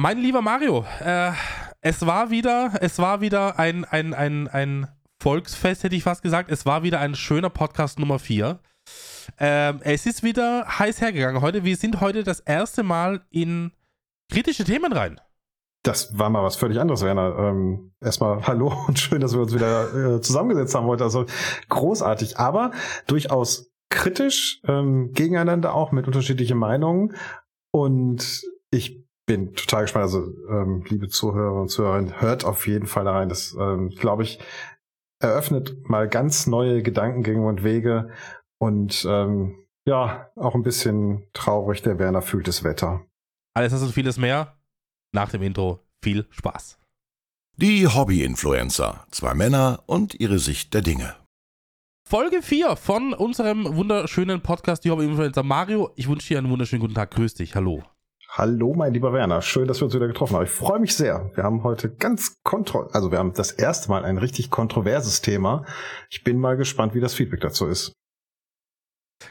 Mein lieber Mario, äh, es war wieder, es war wieder ein, ein, ein, ein Volksfest, hätte ich fast gesagt. Es war wieder ein schöner Podcast Nummer 4. Ähm, es ist wieder heiß hergegangen heute. Wir sind heute das erste Mal in kritische Themen rein. Das war mal was völlig anderes, Werner. Ähm, erstmal hallo und schön, dass wir uns wieder äh, zusammengesetzt haben heute. Also großartig, aber durchaus kritisch, ähm, gegeneinander auch mit unterschiedlichen Meinungen. Und ich bin total gespannt. Also, ähm, liebe Zuhörer und Zuhörerinnen, hört auf jeden Fall da rein. Das, ähm, glaube ich, eröffnet mal ganz neue Gedankengänge und Wege. Und ähm, ja, auch ein bisschen traurig, der Werner fühlt das Wetter. Alles das und vieles mehr nach dem Intro. Viel Spaß. Die Hobby-Influencer. Zwei Männer und ihre Sicht der Dinge. Folge 4 von unserem wunderschönen Podcast, die Hobby-Influencer. Mario, ich wünsche dir einen wunderschönen guten Tag. Grüß dich. Hallo. Hallo, mein lieber Werner. Schön, dass wir uns wieder getroffen haben. Ich freue mich sehr. Wir haben heute ganz kontro, also wir haben das erste Mal ein richtig kontroverses Thema. Ich bin mal gespannt, wie das Feedback dazu ist.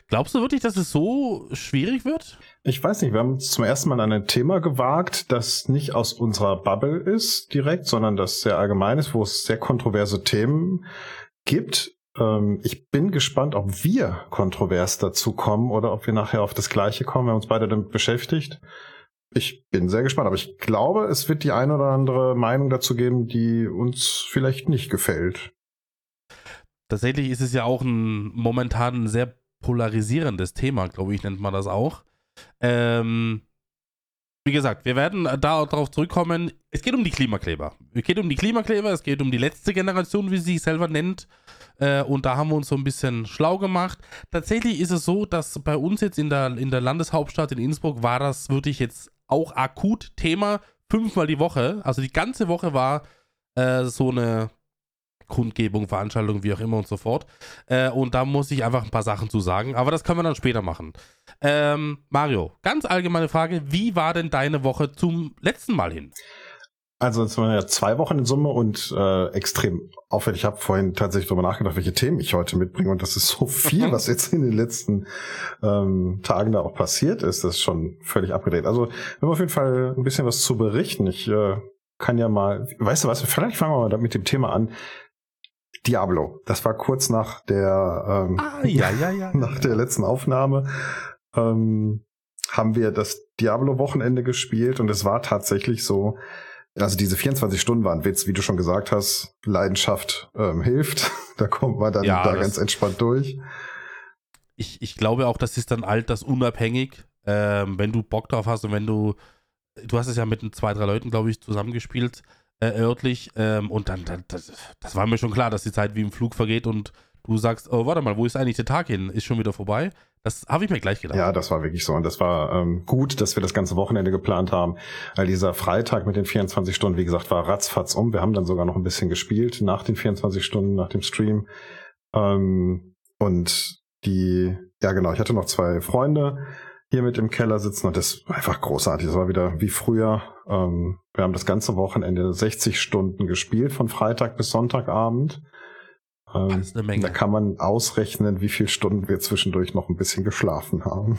Glaubst du wirklich, dass es so schwierig wird? Ich weiß nicht, wir haben zum ersten Mal an ein Thema gewagt, das nicht aus unserer Bubble ist direkt, sondern das sehr allgemein ist, wo es sehr kontroverse Themen gibt. Ähm, ich bin gespannt, ob wir kontrovers dazu kommen oder ob wir nachher auf das Gleiche kommen. Wir haben uns beide damit beschäftigt. Ich bin sehr gespannt, aber ich glaube, es wird die ein oder andere Meinung dazu geben, die uns vielleicht nicht gefällt. Tatsächlich ist es ja auch ein momentan ein sehr polarisierendes Thema, glaube ich, nennt man das auch. Ähm, wie gesagt, wir werden da darauf zurückkommen. Es geht um die Klimakleber. Es geht um die Klimakleber, es geht um die letzte Generation, wie sie sich selber nennt. Äh, und da haben wir uns so ein bisschen schlau gemacht. Tatsächlich ist es so, dass bei uns jetzt in der, in der Landeshauptstadt in Innsbruck war das wirklich jetzt auch akut Thema. Fünfmal die Woche. Also die ganze Woche war äh, so eine Kundgebung, Veranstaltung, wie auch immer und so fort. Äh, und da muss ich einfach ein paar Sachen zu sagen, aber das können wir dann später machen. Ähm, Mario, ganz allgemeine Frage, wie war denn deine Woche zum letzten Mal hin? Also es waren ja zwei Wochen in Summe und äh, extrem aufwendig. Ich habe vorhin tatsächlich darüber nachgedacht, welche Themen ich heute mitbringe und das ist so viel, was jetzt in den letzten ähm, Tagen da auch passiert ist. Das ist schon völlig abgedreht. Also wir haben auf jeden Fall ein bisschen was zu berichten. Ich äh, kann ja mal, weißt du was, vielleicht fangen wir mal mit dem Thema an. Diablo. Das war kurz nach der ähm, ah, ja, ja, ja, nach der letzten Aufnahme. Ähm, haben wir das Diablo-Wochenende gespielt und es war tatsächlich so, also diese 24 Stunden waren Witz, wie du schon gesagt hast, Leidenschaft ähm, hilft. da kommt man dann ja, da ganz entspannt durch. Ich, ich glaube auch, das ist dann altersunabhängig. Ähm, wenn du Bock drauf hast und wenn du, du hast es ja mit zwei, drei Leuten, glaube ich, zusammengespielt, äh, örtlich. Ähm, und dann, dann das, das, war mir schon klar, dass die Zeit wie im Flug vergeht und du sagst, oh, warte mal, wo ist eigentlich der Tag hin? Ist schon wieder vorbei? Das habe ich mir gleich gedacht. Ja, das war wirklich so. Und das war ähm, gut, dass wir das ganze Wochenende geplant haben. Weil dieser Freitag mit den 24 Stunden, wie gesagt, war ratzfatz um. Wir haben dann sogar noch ein bisschen gespielt nach den 24 Stunden, nach dem Stream. Ähm, und die, ja genau, ich hatte noch zwei Freunde hier mit im Keller sitzen und das war einfach großartig. Das war wieder wie früher. Ähm, wir haben das ganze Wochenende 60 Stunden gespielt, von Freitag bis Sonntagabend. Ähm, das ist eine Menge. Da kann man ausrechnen, wie viele Stunden wir zwischendurch noch ein bisschen geschlafen haben.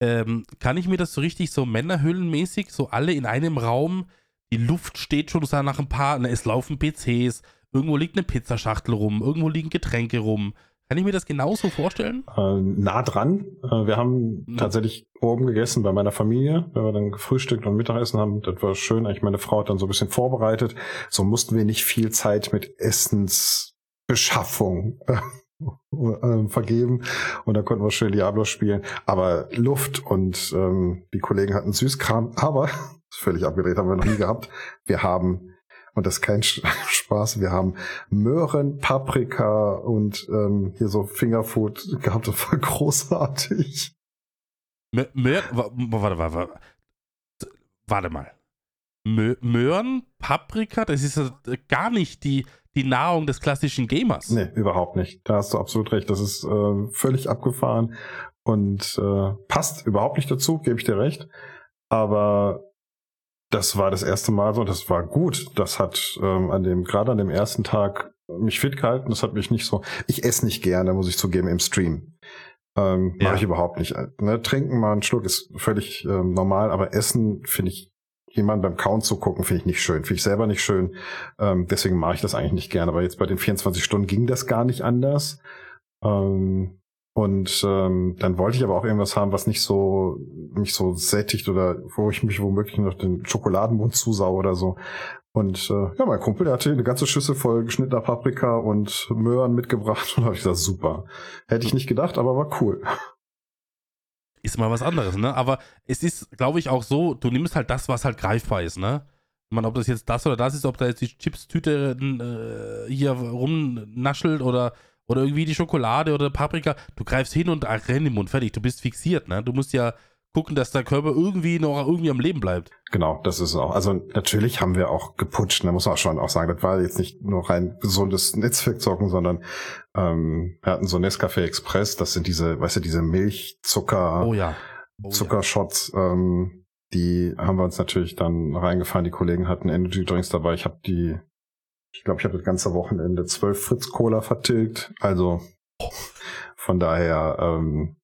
Ähm, kann ich mir das so richtig so Männerhüllenmäßig, so alle in einem Raum, die Luft steht schon so nach ein paar, ne, es laufen PCs, irgendwo liegt eine Pizzaschachtel rum, irgendwo liegen Getränke rum, kann ich mir das genauso vorstellen? Äh, nah dran. Äh, wir haben mhm. tatsächlich oben gegessen bei meiner Familie, wenn wir dann gefrühstückt und Mittagessen haben. Das war schön. Eigentlich meine Frau hat dann so ein bisschen vorbereitet. So mussten wir nicht viel Zeit mit Essensbeschaffung äh, äh, vergeben und da konnten wir schön Diablo spielen. Aber Luft und ähm, die Kollegen hatten Süßkram, aber völlig abgedreht haben wir noch nie gehabt. Wir haben und das ist kein Spaß. Wir haben Möhren, Paprika und ähm, hier so Fingerfood gehabt. Das war großartig. Möhren, warte, warte, warte. Warte mal. Möhren, Paprika, das ist gar nicht die, die Nahrung des klassischen Gamers. Nee, überhaupt nicht. Da hast du absolut recht. Das ist äh, völlig abgefahren und äh, passt überhaupt nicht dazu, gebe ich dir recht. Aber das war das erste Mal so, das war gut. Das hat ähm, an dem, gerade an dem ersten Tag mich fit gehalten. Das hat mich nicht so. Ich esse nicht gerne, muss ich zugeben, im Stream. Ähm, ja. Mache ich überhaupt nicht. Ne, trinken mal einen Schluck ist völlig ähm, normal, aber Essen finde ich jemand beim Count zu gucken, finde ich nicht schön. Finde ich selber nicht schön. Ähm, deswegen mache ich das eigentlich nicht gerne. Aber jetzt bei den 24 Stunden ging das gar nicht anders. Ähm, und ähm, dann wollte ich aber auch irgendwas haben, was nicht so mich so sättigt oder wo ich mich womöglich noch den Schokoladenmund zusau oder so. Und äh, ja, mein Kumpel, der hatte eine ganze Schüssel voll geschnittener Paprika und Möhren mitgebracht und habe ich gesagt, super. Hätte ich nicht gedacht, aber war cool. Ist mal was anderes, ne? Aber es ist, glaube ich, auch so, du nimmst halt das, was halt greifbar ist, ne? Ich meine, ob das jetzt das oder das ist, ob da jetzt die Chips-Tüte äh, hier rumnaschelt oder oder irgendwie die Schokolade oder Paprika. Du greifst hin und renn in den Mund, fertig. Du bist fixiert, ne? Du musst ja gucken, dass der Körper irgendwie noch irgendwie am Leben bleibt. Genau, das ist auch. Also natürlich haben wir auch geputscht, da muss man auch schon auch sagen, das war jetzt nicht nur rein gesundes Netzwerkzocken, sondern ähm, wir hatten so Nescafé Express, das sind diese, weißt du, diese Milchzucker, oh ja. Oh Zuckershots, ja. ähm, die haben wir uns natürlich dann reingefahren. Die Kollegen hatten Energy Drinks dabei. Ich habe die ich glaube, ich habe das ganze Wochenende zwölf Fritz Cola vertilgt. Also von daher ähm,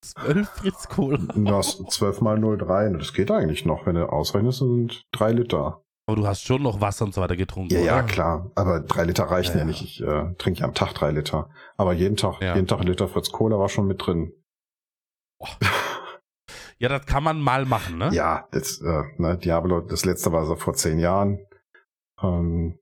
zwölf Fritz Cola. zwölf mal 0,3. Das geht eigentlich noch, wenn du ausrechnest, sind drei Liter. Aber du hast schon noch Wasser und so weiter getrunken. Ja, oder? ja, klar. Aber drei Liter reichen ja, ja nicht. Ich äh, trinke ja am Tag drei Liter. Aber jeden Tag, ja. jeden Tag ein Liter Fritz Cola war schon mit drin. Ja, das kann man mal machen, ne? Ja, das, äh, ne, Diablo, das letzte war so vor zehn Jahren. Ähm,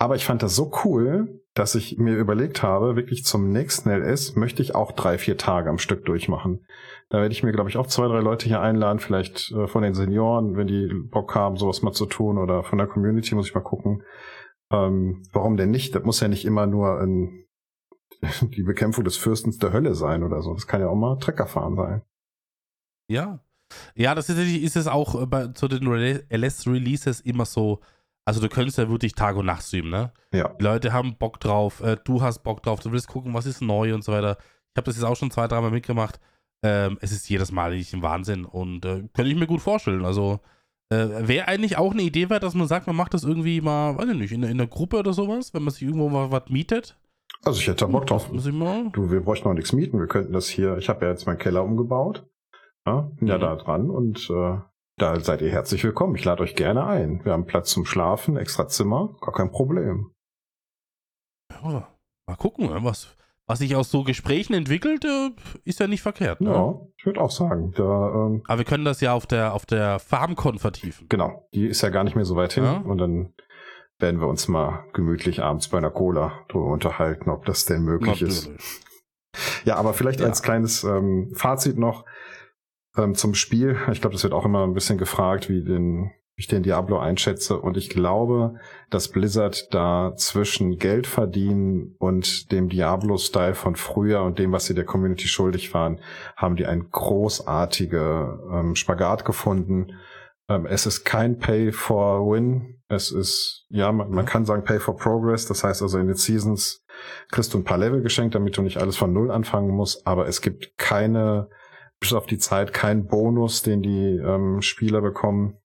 aber ich fand das so cool, dass ich mir überlegt habe, wirklich zum nächsten LS möchte ich auch drei, vier Tage am Stück durchmachen. Da werde ich mir, glaube ich, auch zwei, drei Leute hier einladen, vielleicht äh, von den Senioren, wenn die Bock haben, sowas mal zu tun, oder von der Community muss ich mal gucken. Ähm, warum denn nicht? Das muss ja nicht immer nur ein, die Bekämpfung des Fürstens der Hölle sein oder so. Das kann ja auch mal Treckerfahren sein. Ja. Ja, das ist, ist es auch bei, zu den LS-Releases immer so, also du könntest ja wirklich Tag und Nacht streamen, ne? Ja. Die Leute haben Bock drauf, äh, du hast Bock drauf, du willst gucken, was ist neu und so weiter. Ich habe das jetzt auch schon zwei, dreimal mitgemacht. Ähm, es ist jedes Mal nicht ein Wahnsinn und äh, könnte ich mir gut vorstellen. Also äh, wäre eigentlich auch eine Idee wert, dass man sagt, man macht das irgendwie mal, weiß ich nicht, in, in einer Gruppe oder sowas, wenn man sich irgendwo mal was mietet. Also ich hätte da Bock drauf. Du, wir bräuchten noch nichts mieten. Wir könnten das hier, ich habe ja jetzt meinen Keller umgebaut. Ja, bin ja mhm. da dran und äh, da seid ihr herzlich willkommen. Ich lade euch gerne ein. Wir haben Platz zum Schlafen, extra Zimmer, gar kein Problem. Ja, mal gucken, ne, was, was sich aus so Gesprächen entwickelt, äh, ist ja nicht verkehrt. Ne? Ja, ich würde auch sagen. Da, ähm, Aber wir können das ja auf der, auf der FarmCon vertiefen. Genau, die ist ja gar nicht mehr so weit hin. Ja. Und dann werden wir uns mal gemütlich abends bei einer Cola drüber unterhalten, ob das denn möglich Natürlich. ist. Ja, aber vielleicht ja. als kleines ähm, Fazit noch ähm, zum Spiel. Ich glaube, das wird auch immer ein bisschen gefragt, wie den ich den Diablo einschätze. Und ich glaube, dass Blizzard da zwischen Geld verdienen und dem Diablo-Style von früher und dem, was sie der Community schuldig waren, haben die ein großartige ähm, Spagat gefunden. Ähm, es ist kein Pay for Win. Es ist, ja, man, man, kann sagen Pay for Progress. Das heißt also in den Seasons kriegst du ein paar Level geschenkt, damit du nicht alles von Null anfangen musst. Aber es gibt keine bis auf die Zeit kein Bonus, den die ähm, Spieler bekommen.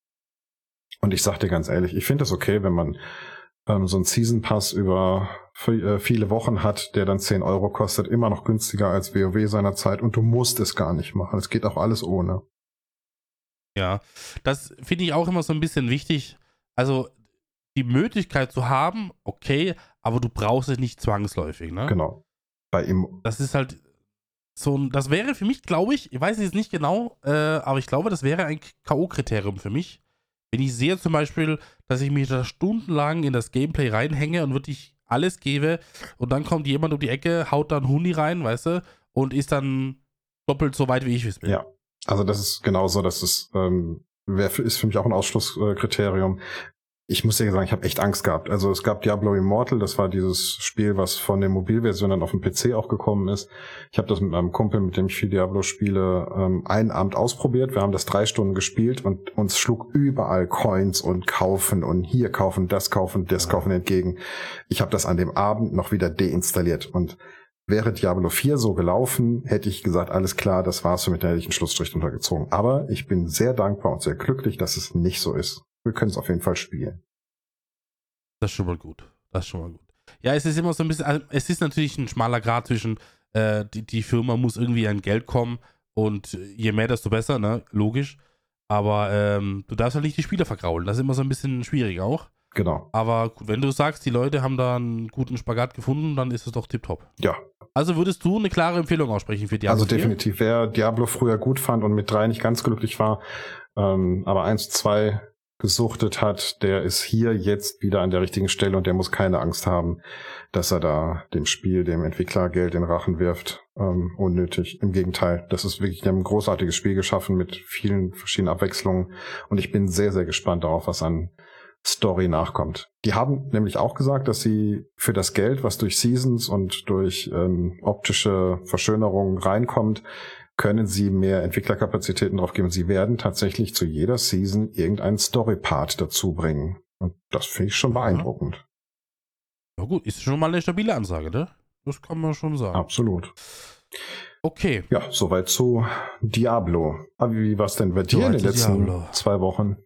Und ich sag dir ganz ehrlich, ich finde es okay, wenn man ähm, so einen Season Pass über äh, viele Wochen hat, der dann 10 Euro kostet, immer noch günstiger als WoW seiner Zeit und du musst es gar nicht machen. Es geht auch alles ohne. Ja, das finde ich auch immer so ein bisschen wichtig. Also die Möglichkeit zu haben, okay, aber du brauchst es nicht zwangsläufig, ne? Genau. Bei ihm. Das ist halt, so ein, das wäre für mich, glaube ich, ich weiß es nicht genau, äh, aber ich glaube, das wäre ein K.O.-Kriterium für mich. Wenn ich sehe zum Beispiel, dass ich mich da stundenlang in das Gameplay reinhänge und wirklich alles gebe und dann kommt jemand um die Ecke, haut dann Huni rein, weißt du, und ist dann doppelt so weit, wie ich es bin. Ja, also das ist genauso, dass es ähm, wär, ist für mich auch ein Ausschlusskriterium ich muss dir sagen, ich habe echt Angst gehabt. Also es gab Diablo Immortal, das war dieses Spiel, was von der Mobilversion dann auf dem PC auch gekommen ist. Ich habe das mit meinem Kumpel, mit dem ich viel Diablo spiele, ähm, einen Abend ausprobiert. Wir haben das drei Stunden gespielt und uns schlug überall Coins und kaufen und hier kaufen, das kaufen, das kaufen entgegen. Ich habe das an dem Abend noch wieder deinstalliert und Wäre Diablo 4 so gelaufen, hätte ich gesagt, alles klar, das war's für mich, da hätte ich einen Schlussstrich untergezogen. Aber ich bin sehr dankbar und sehr glücklich, dass es nicht so ist wir können es auf jeden Fall spielen. Das ist schon mal gut. Das ist schon mal gut. Ja, es ist immer so ein bisschen, also es ist natürlich ein schmaler Grad zwischen, äh, die, die Firma muss irgendwie an Geld kommen und je mehr, desto besser, ne? Logisch. Aber ähm, du darfst halt nicht die Spieler vergraulen. Das ist immer so ein bisschen schwierig auch. Genau. Aber wenn du sagst, die Leute haben da einen guten Spagat gefunden, dann ist es doch tipptopp. Ja. Also würdest du eine klare Empfehlung aussprechen für Diablo Also 4? definitiv. Wer Diablo früher gut fand und mit drei nicht ganz glücklich war, ähm, aber eins, zwei gesuchtet hat, der ist hier jetzt wieder an der richtigen Stelle und der muss keine Angst haben, dass er da dem Spiel, dem Entwickler Geld in Rachen wirft. Ähm, unnötig. Im Gegenteil, das ist wirklich ein großartiges Spiel geschaffen mit vielen verschiedenen Abwechslungen und ich bin sehr, sehr gespannt darauf, was an Story nachkommt. Die haben nämlich auch gesagt, dass sie für das Geld, was durch Seasons und durch ähm, optische Verschönerungen reinkommt, können sie mehr Entwicklerkapazitäten drauf geben. Sie werden tatsächlich zu jeder Season irgendeinen Story-Part dazu bringen. Und das finde ich schon beeindruckend. Ja gut, ist schon mal eine stabile Ansage, ne? Das kann man schon sagen. Absolut. Okay. Ja, soweit zu Diablo. Aber wie war es denn bei dir Soweit in den letzten Diablo. zwei Wochen?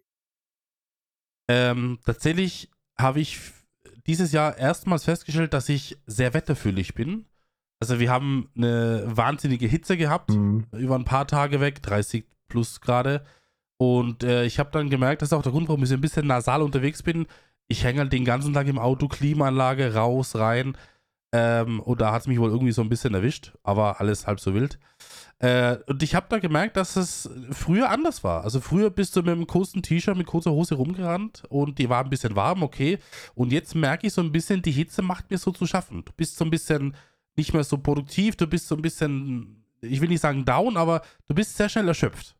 Ähm, tatsächlich habe ich dieses Jahr erstmals festgestellt, dass ich sehr wetterfühlig bin. Also wir haben eine wahnsinnige Hitze gehabt, Hm. über ein paar Tage weg, 30 plus gerade. Und äh, ich habe dann gemerkt, das ist auch der Grund, warum ich so ein bisschen nasal unterwegs bin. Ich hänge halt den ganzen Tag im Auto, Klimaanlage, raus, rein. Ähm, und da hat es mich wohl irgendwie so ein bisschen erwischt, aber alles halb so wild. Äh, und ich habe da gemerkt, dass es früher anders war. Also früher bist du mit einem kurzen T-Shirt, mit kurzer Hose rumgerannt und die war ein bisschen warm, okay. Und jetzt merke ich so ein bisschen, die Hitze macht mir so zu schaffen. Du bist so ein bisschen nicht mehr so produktiv, du bist so ein bisschen, ich will nicht sagen down, aber du bist sehr schnell erschöpft.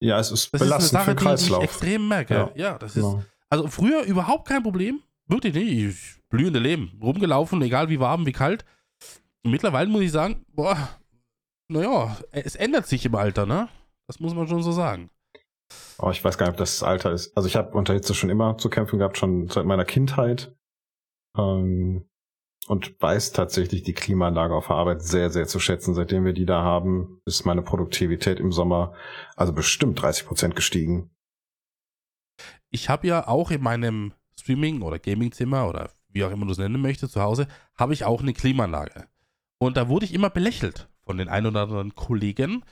Ja, es ist Das ist eine belastend für Sache, den die, die ich Kreislauf. extrem merke. Ja. Ja, das ist, Genau. also früher überhaupt kein Problem. Wirklich nicht. Ich blühende Leben. Rumgelaufen, egal wie warm, wie kalt. Mittlerweile muss ich sagen, boah, naja, es ändert sich im Alter, ne? Das muss man schon so sagen. Aber ich weiß gar nicht, ob das das Alter ist. Also ich habe unter Hitze schon immer zu kämpfen gehabt, schon seit meiner Kindheit. Ähm, und weiß tatsächlich die Klimaanlage auf der Arbeit sehr, sehr zu schätzen. Seitdem wir die da haben, ist meine Produktivität im Sommer also bestimmt 30 Prozent gestiegen. Ich habe ja auch in meinem Streaming- oder Gaming-Zimmer oder wie auch immer du es nennen möchtest, zu Hause, habe ich auch eine Klimaanlage. Und da wurde ich immer belächelt von den ein oder anderen Kollegen.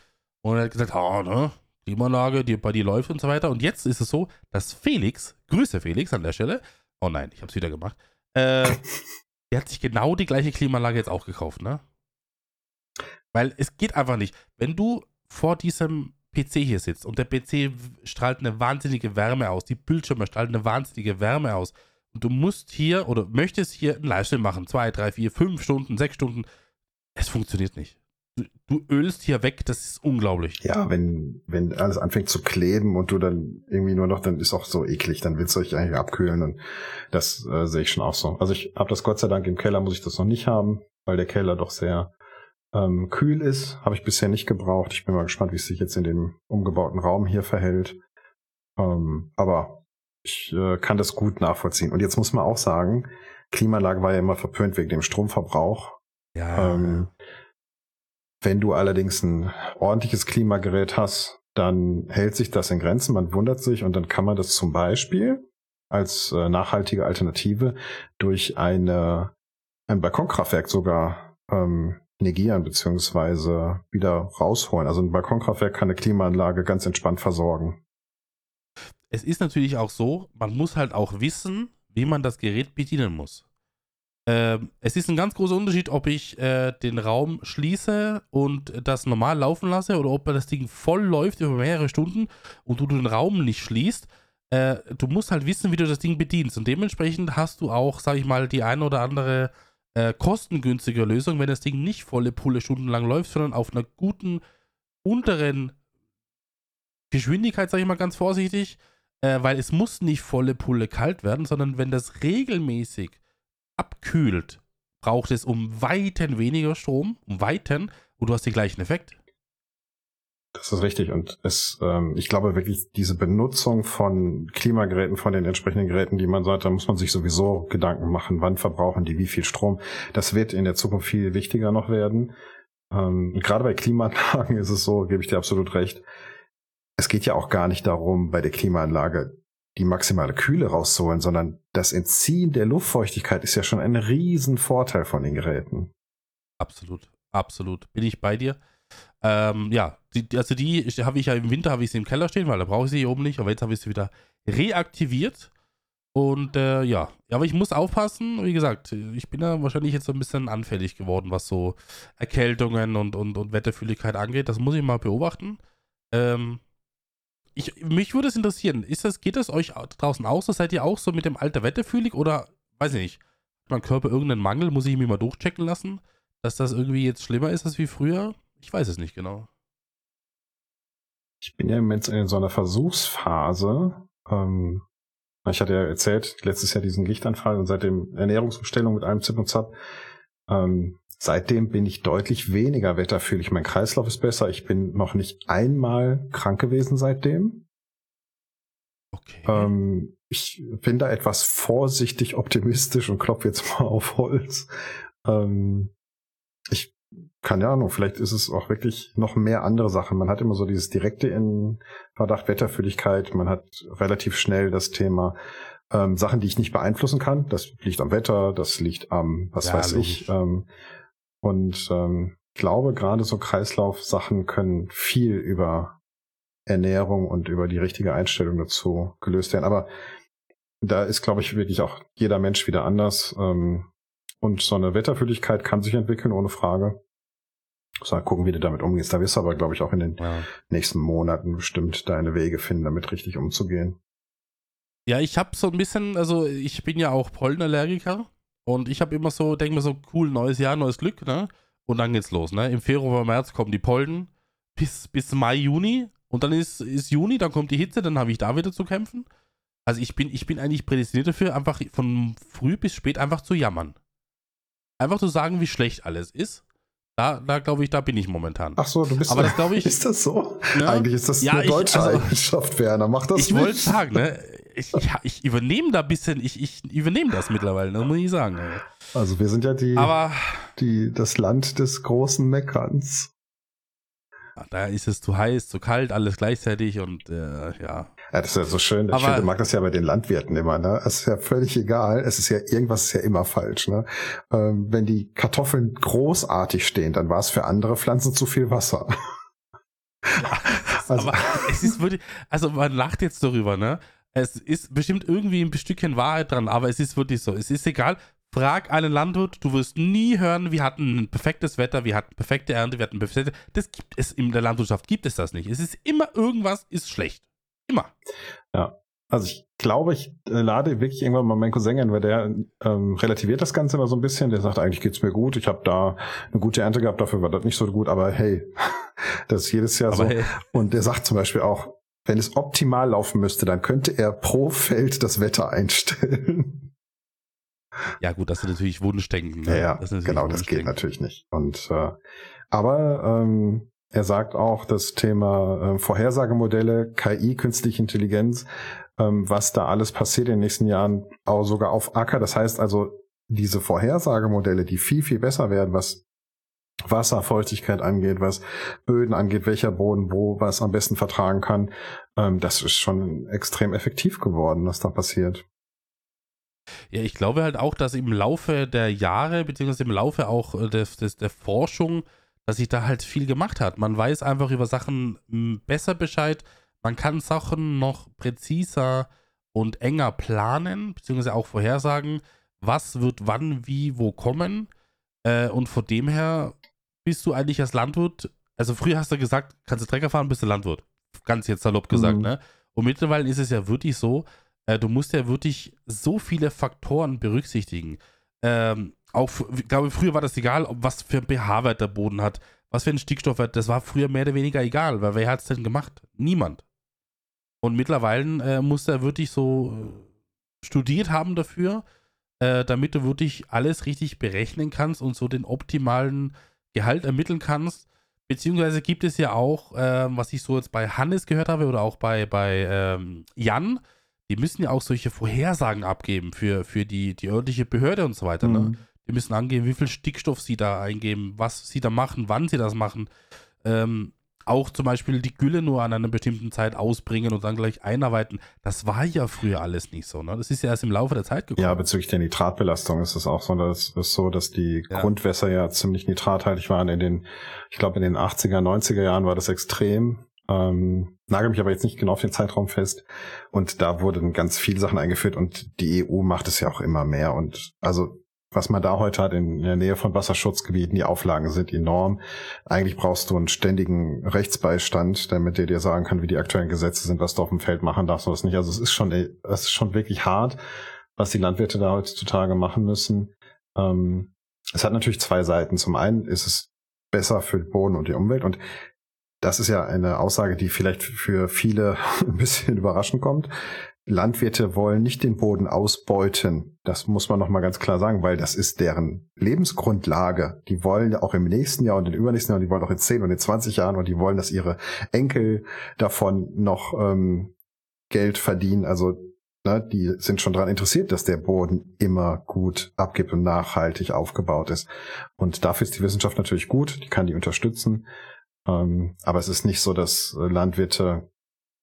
Und er hat gesagt, oh, ne, Klimaanlage, die bei dir läuft und so weiter. Und jetzt ist es so, dass Felix, Grüße Felix an der Stelle, oh nein, ich habe es wieder gemacht, äh, der hat sich genau die gleiche Klimaanlage jetzt auch gekauft, ne? Weil es geht einfach nicht. Wenn du vor diesem PC hier sitzt und der PC strahlt eine wahnsinnige Wärme aus, die Bildschirme strahlen eine wahnsinnige Wärme aus und du musst hier oder möchtest hier einen Livestream machen, zwei, drei, vier, fünf Stunden, sechs Stunden, es funktioniert nicht. Du, ölst hier weg, das ist unglaublich. Ja, wenn, wenn alles anfängt zu kleben und du dann irgendwie nur noch, dann ist auch so eklig, dann willst du dich eigentlich abkühlen und das äh, sehe ich schon auch so. Also ich habe das Gott sei Dank im Keller, muss ich das noch nicht haben, weil der Keller doch sehr ähm, kühl ist. Habe ich bisher nicht gebraucht. Ich bin mal gespannt, wie es sich jetzt in dem umgebauten Raum hier verhält. Ähm, aber ich äh, kann das gut nachvollziehen. Und jetzt muss man auch sagen, Klimaanlage war ja immer verpönt wegen dem Stromverbrauch. Ja. Ähm, wenn du allerdings ein ordentliches Klimagerät hast, dann hält sich das in Grenzen, man wundert sich und dann kann man das zum Beispiel als äh, nachhaltige Alternative durch eine, ein Balkonkraftwerk sogar ähm, negieren beziehungsweise wieder rausholen. Also ein Balkonkraftwerk kann eine Klimaanlage ganz entspannt versorgen. es ist natürlich auch so, man muss halt auch wissen, wie man das Gerät bedienen muss. Ähm, es ist ein ganz großer Unterschied, ob ich äh, den Raum schließe und das normal laufen lasse oder ob das Ding voll läuft über mehrere Stunden und du den Raum nicht schließt. Äh, du musst halt wissen, wie du das Ding bedienst. Und dementsprechend hast du auch, sag ich mal, die ein oder andere äh, kostengünstige Lösung, wenn das Ding nicht volle Pulle stundenlang läuft, sondern auf einer guten unteren Geschwindigkeit, sage ich mal ganz vorsichtig, äh, weil es muss nicht volle Pulle kalt werden, sondern wenn das regelmäßig abkühlt, braucht es um Weiten weniger Strom, um Weiten, und du hast den gleichen Effekt. Das ist richtig. Und es, ähm, ich glaube wirklich, diese Benutzung von Klimageräten, von den entsprechenden Geräten, die man sagt, da muss man sich sowieso Gedanken machen, wann verbrauchen die wie viel Strom. Das wird in der Zukunft viel wichtiger noch werden. Ähm, gerade bei Klimaanlagen ist es so, gebe ich dir absolut recht. Es geht ja auch gar nicht darum, bei der Klimaanlage die maximale Kühle rauszuholen, sondern das Entziehen der Luftfeuchtigkeit ist ja schon ein riesen Vorteil von den Geräten. Absolut, absolut. Bin ich bei dir. Ähm, ja, die, also die habe ich ja im Winter habe ich sie im Keller stehen, weil da brauche ich sie hier oben nicht, aber jetzt habe ich sie wieder reaktiviert. Und äh, ja, aber ich muss aufpassen, wie gesagt, ich bin ja wahrscheinlich jetzt so ein bisschen anfällig geworden, was so Erkältungen und, und, und Wetterfühligkeit angeht. Das muss ich mal beobachten. Ähm, ich, mich würde es interessieren, ist das, geht das euch draußen aus? Seid ihr auch so mit dem Alter wetterfühlig oder, weiß ich nicht, hat mein Körper irgendeinen Mangel, muss ich mich mal durchchecken lassen, dass das irgendwie jetzt schlimmer ist als wie früher? Ich weiß es nicht genau. Ich bin ja im Moment in so einer Versuchsphase. Ähm, ich hatte ja erzählt, letztes Jahr diesen Lichtanfall und seitdem Ernährungsumstellung mit einem Zip und Zap. Ähm, seitdem bin ich deutlich weniger wetterfühlig. Mein Kreislauf ist besser. Ich bin noch nicht einmal krank gewesen seitdem. Okay. Ähm, ich bin da etwas vorsichtig optimistisch und klopfe jetzt mal auf Holz. Ähm, ich keine Ahnung, vielleicht ist es auch wirklich noch mehr andere Sachen. Man hat immer so dieses direkte in Verdacht Wetterfühligkeit. Man hat relativ schnell das Thema ähm, Sachen, die ich nicht beeinflussen kann. Das liegt am Wetter, das liegt am, was ja, weiß logisch. ich. Ähm, und ähm, glaube, gerade so Kreislaufsachen können viel über Ernährung und über die richtige Einstellung dazu gelöst werden. Aber da ist, glaube ich, wirklich auch jeder Mensch wieder anders. Ähm, und so eine Wetterfühligkeit kann sich entwickeln, ohne Frage. Mal gucken, wie du damit umgehst. Da wirst du aber, glaube ich, auch in den ja. nächsten Monaten bestimmt deine Wege finden, damit richtig umzugehen. Ja, ich habe so ein bisschen, also ich bin ja auch Pollenallergiker und ich habe immer so, denke mir so, cool, neues Jahr, neues Glück, ne? Und dann geht's los, ne? Im Februar, März kommen die Pollen bis, bis Mai, Juni und dann ist, ist Juni, dann kommt die Hitze, dann habe ich da wieder zu kämpfen. Also ich bin, ich bin eigentlich prädestiniert dafür, einfach von früh bis spät einfach zu jammern. Einfach zu sagen, wie schlecht alles ist da, da glaube ich, da bin ich momentan. Ach so, du bist. Aber das glaube ich. Ist das so? Ne? Eigentlich ist das ja, eine deutsche ich, also, Eigenschaft, Werner. Mach das Ich wollte sagen, ne? Ich, ich, übernehme da ein bisschen, ich, ich übernehme das mittlerweile, das muss ich sagen. Ey. Also wir sind ja die, Aber, die, das Land des großen Meckerns. Da ist es zu heiß, zu kalt, alles gleichzeitig und äh, ja. Ja, das ist ja so schön. Aber, ich finde, mag das ja bei den Landwirten immer, ne? Es ist ja völlig egal. Es ist ja, irgendwas ist ja immer falsch, ne? Ähm, wenn die Kartoffeln großartig stehen, dann war es für andere Pflanzen zu viel Wasser. Ja, also. Aber es ist wirklich, also man lacht jetzt darüber, ne? Es ist bestimmt irgendwie ein Stückchen Wahrheit dran, aber es ist wirklich so. Es ist egal, Frag einen Landwirt, du wirst nie hören, wir hatten ein perfektes Wetter, wir hatten perfekte Ernte, wir hatten perfekte. Das gibt es in der Landwirtschaft, gibt es das nicht. Es ist immer irgendwas ist schlecht. Immer. Ja. Also ich glaube, ich äh, lade wirklich irgendwann mal meinen Cousin ein, weil der ähm, relativiert das Ganze immer so ein bisschen. Der sagt, eigentlich geht's mir gut. Ich habe da eine gute Ernte gehabt, dafür war das nicht so gut. Aber hey, das ist jedes Jahr aber so. Hey. Und der sagt zum Beispiel auch, wenn es optimal laufen müsste, dann könnte er pro Feld das Wetter einstellen. Ja gut, das ist natürlich Wunschdenken. Ne? Ja, ja genau, das geht natürlich nicht. Und äh, aber ähm, er sagt auch, das Thema äh, Vorhersagemodelle, KI, künstliche Intelligenz, ähm, was da alles passiert in den nächsten Jahren, auch sogar auf Acker. Das heißt also, diese Vorhersagemodelle, die viel, viel besser werden, was Wasserfeuchtigkeit angeht, was Böden angeht, welcher Boden wo was am besten vertragen kann, ähm, das ist schon extrem effektiv geworden, was da passiert. Ja, ich glaube halt auch, dass im Laufe der Jahre, beziehungsweise im Laufe auch äh, des, des, der Forschung, dass sich da halt viel gemacht hat. Man weiß einfach über Sachen hm, besser Bescheid. Man kann Sachen noch präziser und enger planen, beziehungsweise auch vorhersagen, was wird wann, wie, wo kommen. Äh, und von dem her bist du eigentlich als Landwirt, also früher hast du gesagt, kannst du Trecker fahren, bist du Landwirt. Ganz jetzt salopp gesagt, mhm. ne? Und mittlerweile ist es ja wirklich so, äh, du musst ja wirklich so viele Faktoren berücksichtigen. Ähm, auch, ich glaube, früher war das egal, was für ein pH-Wert der Boden hat, was für ein Stickstoffwert, das war früher mehr oder weniger egal, weil wer hat es denn gemacht? Niemand. Und mittlerweile äh, musst du wirklich so äh, studiert haben dafür, äh, damit du wirklich alles richtig berechnen kannst und so den optimalen Gehalt ermitteln kannst. Beziehungsweise gibt es ja auch, äh, was ich so jetzt bei Hannes gehört habe oder auch bei, bei ähm, Jan, die müssen ja auch solche Vorhersagen abgeben für, für die, die örtliche Behörde und so weiter. Ne? Mhm. Ne? Die müssen angeben, wie viel Stickstoff sie da eingeben, was sie da machen, wann sie das machen. Ähm, auch zum Beispiel die Gülle nur an einer bestimmten Zeit ausbringen und dann gleich einarbeiten. Das war ja früher alles nicht so. Ne? Das ist ja erst im Laufe der Zeit gekommen. Ja, bezüglich der Nitratbelastung ist es auch so, dass ist so, dass die ja. Grundwässer ja ziemlich nitrathaltig waren in den, ich glaube in den 80er, 90er Jahren war das extrem. Ähm, nagel mich aber jetzt nicht genau auf den Zeitraum fest. Und da wurden ganz viele Sachen eingeführt und die EU macht es ja auch immer mehr. Und also was man da heute hat in der Nähe von Wasserschutzgebieten, die Auflagen sind enorm. Eigentlich brauchst du einen ständigen Rechtsbeistand, damit der dir sagen kann, wie die aktuellen Gesetze sind, was du auf dem Feld machen darfst und was nicht. Also es ist schon, es ist schon wirklich hart, was die Landwirte da heutzutage machen müssen. Ähm, es hat natürlich zwei Seiten. Zum einen ist es besser für den Boden und die Umwelt und das ist ja eine Aussage, die vielleicht für viele ein bisschen überraschend kommt. Landwirte wollen nicht den Boden ausbeuten. Das muss man nochmal ganz klar sagen, weil das ist deren Lebensgrundlage. Die wollen auch im nächsten Jahr und im übernächsten Jahr, und die wollen auch in 10 und in 20 Jahren und die wollen, dass ihre Enkel davon noch ähm, Geld verdienen. Also ne, die sind schon daran interessiert, dass der Boden immer gut abgibt und nachhaltig aufgebaut ist. Und dafür ist die Wissenschaft natürlich gut, die kann die unterstützen. Ähm, aber es ist nicht so, dass Landwirte,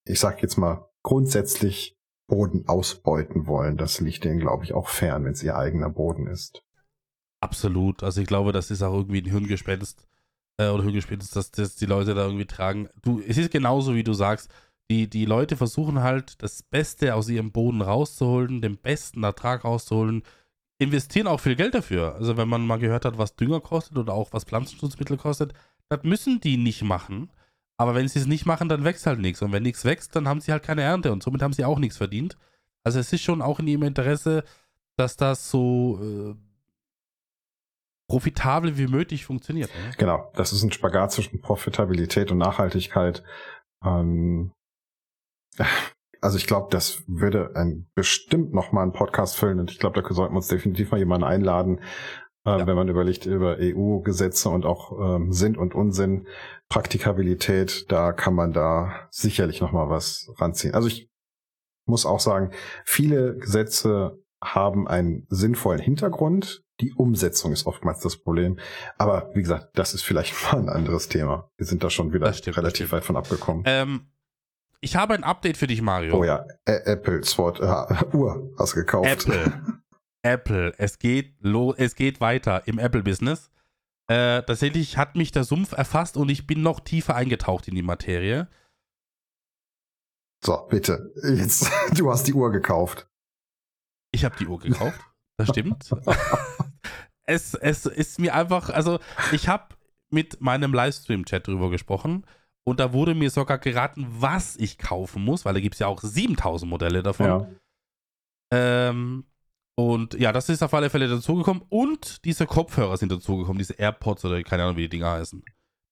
ich sag jetzt mal, grundsätzlich Boden ausbeuten wollen. Das liegt denen, glaube ich, auch fern, wenn es ihr eigener Boden ist. Absolut. Also ich glaube, das ist auch irgendwie ein Hirngespenst äh, oder Hirngespenst, dass, dass die Leute da irgendwie tragen. Du, es ist genauso, wie du sagst. Die, die Leute versuchen halt, das Beste aus ihrem Boden rauszuholen, den besten Ertrag rauszuholen, investieren auch viel Geld dafür. Also wenn man mal gehört hat, was Dünger kostet oder auch was Pflanzenschutzmittel kostet, das müssen die nicht machen. Aber wenn sie es nicht machen, dann wächst halt nichts. Und wenn nichts wächst, dann haben sie halt keine Ernte und somit haben sie auch nichts verdient. Also es ist schon auch in ihrem Interesse, dass das so äh, profitabel wie möglich funktioniert. Ne? Genau, das ist ein Spagat zwischen Profitabilität und Nachhaltigkeit. Ähm, also ich glaube, das würde ein, bestimmt noch mal einen Podcast füllen und ich glaube, da sollten wir uns definitiv mal jemanden einladen, äh, ja. wenn man überlegt über EU-Gesetze und auch ähm, Sinn und Unsinn, Praktikabilität, da kann man da sicherlich noch mal was ranziehen. Also ich muss auch sagen, viele Gesetze haben einen sinnvollen Hintergrund. Die Umsetzung ist oftmals das Problem. Aber wie gesagt, das ist vielleicht mal ein anderes Thema. Wir sind da schon wieder stimmt, relativ weit von abgekommen. Ähm, ich habe ein Update für dich, Mario. Oh ja, Ä Apple Sword äh, Uhr hast gekauft. Apple. Apple. Es geht, es geht weiter im Apple-Business. Äh, tatsächlich hat mich der Sumpf erfasst und ich bin noch tiefer eingetaucht in die Materie. So, bitte. Jetzt, du hast die Uhr gekauft. Ich habe die Uhr gekauft. Das stimmt. es, es ist mir einfach, also ich habe mit meinem Livestream-Chat drüber gesprochen und da wurde mir sogar geraten, was ich kaufen muss, weil da gibt es ja auch 7000 Modelle davon. Ja. Ähm, und ja, das ist auf alle Fälle dazugekommen. Und diese Kopfhörer sind dazugekommen, diese AirPods oder keine Ahnung, wie die Dinger heißen.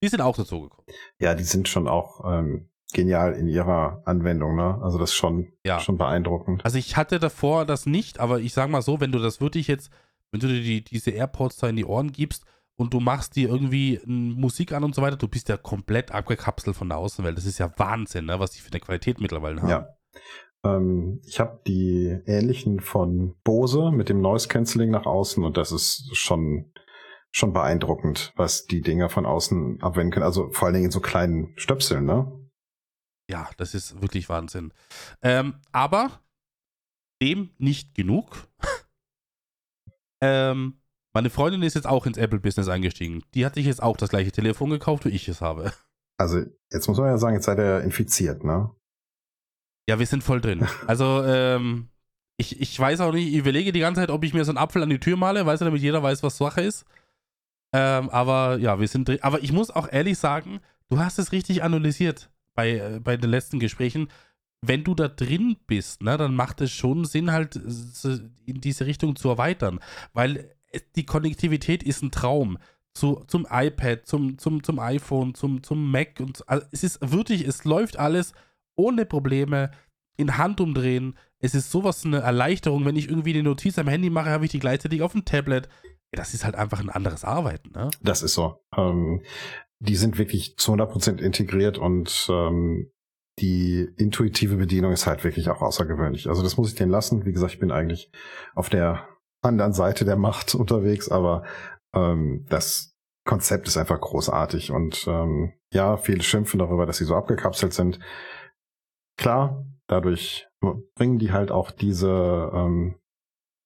Die sind auch dazugekommen. Ja, die sind schon auch ähm, genial in ihrer Anwendung, ne? Also das ist schon, ja. schon beeindruckend. Also ich hatte davor das nicht, aber ich sag mal so, wenn du das wirklich jetzt, wenn du dir die, diese AirPods da in die Ohren gibst und du machst dir irgendwie Musik an und so weiter, du bist ja komplett abgekapselt von der Außenwelt. Das ist ja Wahnsinn, ne? was die für eine Qualität mittlerweile haben. Ja. Ähm, ich habe die ähnlichen von Bose mit dem Noise Cancelling nach außen und das ist schon schon beeindruckend, was die Dinger von außen abwenden können. Also vor allen Dingen in so kleinen Stöpseln, ne? Ja, das ist wirklich Wahnsinn. Ähm, aber dem nicht genug. ähm, meine Freundin ist jetzt auch ins Apple-Business eingestiegen. Die hat sich jetzt auch das gleiche Telefon gekauft, wie ich es habe. Also, jetzt muss man ja sagen, jetzt seid ihr infiziert, ne? Ja, wir sind voll drin. Also, ähm, ich, ich weiß auch nicht, ich überlege die ganze Zeit, ob ich mir so einen Apfel an die Tür male, weißt du, damit jeder weiß, was Sache ist. Ähm, aber ja, wir sind drin. Aber ich muss auch ehrlich sagen, du hast es richtig analysiert bei, äh, bei den letzten Gesprächen. Wenn du da drin bist, ne, dann macht es schon Sinn, halt in diese Richtung zu erweitern. Weil die Konnektivität ist ein Traum. Zu, zum iPad, zum, zum, zum iPhone, zum, zum Mac und also es ist wirklich, es läuft alles ohne Probleme in Handumdrehen. Es ist sowas eine Erleichterung, wenn ich irgendwie eine Notiz am Handy mache, habe ich die gleichzeitig auf dem Tablet. Das ist halt einfach ein anderes Arbeiten, ne? Das ist so. Ähm, die sind wirklich zu 100% integriert und ähm, die intuitive Bedienung ist halt wirklich auch außergewöhnlich. Also das muss ich denen lassen. Wie gesagt, ich bin eigentlich auf der anderen Seite der Macht unterwegs, aber ähm, das Konzept ist einfach großartig und ähm, ja, viele schimpfen darüber, dass sie so abgekapselt sind. Klar, dadurch bringen die halt auch diese, ähm,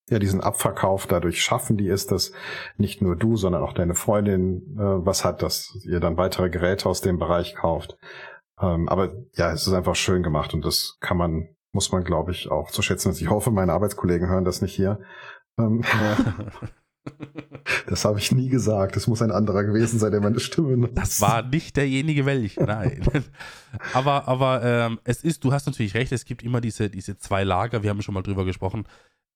ja, diesen Abverkauf, dadurch schaffen die es, dass nicht nur du, sondern auch deine Freundin äh, was hat, dass ihr dann weitere Geräte aus dem Bereich kauft. Ähm, aber ja, es ist einfach schön gemacht und das kann man, muss man, glaube ich, auch zu schätzen. Ich hoffe, meine Arbeitskollegen hören das nicht hier. Ähm, das habe ich nie gesagt. Das muss ein anderer gewesen sein, der meine Stimme nutzt. Das war nicht derjenige welch, nein. aber aber ähm, es ist, du hast natürlich recht, es gibt immer diese, diese zwei Lager, wir haben schon mal drüber gesprochen.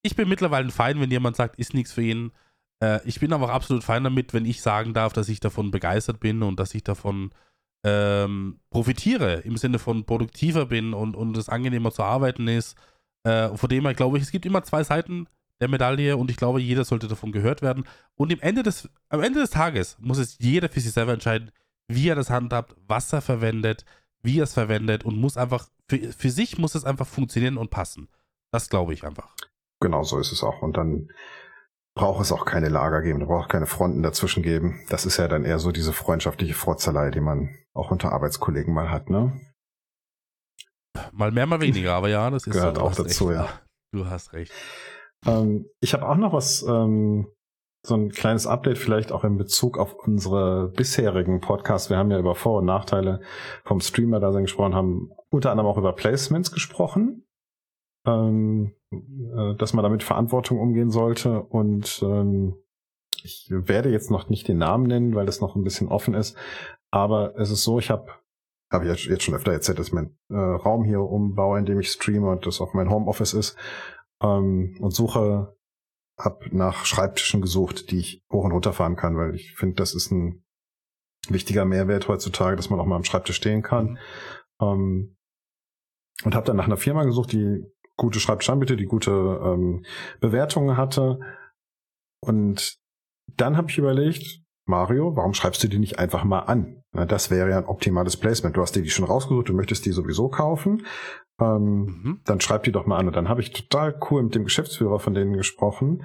Ich bin mittlerweile fein, wenn jemand sagt, ist nichts für ihn. Äh, ich bin aber auch absolut fein damit, wenn ich sagen darf, dass ich davon begeistert bin und dass ich davon ähm, profitiere, im Sinne von produktiver bin und, und es angenehmer zu arbeiten ist. Äh, von dem her glaube ich, es gibt immer zwei Seiten der Medaille und ich glaube, jeder sollte davon gehört werden. Und im Ende des, am Ende des Tages muss es jeder für sich selber entscheiden, wie er das handhabt, was er verwendet, wie er es verwendet und muss einfach, für, für sich muss es einfach funktionieren und passen. Das glaube ich einfach. Genau so ist es auch. Und dann braucht es auch keine Lager geben, da braucht keine Fronten dazwischen geben. Das ist ja dann eher so diese freundschaftliche Frotzelei, die man auch unter Arbeitskollegen mal hat, ne? Mal mehr, mal weniger, aber ja, das ist gehört auch dazu, recht. ja. Du hast recht. Ähm, ich habe auch noch was, ähm, so ein kleines Update vielleicht auch in Bezug auf unsere bisherigen Podcasts. Wir haben ja über Vor- und Nachteile vom Streamer da gesprochen, haben unter anderem auch über Placements gesprochen, ähm, äh, dass man damit Verantwortung umgehen sollte. Und ähm, ich werde jetzt noch nicht den Namen nennen, weil das noch ein bisschen offen ist, aber es ist so, ich habe habe ich jetzt schon öfter erzählt, dass mein äh, Raum hier umbaue, in dem ich streame und das auch mein Homeoffice ist ähm, und suche, habe nach Schreibtischen gesucht, die ich hoch und runter fahren kann, weil ich finde, das ist ein wichtiger Mehrwert heutzutage, dass man auch mal am Schreibtisch stehen kann. Mhm. Ähm, und habe dann nach einer Firma gesucht, die gute Schreibtischanbieter, die gute ähm, Bewertungen hatte. Und dann habe ich überlegt, Mario, warum schreibst du die nicht einfach mal an? Das wäre ja ein optimales Placement. Du hast dir die schon rausgesucht, du möchtest die sowieso kaufen. Ähm, mhm. Dann schreib die doch mal an. Und dann habe ich total cool mit dem Geschäftsführer von denen gesprochen.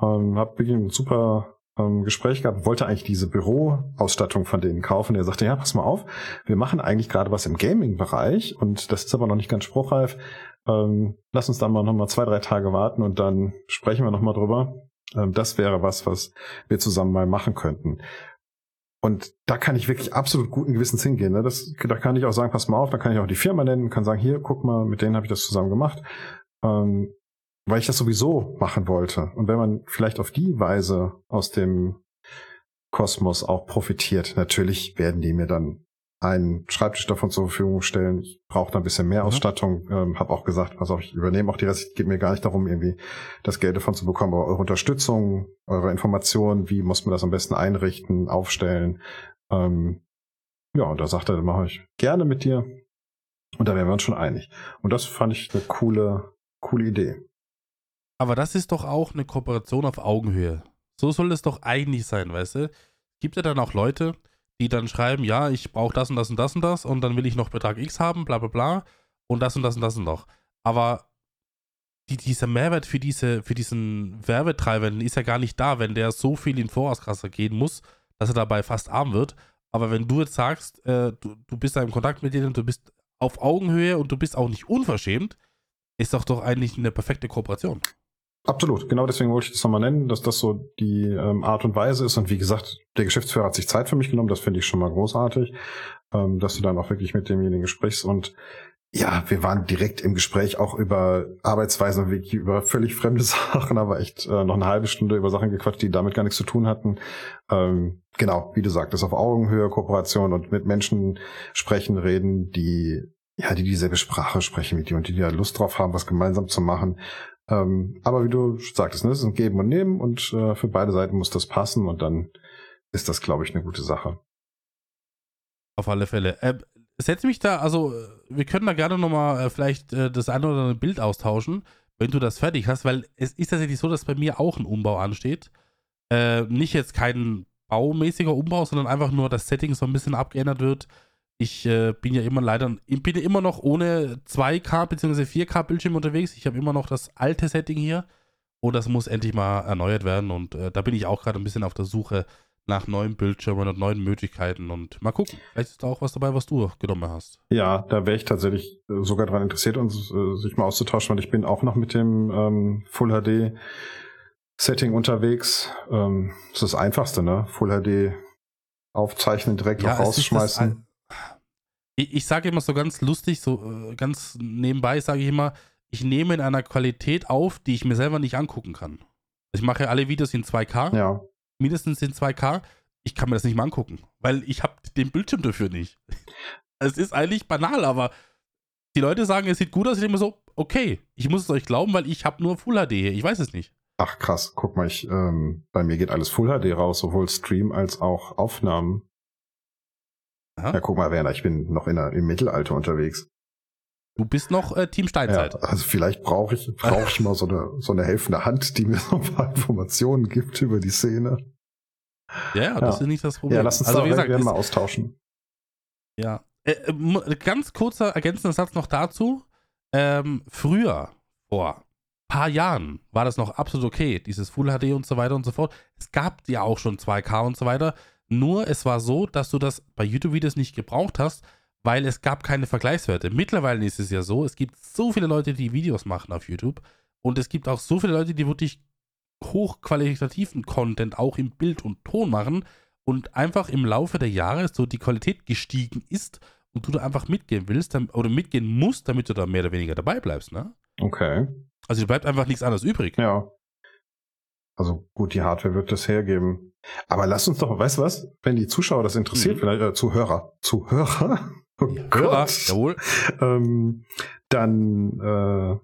Ähm, habe wirklich ein super ähm, Gespräch gehabt, wollte eigentlich diese Büroausstattung von denen kaufen. Er sagte, ja, pass mal auf, wir machen eigentlich gerade was im Gaming-Bereich und das ist aber noch nicht ganz spruchreif. Ähm, lass uns da mal nochmal zwei, drei Tage warten und dann sprechen wir nochmal drüber. Ähm, das wäre was, was wir zusammen mal machen könnten. Und da kann ich wirklich absolut guten Gewissens hingehen. Ne? Das, da kann ich auch sagen, pass mal auf, da kann ich auch die Firma nennen, kann sagen, hier, guck mal, mit denen habe ich das zusammen gemacht. Ähm, weil ich das sowieso machen wollte. Und wenn man vielleicht auf die Weise aus dem Kosmos auch profitiert, natürlich werden die mir dann einen Schreibtisch davon zur Verfügung stellen. Ich brauche da ein bisschen mehr mhm. Ausstattung. Ähm, habe auch gesagt, pass auf, ich übernehme auch die Rest. Geht mir gar nicht darum, irgendwie das Geld davon zu bekommen, aber eure Unterstützung, eure Informationen, wie muss man das am besten einrichten, aufstellen. Ähm, ja, und da sagt er, dann mache ich gerne mit dir. Und da wären wir uns schon einig. Und das fand ich eine coole, coole Idee. Aber das ist doch auch eine Kooperation auf Augenhöhe. So soll es doch eigentlich sein, weißt du? Gibt ja dann auch Leute, die dann schreiben, ja, ich brauche das und das und das und das und dann will ich noch Betrag X haben, bla bla bla und das und das und das und noch. Aber die, dieser Mehrwert für, diese, für diesen Werbetreibenden ist ja gar nicht da, wenn der so viel in Vorauskasse gehen muss, dass er dabei fast arm wird. Aber wenn du jetzt sagst, äh, du, du bist da im Kontakt mit denen, du bist auf Augenhöhe und du bist auch nicht unverschämt, ist doch doch eigentlich eine perfekte Kooperation. Absolut, genau deswegen wollte ich das nochmal nennen, dass das so die ähm, Art und Weise ist. Und wie gesagt, der Geschäftsführer hat sich Zeit für mich genommen, das finde ich schon mal großartig, ähm, dass du dann auch wirklich mit demjenigen sprichst. Und ja, wir waren direkt im Gespräch auch über Arbeitsweisen, wirklich über völlig fremde Sachen, aber echt äh, noch eine halbe Stunde über Sachen gequatscht, die damit gar nichts zu tun hatten. Ähm, genau, wie du sagtest, auf Augenhöhe, Kooperation und mit Menschen sprechen, reden, die ja, die dieselbe Sprache sprechen wie die und die, die ja Lust drauf haben, was gemeinsam zu machen. Ähm, aber wie du sagtest, ne, es ist ein Geben und Nehmen und äh, für beide Seiten muss das passen und dann ist das, glaube ich, eine gute Sache. Auf alle Fälle. Äh, setz mich da, also wir können da gerne nochmal äh, vielleicht äh, das eine oder andere Bild austauschen, wenn du das fertig hast, weil es ist tatsächlich so, dass bei mir auch ein Umbau ansteht. Äh, nicht jetzt kein baumäßiger Umbau, sondern einfach nur das Setting so ein bisschen abgeändert wird ich äh, bin ja immer leider, bin immer noch ohne 2K bzw. 4K Bildschirm unterwegs. Ich habe immer noch das alte Setting hier und das muss endlich mal erneuert werden und äh, da bin ich auch gerade ein bisschen auf der Suche nach neuen Bildschirmen und neuen Möglichkeiten und mal gucken. Vielleicht ist da auch was dabei, was du genommen hast. Ja, da wäre ich tatsächlich äh, sogar daran interessiert, uns äh, sich mal auszutauschen, weil ich bin auch noch mit dem ähm, Full HD Setting unterwegs. Ähm, das ist das Einfachste, ne? Full HD aufzeichnen, direkt Ja, auch rausschmeißen. Ich, ich sage immer so ganz lustig, so äh, ganz nebenbei sage ich immer, ich nehme in einer Qualität auf, die ich mir selber nicht angucken kann. Ich mache alle Videos in 2K, Ja, mindestens in 2K. Ich kann mir das nicht mal angucken, weil ich habe den Bildschirm dafür nicht. Es ist eigentlich banal, aber die Leute sagen, es sieht gut aus. Ich denke mir so, okay, ich muss es euch glauben, weil ich habe nur Full HD hier. Ich weiß es nicht. ach krass, guck mal, ich, ähm, bei mir geht alles Full HD raus, sowohl Stream als auch Aufnahmen. Aha. Ja, guck mal, Werner, ich bin noch in der, im Mittelalter unterwegs. Du bist noch äh, Team Ja, Steinzeit. also vielleicht brauche ich, brauche ich mal so eine, so eine helfende Hand, die mir so ein paar Informationen gibt über die Szene. Ja, ja, das Ja. ist nicht das Problem. Ja, lass uns also da gesagt, gerne mal austauschen. Ja. Äh, äh, ganz kurzer ergänzender Satz noch dazu. Ähm, früher, vor ein paar Jahren, war das noch absolut okay, dieses Full HD und so weiter und so fort. Es gab ja auch schon 2K und so weiter. Nur es war so, dass du das bei YouTube-Videos nicht gebraucht hast, weil es gab keine Vergleichswerte. Mittlerweile ist es ja so, es gibt so viele Leute, die Videos machen auf YouTube und es gibt auch so viele Leute, die wirklich hochqualitativen Content auch im Bild und Ton machen und einfach im Laufe der Jahre so die Qualität gestiegen ist und du da einfach mitgehen willst oder mitgehen musst, damit du da mehr oder weniger dabei bleibst, ne? Okay. Also dir bleibt einfach nichts anderes übrig. Ja. Also gut, die Hardware wird das hergeben. Aber lass uns doch, weißt du was? Wenn die Zuschauer das interessiert, Mhm. vielleicht äh, Zuhörer, Zuhörer, oh Hörer, Gott. jawohl. ähm, dann äh,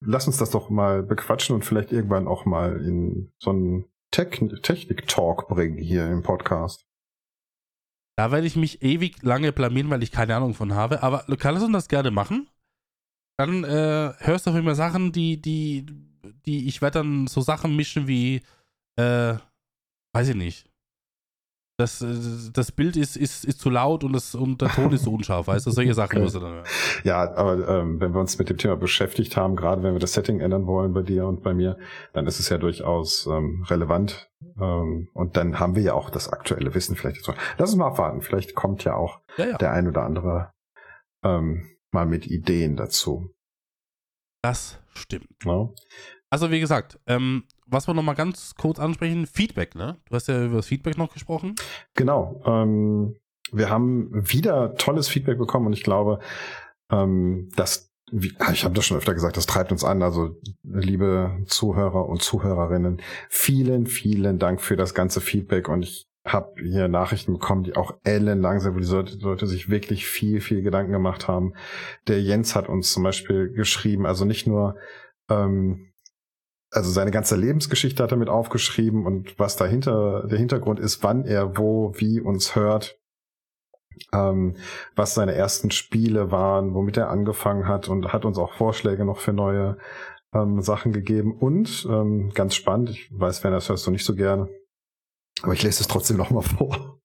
lass uns das doch mal bequatschen und vielleicht irgendwann auch mal in so einen Tech Technik-Talk bringen hier im Podcast. Da werde ich mich ewig lange blamieren, weil ich keine Ahnung von habe. Aber kannst du das gerne machen? Dann äh, hörst du auch immer Sachen, die, die, die, ich werde dann so Sachen mischen wie, äh, weiß ich nicht. Das, äh, das Bild ist, ist, ist zu laut und, das, und der Ton ist so unscharf, weißt du? Solche Sachen Okay. musst du dann hören. Ja, aber ähm, wenn wir uns mit dem Thema beschäftigt haben, gerade wenn wir das Setting ändern wollen bei dir und bei mir, dann ist es ja durchaus ähm, relevant. Ähm, und dann haben wir ja auch das aktuelle Wissen vielleicht dazu. Lass uns mal abwarten. Vielleicht kommt ja auch Ja, ja. der ein oder andere ähm, mal mit Ideen dazu. Das stimmt. Ne? Also, wie gesagt, ähm, was wir nochmal ganz kurz ansprechen, Feedback, ne? Du hast ja über das Feedback noch gesprochen. Genau. Ähm, wir haben wieder tolles Feedback bekommen und ich glaube, ähm, das, wie, ah, ich habe das schon öfter gesagt, das treibt uns an. Also, liebe Zuhörer und Zuhörerinnen, vielen, vielen Dank für das ganze Feedback und ich habe hier Nachrichten bekommen, die auch ellenlang sind, wo die Leute, sich wirklich viel, viel Gedanken gemacht haben. Der Jens hat uns zum Beispiel geschrieben, also nicht nur ähm, also seine ganze Lebensgeschichte hat er mit aufgeschrieben und was dahinter der Hintergrund ist, wann er wo wie uns hört, ähm, was seine ersten Spiele waren, womit er angefangen hat und hat uns auch Vorschläge noch für neue ähm, Sachen gegeben und ähm, ganz spannend, ich weiß, wenn das hörst du nicht so gerne, aber ich lese es trotzdem noch mal vor.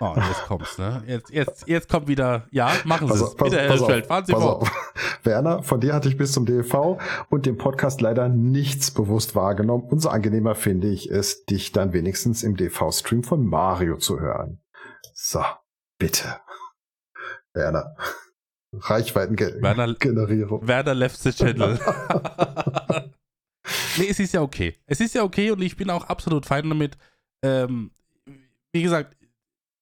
Oh, jetzt kommt's, ne? Jetzt, jetzt, jetzt kommt wieder, ja, machen Sie es. Bitte, Herr Hirschfeld, fahren Sie vor. Werner, von dir hatte ich bis zum DLV und dem Podcast leider nichts bewusst wahrgenommen. Umso angenehmer finde ich es, dich dann wenigstens im DV-Stream von Mario zu hören. So, bitte. Werner. Werner- Reichweitengenerierung. Werder left the channel. nee, es ist ja okay. Es ist ja okay und ich bin auch absolut fein damit. Ähm, wie gesagt,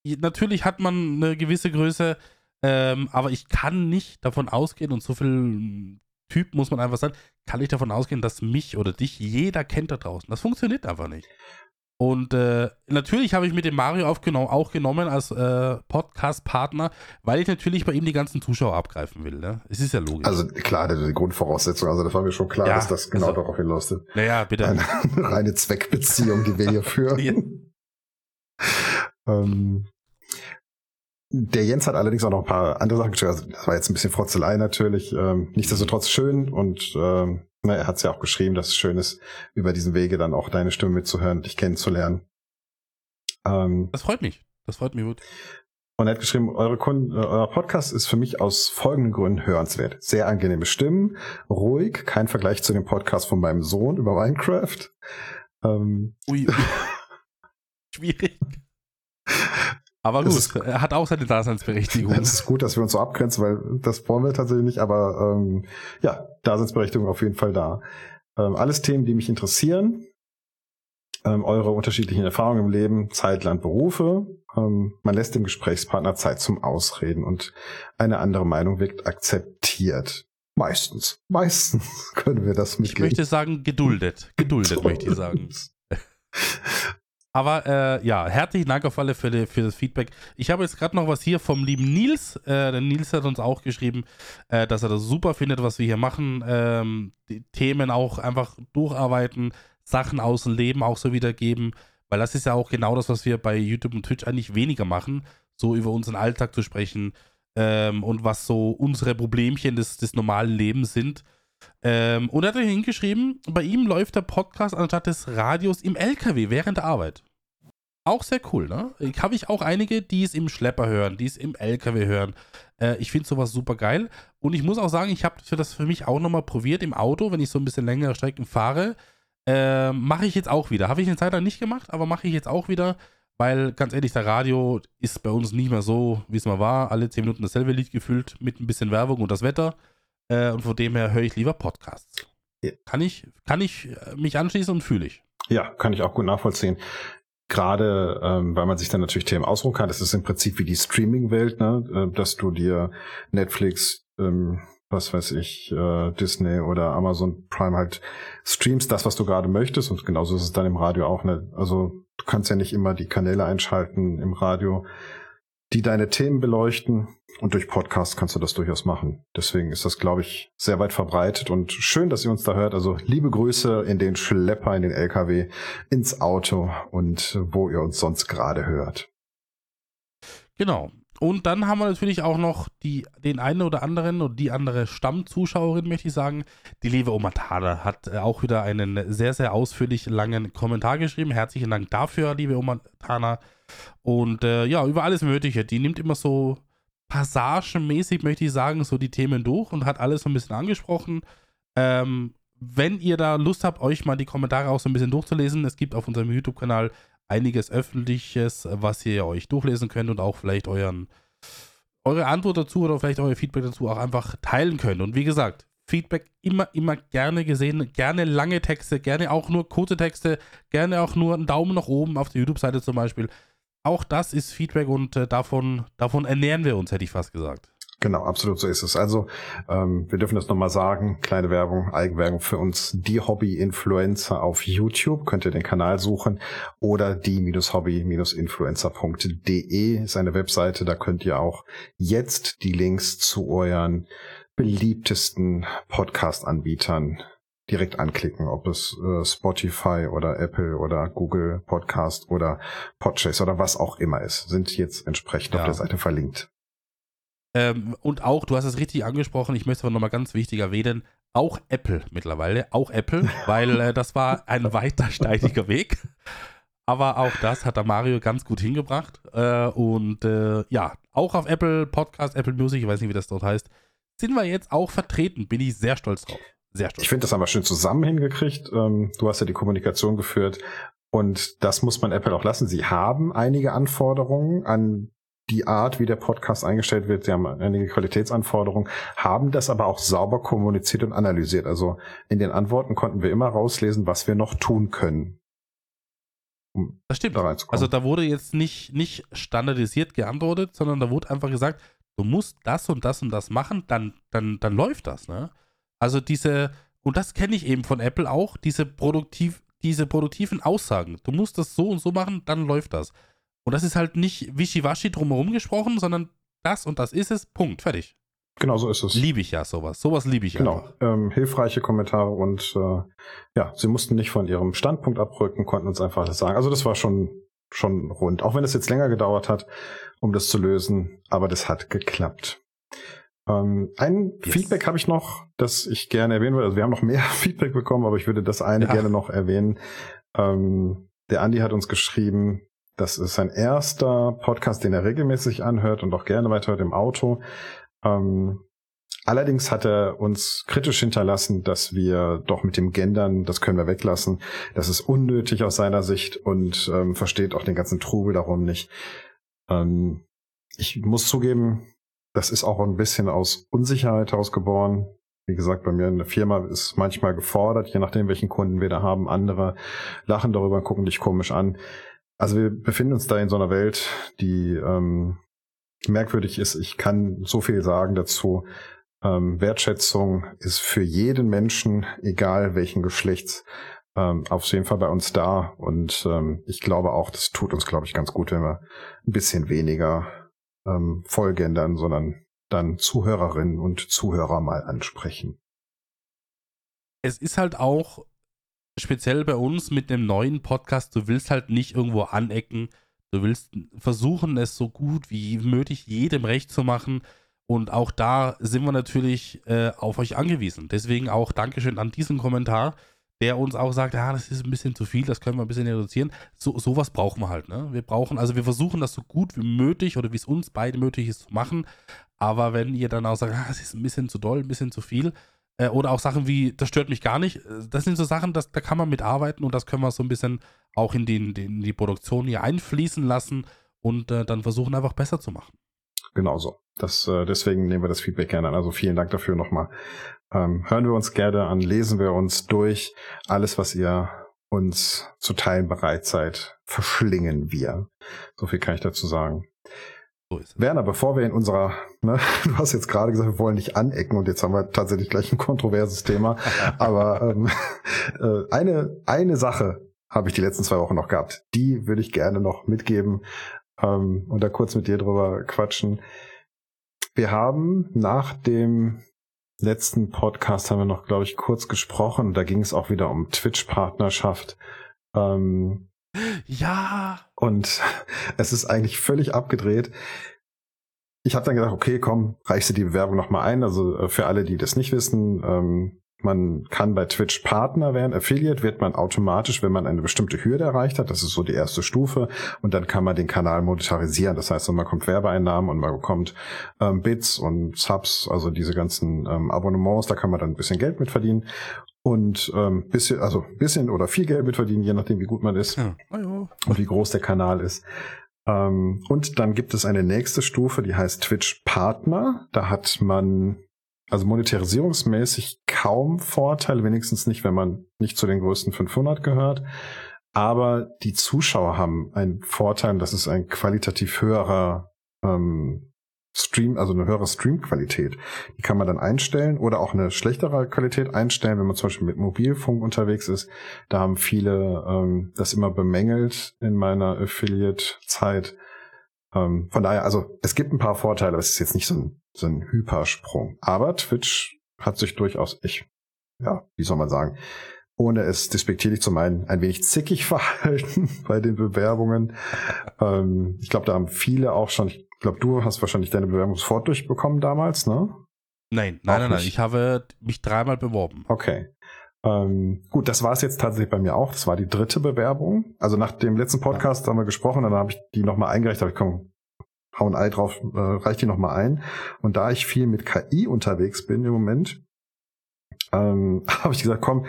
natürlich hat man eine gewisse Größe, ähm, aber ich kann nicht davon ausgehen, und so viel Typ muss man einfach sein, kann ich davon ausgehen, dass mich oder dich jeder kennt da draußen. Das funktioniert einfach nicht. Und äh, natürlich habe ich mit dem Mario aufgenommen, auch genommen als äh, Podcast-Partner, weil ich natürlich bei ihm die ganzen Zuschauer abgreifen will. Ne? Es ist ja logisch. Also klar, die Grundvoraussetzung. Also das war mir schon klar, Ja, dass das genau also- darauf hinläuft. naja, bitte. Eine reine Zweckbeziehung, die wir hier führen. Ja. Ähm, der Jens hat allerdings auch noch ein paar andere Sachen geschrieben. Also das war jetzt ein bisschen Frotzelei natürlich. Ähm, nichtsdestotrotz schön und ähm, na, er hat es ja auch geschrieben, dass es schön ist, über diesen Wege dann auch deine Stimme mitzuhören, dich kennenzulernen. Ähm, Das freut mich. Das freut mich gut. und er hat geschrieben, eure Kunden, äh, euer Podcast ist für mich aus folgenden Gründen hörenswert. Sehr angenehme Stimmen, ruhig, kein Vergleich zu dem Podcast von meinem Sohn über Minecraft. Ähm, ui. Schwierig. Aber gut, er hat auch seine Daseinsberechtigung. Es ist gut, dass wir uns so abgrenzen, weil das wollen wir tatsächlich nicht, aber ähm, ja, Daseinsberechtigung auf jeden Fall da. Ähm, alles Themen, die mich interessieren. Ähm, eure unterschiedlichen Erfahrungen im Leben, Zeit, Land, Berufe. Ähm, man lässt dem Gesprächspartner Zeit zum Ausreden und eine andere Meinung wird akzeptiert. Meistens. Meistens können wir das mitgehen. Ich möchte sagen, geduldet. Geduldet, möchte ich sagen. Aber äh, ja, herzlichen Dank auf alle Fälle für das Feedback. Ich habe jetzt gerade noch was hier vom lieben Nils. Äh, der Nils hat uns auch geschrieben, äh, dass er das super findet, was wir hier machen. Ähm, die Themen auch einfach durcharbeiten, Sachen aus dem Leben auch so wiedergeben. Weil das ist ja auch genau das, was wir bei YouTube und Twitch eigentlich weniger machen, so über unseren Alltag zu sprechen ähm, und was so unsere Problemchen des, des normalen Lebens sind. Ähm, und er hat hingeschrieben, bei ihm läuft der Podcast anstatt des Radios im LKW während der Arbeit. Auch sehr cool, ne? Habe ich auch einige, die es im Schlepper hören, die es im LKW hören. Äh, ich finde sowas super geil. Und ich muss auch sagen, ich habe das für mich auch nochmal probiert im Auto, wenn ich so ein bisschen längere Strecken fahre. Äh, mache ich jetzt auch wieder. Habe ich eine Zeit lang nicht gemacht, aber mache ich jetzt auch wieder, weil ganz ehrlich, der Radio ist bei uns nicht mehr so, wie es mal war. Alle 10 Minuten dasselbe Lied gefüllt mit ein bisschen Werbung und das Wetter. Äh, und von dem her höre ich lieber Podcasts. Ja. Kann ich, kann ich äh, mich anschließen und fühle ich. Ja, kann ich auch gut nachvollziehen. Gerade ähm, weil man sich dann natürlich Themen ausruhen kann. Das ist im Prinzip wie die Streaming-Welt, ne? Äh, dass du dir Netflix, ähm, was weiß ich, äh, Disney oder Amazon Prime halt streamst, das, was du gerade möchtest. Und genauso ist es dann im Radio auch. Ne? Also du kannst ja nicht immer die Kanäle einschalten im Radio, die deine Themen beleuchten. Und durch Podcast kannst du das durchaus machen. Deswegen ist das, glaube ich, sehr weit verbreitet und schön, dass ihr uns da hört. Also liebe Grüße in den Schlepper, in den LKW, ins Auto und wo ihr uns sonst gerade hört. Genau. Und dann haben wir natürlich auch noch die, den einen oder anderen oder die andere Stammzuschauerin, möchte ich sagen. Die liebe Oma Tada hat äh, auch wieder einen sehr, sehr ausführlich langen Kommentar geschrieben. Herzlichen Dank dafür, liebe Oma Tana. Und äh, ja, über alles Mögliche. Die nimmt immer so passagenmäßig, möchte ich sagen, so die Themen durch und hat alles so ein bisschen angesprochen. Ähm, wenn ihr da Lust habt, euch mal die Kommentare auch so ein bisschen durchzulesen, es gibt auf unserem YouTube-Kanal einiges Öffentliches, was ihr euch durchlesen könnt und auch vielleicht euren, eure Antwort dazu oder vielleicht euer Feedback dazu auch einfach teilen könnt. Und wie gesagt, Feedback immer, immer gerne gesehen, gerne lange Texte, gerne auch nur kurze Texte, gerne auch nur einen Daumen nach oben auf der YouTube-Seite zum Beispiel. Auch das ist Feedback und äh, davon, davon ernähren wir uns, hätte ich fast gesagt. Genau, absolut so ist es. Also ähm, wir dürfen das nochmal sagen, kleine Werbung, Eigenwerbung für uns, die Hobby-Influencer auf YouTube, könnt ihr den Kanal suchen oder die-hobby-influencer.de ist eine Webseite, da könnt ihr auch jetzt die Links zu euren beliebtesten Podcast-Anbietern direkt anklicken, ob es äh, Spotify oder Apple oder Google Podcast oder Podchase oder was auch immer ist, sind jetzt entsprechend ja. auf der Seite verlinkt. Ähm, und auch, du hast es richtig angesprochen, ich möchte aber nochmal ganz wichtig erwähnen, auch Apple mittlerweile, auch Apple, weil äh, das war ein weiter steigiger Weg. Aber auch das hat der Mario ganz gut hingebracht. Äh, und äh, ja, auch auf Apple Podcast, Apple Music, ich weiß nicht, wie das dort heißt, sind wir jetzt auch vertreten. Bin ich sehr stolz drauf. Sehr stolz. Ich finde, das haben wir schön zusammen hingekriegt. Ähm, du hast ja die Kommunikation geführt. Und das muss man Apple auch lassen. Sie haben einige Anforderungen an die Art, wie der Podcast eingestellt wird. Sie haben einige Qualitätsanforderungen, haben das aber auch sauber kommuniziert und analysiert. Also in den Antworten konnten wir immer rauslesen, was wir noch tun können. Um das stimmt. Da also da wurde jetzt nicht, nicht standardisiert geantwortet, sondern da wurde einfach gesagt, du musst das und das und das machen, dann, dann, dann läuft das, ne? Also diese, und das kenne ich eben von Apple auch, diese produktiv, diese produktiven Aussagen. Du musst das so und so machen, dann läuft das. Und das ist halt nicht wischiwaschi drumherum gesprochen, sondern das und das ist es, Punkt, fertig. Genau so ist es. Liebe ich ja sowas. Sowas liebe ich genau. Ähm, hilfreiche Kommentare und äh, ja, sie mussten nicht von ihrem Standpunkt abrücken, konnten uns einfach alles sagen. Also das war schon schon rund, auch wenn es jetzt länger gedauert hat, um das zu lösen, aber das hat geklappt. Ähm, ein yes. Feedback habe ich noch, das ich gerne erwähnen würde. Also wir haben noch mehr Feedback bekommen, aber ich würde das eine ja. gerne noch erwähnen. Ähm, der Andi hat uns geschrieben, das ist sein erster Podcast, den er regelmäßig anhört und auch gerne weiterhört im Auto. Ähm, Allerdings hat er uns kritisch hinterlassen, dass wir doch mit dem Gendern, das können wir weglassen, das ist unnötig aus seiner Sicht und ähm, versteht auch den ganzen Trubel darum nicht. Ähm, ich muss zugeben, das ist auch ein bisschen aus Unsicherheit herausgeboren. Wie gesagt, bei mir in der Firma ist manchmal gefordert, je nachdem, welchen Kunden wir da haben. Andere lachen darüber gucken dich komisch an. Also wir befinden uns da in so einer Welt, die ähm, merkwürdig ist. Ich kann so viel sagen dazu. Ähm, Wertschätzung ist für jeden Menschen, egal welchen Geschlechts, ähm, auf jeden Fall bei uns da. Und ähm, ich glaube auch, das tut uns, glaube ich, ganz gut, wenn wir ein bisschen weniger ähm, vollgendern, sondern dann Zuhörerinnen und Zuhörer mal ansprechen. Es ist halt auch speziell bei uns mit dem neuen Podcast, du willst halt nicht irgendwo anecken, du willst versuchen, es so gut wie möglich jedem recht zu machen. Und auch da sind wir natürlich äh, auf euch angewiesen. Deswegen auch Dankeschön an diesen Kommentar der uns auch sagt, ja, das ist ein bisschen zu viel, das können wir ein bisschen reduzieren. So, sowas brauchen wir halt. Ne? Wir brauchen, also wir versuchen das so gut wie möglich oder wie es uns beide möglich ist zu machen. Aber wenn ihr dann auch sagt, ah, ist ein bisschen zu doll, ein bisschen zu viel, äh, oder auch Sachen wie, das stört mich gar nicht, äh, das sind so Sachen, das, da kann man mitarbeiten und das können wir so ein bisschen auch in die, in die Produktion hier einfließen lassen und äh, dann versuchen einfach besser zu machen. Genau so. Das, äh, deswegen nehmen wir das Feedback gerne an. Also vielen Dank dafür nochmal. Ähm, hören wir uns gerne an, lesen wir uns durch. Alles, was ihr uns zu teilen bereit seid, verschlingen wir. So viel kann ich dazu sagen. So Werner, bevor wir in unserer, ne, du hast jetzt gerade gesagt, wir wollen nicht anecken und jetzt haben wir tatsächlich gleich ein kontroverses Thema. aber ähm, äh, eine, eine Sache habe ich die letzten zwei Wochen noch gehabt. Die würde ich gerne noch mitgeben ähm, und da kurz mit dir drüber quatschen. Wir haben nach dem letzten Podcast haben wir noch, glaube ich, kurz gesprochen. Da ging es auch wieder um Twitch-Partnerschaft. Ähm, ja. Und es ist eigentlich völlig abgedreht. Ich habe dann gedacht, okay, komm, reichst du die Bewerbung nochmal ein. Also äh, für alle, die das nicht wissen, ähm, man kann bei Twitch Partner werden. Affiliate wird man automatisch, wenn man eine bestimmte Hürde erreicht hat. Das ist so die erste Stufe. Und dann kann man den Kanal monetarisieren. Das heißt, man bekommt Werbeeinnahmen und man bekommt ähm, Bits und Subs, also diese ganzen ähm, Abonnements. Da kann man dann ein bisschen Geld mit verdienen. Und ähm, bisschen, also bisschen oder viel Geld mit verdienen, je nachdem, wie gut man ist ja. Und wie groß der Kanal ist. Ähm, und dann gibt es eine nächste Stufe, die heißt Twitch Partner. Da hat man also monetarisierungsmäßig kaum Vorteil, wenigstens nicht, wenn man nicht zu den größten 500 gehört. Aber die Zuschauer haben einen Vorteil, das ist ein qualitativ höherer ähm, Stream, also eine höhere Streamqualität. Die kann man dann einstellen oder auch eine schlechtere Qualität einstellen, wenn man zum Beispiel mit Mobilfunk unterwegs ist. Da haben viele ähm, das immer bemängelt in meiner Affiliate-Zeit. Ähm, von daher, also es gibt ein paar Vorteile, aber es ist jetzt nicht so ein so ein Hypersprung. Aber Twitch hat sich durchaus, ich, ja, wie soll man sagen, ohne es despektierlich zu meinen, ein wenig zickig verhalten bei den Bewerbungen. ähm, ich glaube, da haben viele auch schon, ich glaube, du hast wahrscheinlich deine Bewerbung sofort durchbekommen damals, ne? Nein, nein, nein, nein. Ich habe mich dreimal beworben. Okay. Ähm, gut, das war es jetzt tatsächlich bei mir auch. Das war die dritte Bewerbung. Also nach dem letzten Podcast haben wir gesprochen, dann habe ich die nochmal eingereicht, habe ich komm, hau ein Ei drauf, äh, reicht die nochmal ein. Und da ich viel mit KI unterwegs bin im Moment, ähm, habe ich gesagt, komm,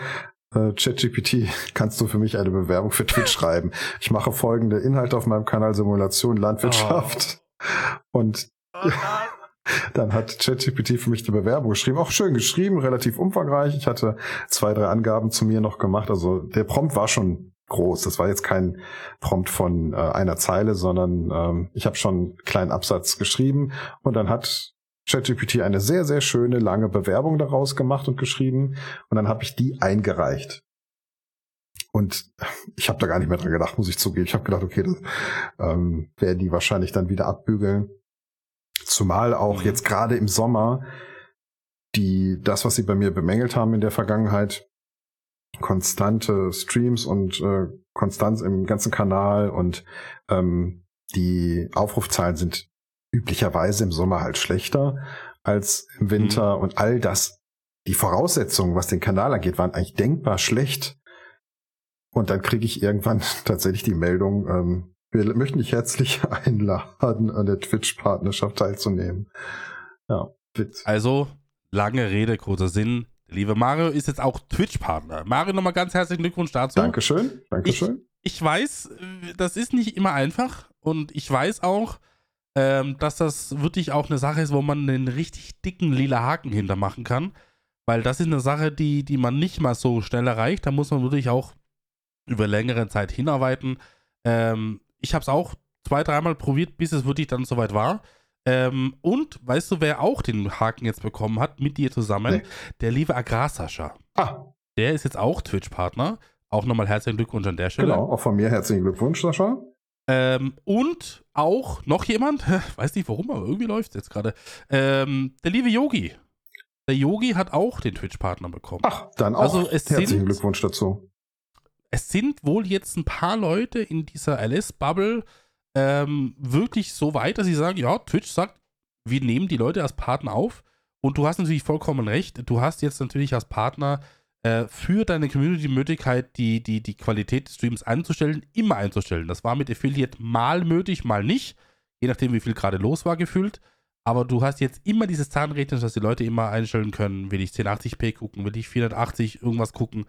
äh, ChatGPT, kannst du für mich eine Bewerbung für Twitch schreiben? Ich mache folgende Inhalte auf meinem Kanal Simulation Landwirtschaft. Oh. Und oh dann hat ChatGPT für mich die Bewerbung geschrieben. Auch schön geschrieben, relativ umfangreich. Ich hatte zwei, drei Angaben zu mir noch gemacht. Also der Prompt war schon groß. Das war jetzt kein Prompt von äh, einer Zeile, sondern ähm, ich habe schon einen kleinen Absatz geschrieben und dann hat ChatGPT eine sehr, sehr schöne lange Bewerbung daraus gemacht und geschrieben und dann habe ich die eingereicht. Und ich habe da gar nicht mehr dran gedacht, muss ich zugeben. Ich habe gedacht, okay, das ähm, werden die wahrscheinlich dann wieder abbügeln. Zumal auch mhm. jetzt gerade im Sommer die das, was sie bei mir bemängelt haben in der Vergangenheit, konstante Streams und äh, Konstanz im ganzen Kanal und ähm, die Aufrufzahlen sind üblicherweise im Sommer halt schlechter als im Winter mhm. und all das, die Voraussetzungen, was den Kanal angeht, waren eigentlich denkbar schlecht. Und dann kriege ich irgendwann tatsächlich die Meldung, ähm, wir möchten dich herzlich einladen, an der Twitch-Partnerschaft teilzunehmen. Ja, Witz. Also lange Rede, kurzer Sinn. Liebe Mario ist jetzt auch Twitch-Partner. Mario, nochmal ganz herzlichen Glückwunsch dazu. Dankeschön, Dankeschön. Ich, ich weiß, das ist nicht immer einfach und ich weiß auch, ähm, dass das wirklich auch eine Sache ist, wo man einen richtig dicken lila Haken hintermachen kann. Weil das ist eine Sache, die, die man nicht mal so schnell erreicht. Da muss man wirklich auch über längere Zeit hinarbeiten. Ähm, ich habe es auch zwei, dreimal probiert, bis es wirklich dann soweit war. Ähm, und weißt du, wer auch den Haken jetzt bekommen hat, mit dir zusammen? Nee. Der liebe Agrarsascha. Ah, Der ist jetzt auch Twitch-Partner. Auch nochmal herzlichen Glückwunsch an der Stelle. genau. Auch von mir herzlichen Glückwunsch, Sascha. Ähm, und auch noch jemand, weiß nicht warum, aber irgendwie läuft es jetzt gerade. Ähm, der liebe Yogi. Der Yogi hat auch den Twitch-Partner bekommen. Ach, dann auch Also es herzlichen sind- Glückwunsch dazu. Es sind wohl jetzt ein paar Leute in dieser LS-Bubble ähm, wirklich so weit, dass sie sagen, ja, Twitch sagt, wir nehmen die Leute als Partner auf. Und du hast natürlich vollkommen recht. Du hast jetzt natürlich als Partner äh, für deine Community die Möglichkeit, die, die, die Qualität des Streams einzustellen, immer einzustellen. Das war mit Affiliate mal möglich, mal nicht. Je nachdem, wie viel gerade los war, gefühlt. Aber du hast jetzt immer dieses Zahnrädchen, dass die Leute immer einstellen können, will ich 1080p gucken, will ich 480 irgendwas gucken.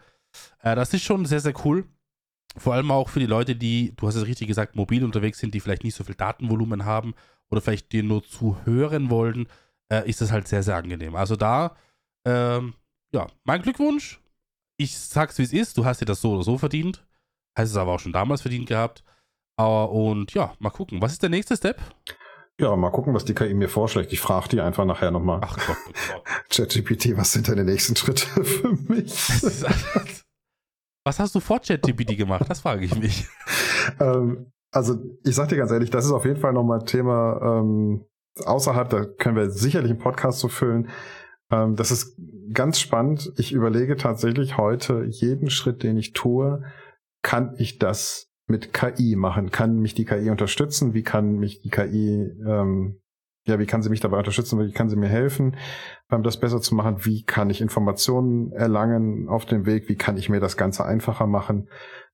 Äh, das ist schon sehr, sehr cool. Vor allem auch für die Leute, die, du hast es richtig gesagt, mobil unterwegs sind, die vielleicht nicht so viel Datenvolumen haben oder vielleicht dir nur zuhören wollen, äh, ist das halt sehr, sehr angenehm. Also da, ähm, ja, mein Glückwunsch. Ich sag's, wie es ist. Du hast dir das so oder so verdient. Hast es aber auch schon damals verdient gehabt. Aber, und ja, mal gucken. Was ist der nächste Step? Ja, mal gucken, was die KI mir vorschlägt. Ich frage die einfach nachher nochmal. Ach Gott, oh Gott. ChatGPT, was sind deine nächsten Schritte für mich? Was hast du vor ChatGPT gemacht? Das frage ich mich. ähm, also ich sag dir ganz ehrlich, das ist auf jeden Fall nochmal ein Thema ähm, außerhalb, da können wir sicherlich einen Podcast zu füllen. Ähm, das ist ganz spannend. Ich überlege tatsächlich heute, jeden Schritt, den ich tue, kann ich das mit KI machen? Kann mich die KI unterstützen? Wie kann mich die KI, ähm, ja, wie kann sie mich dabei unterstützen? Wie kann sie mir helfen, ähm, das besser zu machen? Wie kann ich Informationen erlangen auf dem Weg? Wie kann ich mir das Ganze einfacher machen?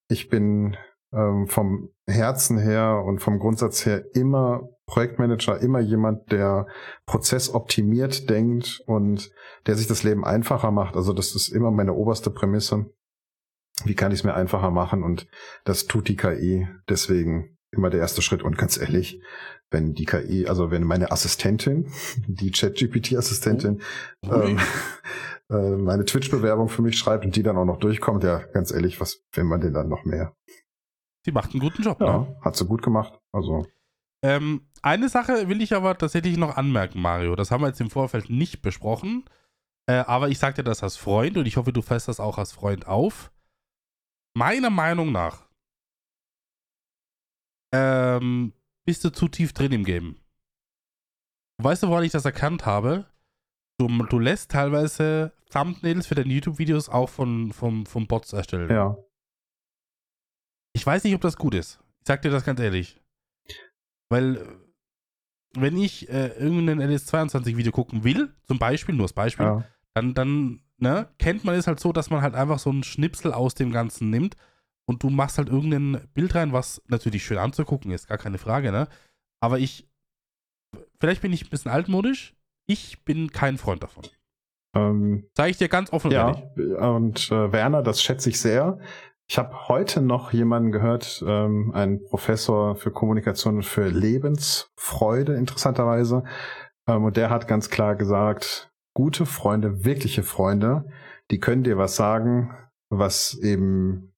Ich bin ähm, vom Herzen her und vom Grundsatz her immer Projektmanager, immer jemand, der prozessoptimiert denkt und der sich das Leben einfacher macht. Also das ist immer meine oberste Prämisse. Wie kann ich es mir einfacher machen? Und das tut die KI. Deswegen immer der erste Schritt. Und ganz ehrlich, wenn die KI, also wenn meine Assistentin, die ChatGPT-Assistentin, Ui. ähm, äh, meine Twitch-Bewerbung für mich schreibt und die dann auch noch durchkommt, ja, ganz ehrlich, was will man denn dann noch mehr? Sie macht einen guten Job, ne? Ja, hat sie gut gemacht. Also, Ähm, eine Sache will ich aber tatsächlich noch anmerken, Mario. Das haben wir jetzt im Vorfeld nicht besprochen. Äh, aber ich sage dir das als Freund und ich hoffe, du fährst das auch als Freund auf. Meiner Meinung nach ähm, bist du zu tief drin im Game. Weißt du, woran ich das erkannt habe? Du, du lässt teilweise Thumbnails für deine YouTube-Videos auch von, vom, vom Bots erstellen. ja. Ich weiß nicht, ob das gut ist. Ich sag dir das ganz ehrlich. Weil, wenn ich äh, irgendein LS22-Video gucken will, zum Beispiel, nur als Beispiel, ja. dann, dann ne, kennt man es halt so, dass man halt einfach so einen Schnipsel aus dem Ganzen nimmt und du machst halt irgendein Bild rein, was natürlich schön anzugucken ist, gar keine Frage, ne? Aber ich, vielleicht bin ich ein bisschen altmodisch, ich bin kein Freund davon. Ähm, Sage ich dir ganz offen und ja, und äh, Werner, das schätze ich sehr. Ich habe heute noch jemanden gehört, ähm, einen Professor für Kommunikation und für Lebensfreude, interessanterweise. Ähm, und der hat ganz klar gesagt, gute Freunde, wirkliche Freunde, die können dir was sagen, was eben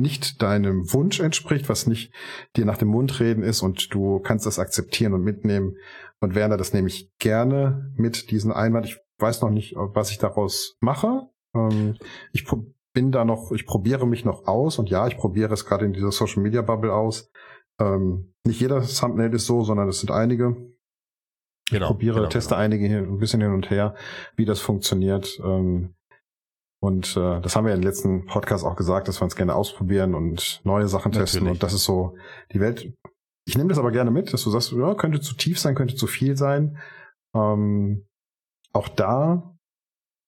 nicht deinem Wunsch entspricht, was nicht dir nach dem Mund reden ist und du kannst das akzeptieren und mitnehmen. Und Werner, das nehme ich gerne mit diesen Einwand. Ich weiß noch nicht, was ich daraus mache. Ähm, ich bin da noch, ich probiere mich noch aus und ja, ich probiere es gerade in dieser Social Media Bubble aus. Ähm, nicht jeder Thumbnail ist so, sondern es sind einige. Genau. probiere, genau, teste einige hier ein bisschen hin und her, wie das funktioniert. Ähm, und äh, das haben wir ja im letzten Podcast auch gesagt, dass wir uns gerne ausprobieren und neue Sachen testen. Natürlich. Und das ist so die Welt. Ich nehme das aber gerne mit, dass du sagst, ja, könnte zu tief sein, könnte zu viel sein. Ähm, auch da,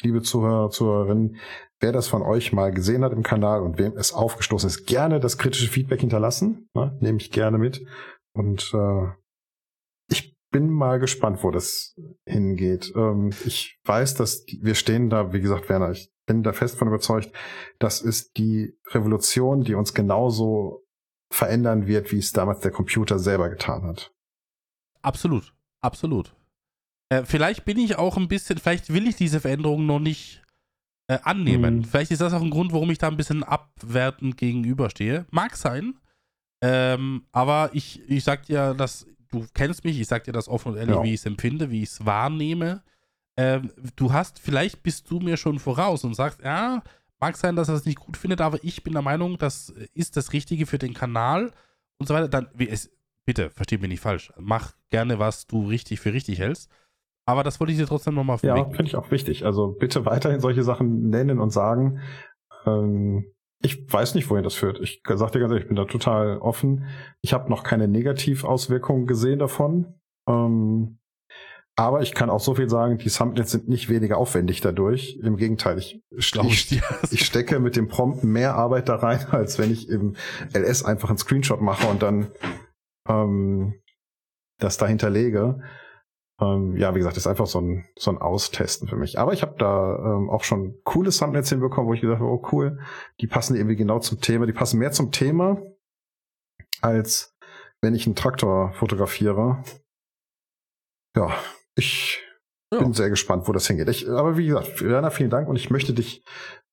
liebe Zuhörer, Zuhörerinnen, wer das von euch mal gesehen hat im Kanal und wem es aufgestoßen ist, gerne das kritische Feedback hinterlassen. Ne? Nehme ich gerne mit. Und äh, bin mal gespannt, wo das hingeht. Ähm, ich weiß, dass die, wir stehen da, wie gesagt, Werner, ich bin da fest von überzeugt, das ist die Revolution, die uns genauso verändern wird, wie es damals der Computer selber getan hat. Absolut, absolut. Äh, vielleicht bin ich auch ein bisschen, vielleicht will ich diese Veränderung noch nicht äh, annehmen. Mhm. Vielleicht ist das auch ein Grund, warum ich da ein bisschen abwertend gegenüberstehe. Mag sein. Ähm, aber ich, ich sag dir, dass du kennst mich, ich sag dir das offen und ehrlich, ja. wie ich es empfinde, wie ich es wahrnehme. Ähm, du hast, vielleicht bist du mir schon voraus und sagst, ja, mag sein, dass er es nicht gut findet, aber ich bin der Meinung, das ist das Richtige für den Kanal und so weiter. Dann, wie es, bitte, versteh mich nicht falsch. Mach gerne, was du richtig für richtig hältst. Aber das wollte ich dir trotzdem nochmal Ja, finde ich auch wichtig. Also bitte weiterhin solche Sachen nennen und sagen. Ähm, ich weiß nicht, wohin das führt. Ich sag dir ganz ehrlich, ich bin da total offen. Ich habe noch keine Negativauswirkungen gesehen davon. Ähm, aber ich kann auch so viel sagen, die Thumbnails sind nicht weniger aufwendig dadurch. Im Gegenteil, ich, ich, ich stecke mit dem Prompt mehr Arbeit da rein, als wenn ich im LS einfach einen Screenshot mache und dann ähm, das dahinter lege. Ähm, ja, wie gesagt, ist einfach so ein, so ein Austesten für mich. Aber ich habe da ähm, auch schon coole Thumbnails hinbekommen, wo ich gesagt habe, oh cool, die passen irgendwie genau zum Thema. Die passen mehr zum Thema, als wenn ich einen Traktor fotografiere. Ja, ich ja. bin sehr gespannt, wo das hingeht. Ich, aber wie gesagt, Werner, vielen Dank und ich möchte dich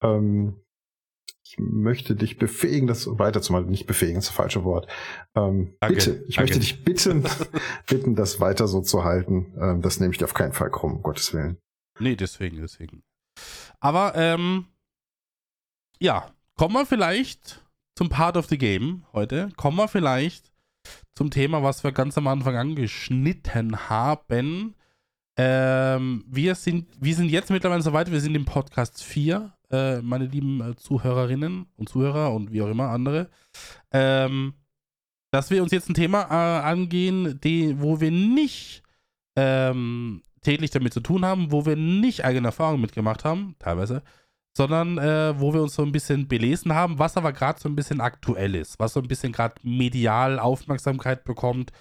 ähm, ich möchte dich befähigen, das weiterzumachen. Nicht befähigen, ist das falsche Wort. Ähm, bitte, ich danke. möchte dich bitten, bitten, das weiter so zu halten. Ähm, das nehme ich dir auf keinen Fall krumm, um Gottes Willen. Nee, deswegen, deswegen. Aber, ähm, ja, kommen wir vielleicht zum Part of the Game heute. Kommen wir vielleicht zum Thema, was wir ganz am Anfang angeschnitten haben. Ähm, wir, sind, wir sind jetzt mittlerweile so weit, wir sind im Podcast 4 äh, meine lieben äh, Zuhörerinnen und Zuhörer und wie auch immer andere, ähm, dass wir uns jetzt ein Thema äh, angehen, die, wo wir nicht ähm, täglich damit zu tun haben, wo wir nicht eigene Erfahrungen mitgemacht haben, teilweise, sondern äh, wo wir uns so ein bisschen belesen haben, was aber gerade so ein bisschen aktuell ist, was so ein bisschen gerade medial Aufmerksamkeit bekommt.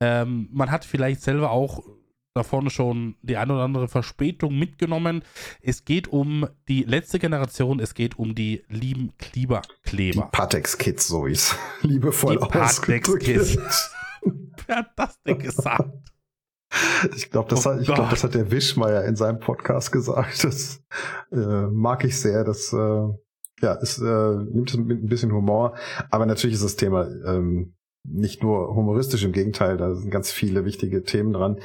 Ähm, man hat vielleicht selber auch da vorne schon die ein oder andere Verspätung mitgenommen. Es geht um die letzte Generation, es geht um die lieben Kleberkleber. Die Patex-Kids, so ist liebevoll die Patex-Kids. Wer hat das denn gesagt? Ich glaube, das, oh glaub, das hat der Wischmeier in seinem Podcast gesagt. Das äh, mag ich sehr. Das äh, ja, es äh, nimmt es mit ein bisschen Humor. Aber natürlich ist das Thema ähm, nicht nur humoristisch, im Gegenteil, da sind ganz viele wichtige Themen dran.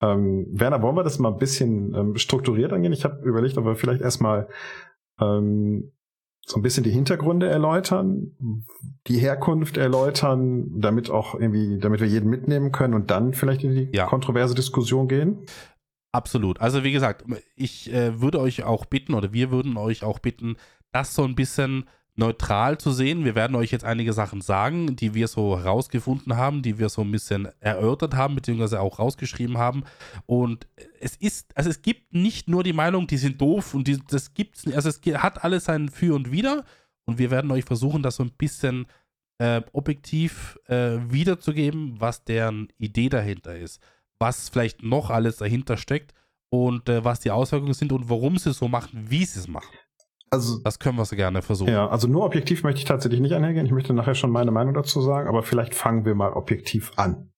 Ähm, Werner, wollen wir das mal ein bisschen ähm, strukturiert angehen? Ich habe überlegt, ob wir vielleicht erstmal ähm, so ein bisschen die Hintergründe erläutern, die Herkunft erläutern, damit auch irgendwie, damit wir jeden mitnehmen können und dann vielleicht in die ja. kontroverse Diskussion gehen. Absolut. Also wie gesagt, ich äh, würde euch auch bitten oder wir würden euch auch bitten, das so ein bisschen neutral zu sehen. Wir werden euch jetzt einige Sachen sagen, die wir so rausgefunden haben, die wir so ein bisschen erörtert haben, beziehungsweise auch rausgeschrieben haben. Und es ist, also es gibt nicht nur die Meinung, die sind doof und die, das gibt's nicht. Also es hat alles sein Für und Wider. Und wir werden euch versuchen, das so ein bisschen äh, objektiv äh, wiederzugeben, was deren Idee dahinter ist. Was vielleicht noch alles dahinter steckt und äh, was die Auswirkungen sind und warum sie es so machen, wie sie es machen. Also, das können wir so gerne versuchen. Ja, also nur objektiv möchte ich tatsächlich nicht einhergehen. Ich möchte nachher schon meine Meinung dazu sagen, aber vielleicht fangen wir mal objektiv an.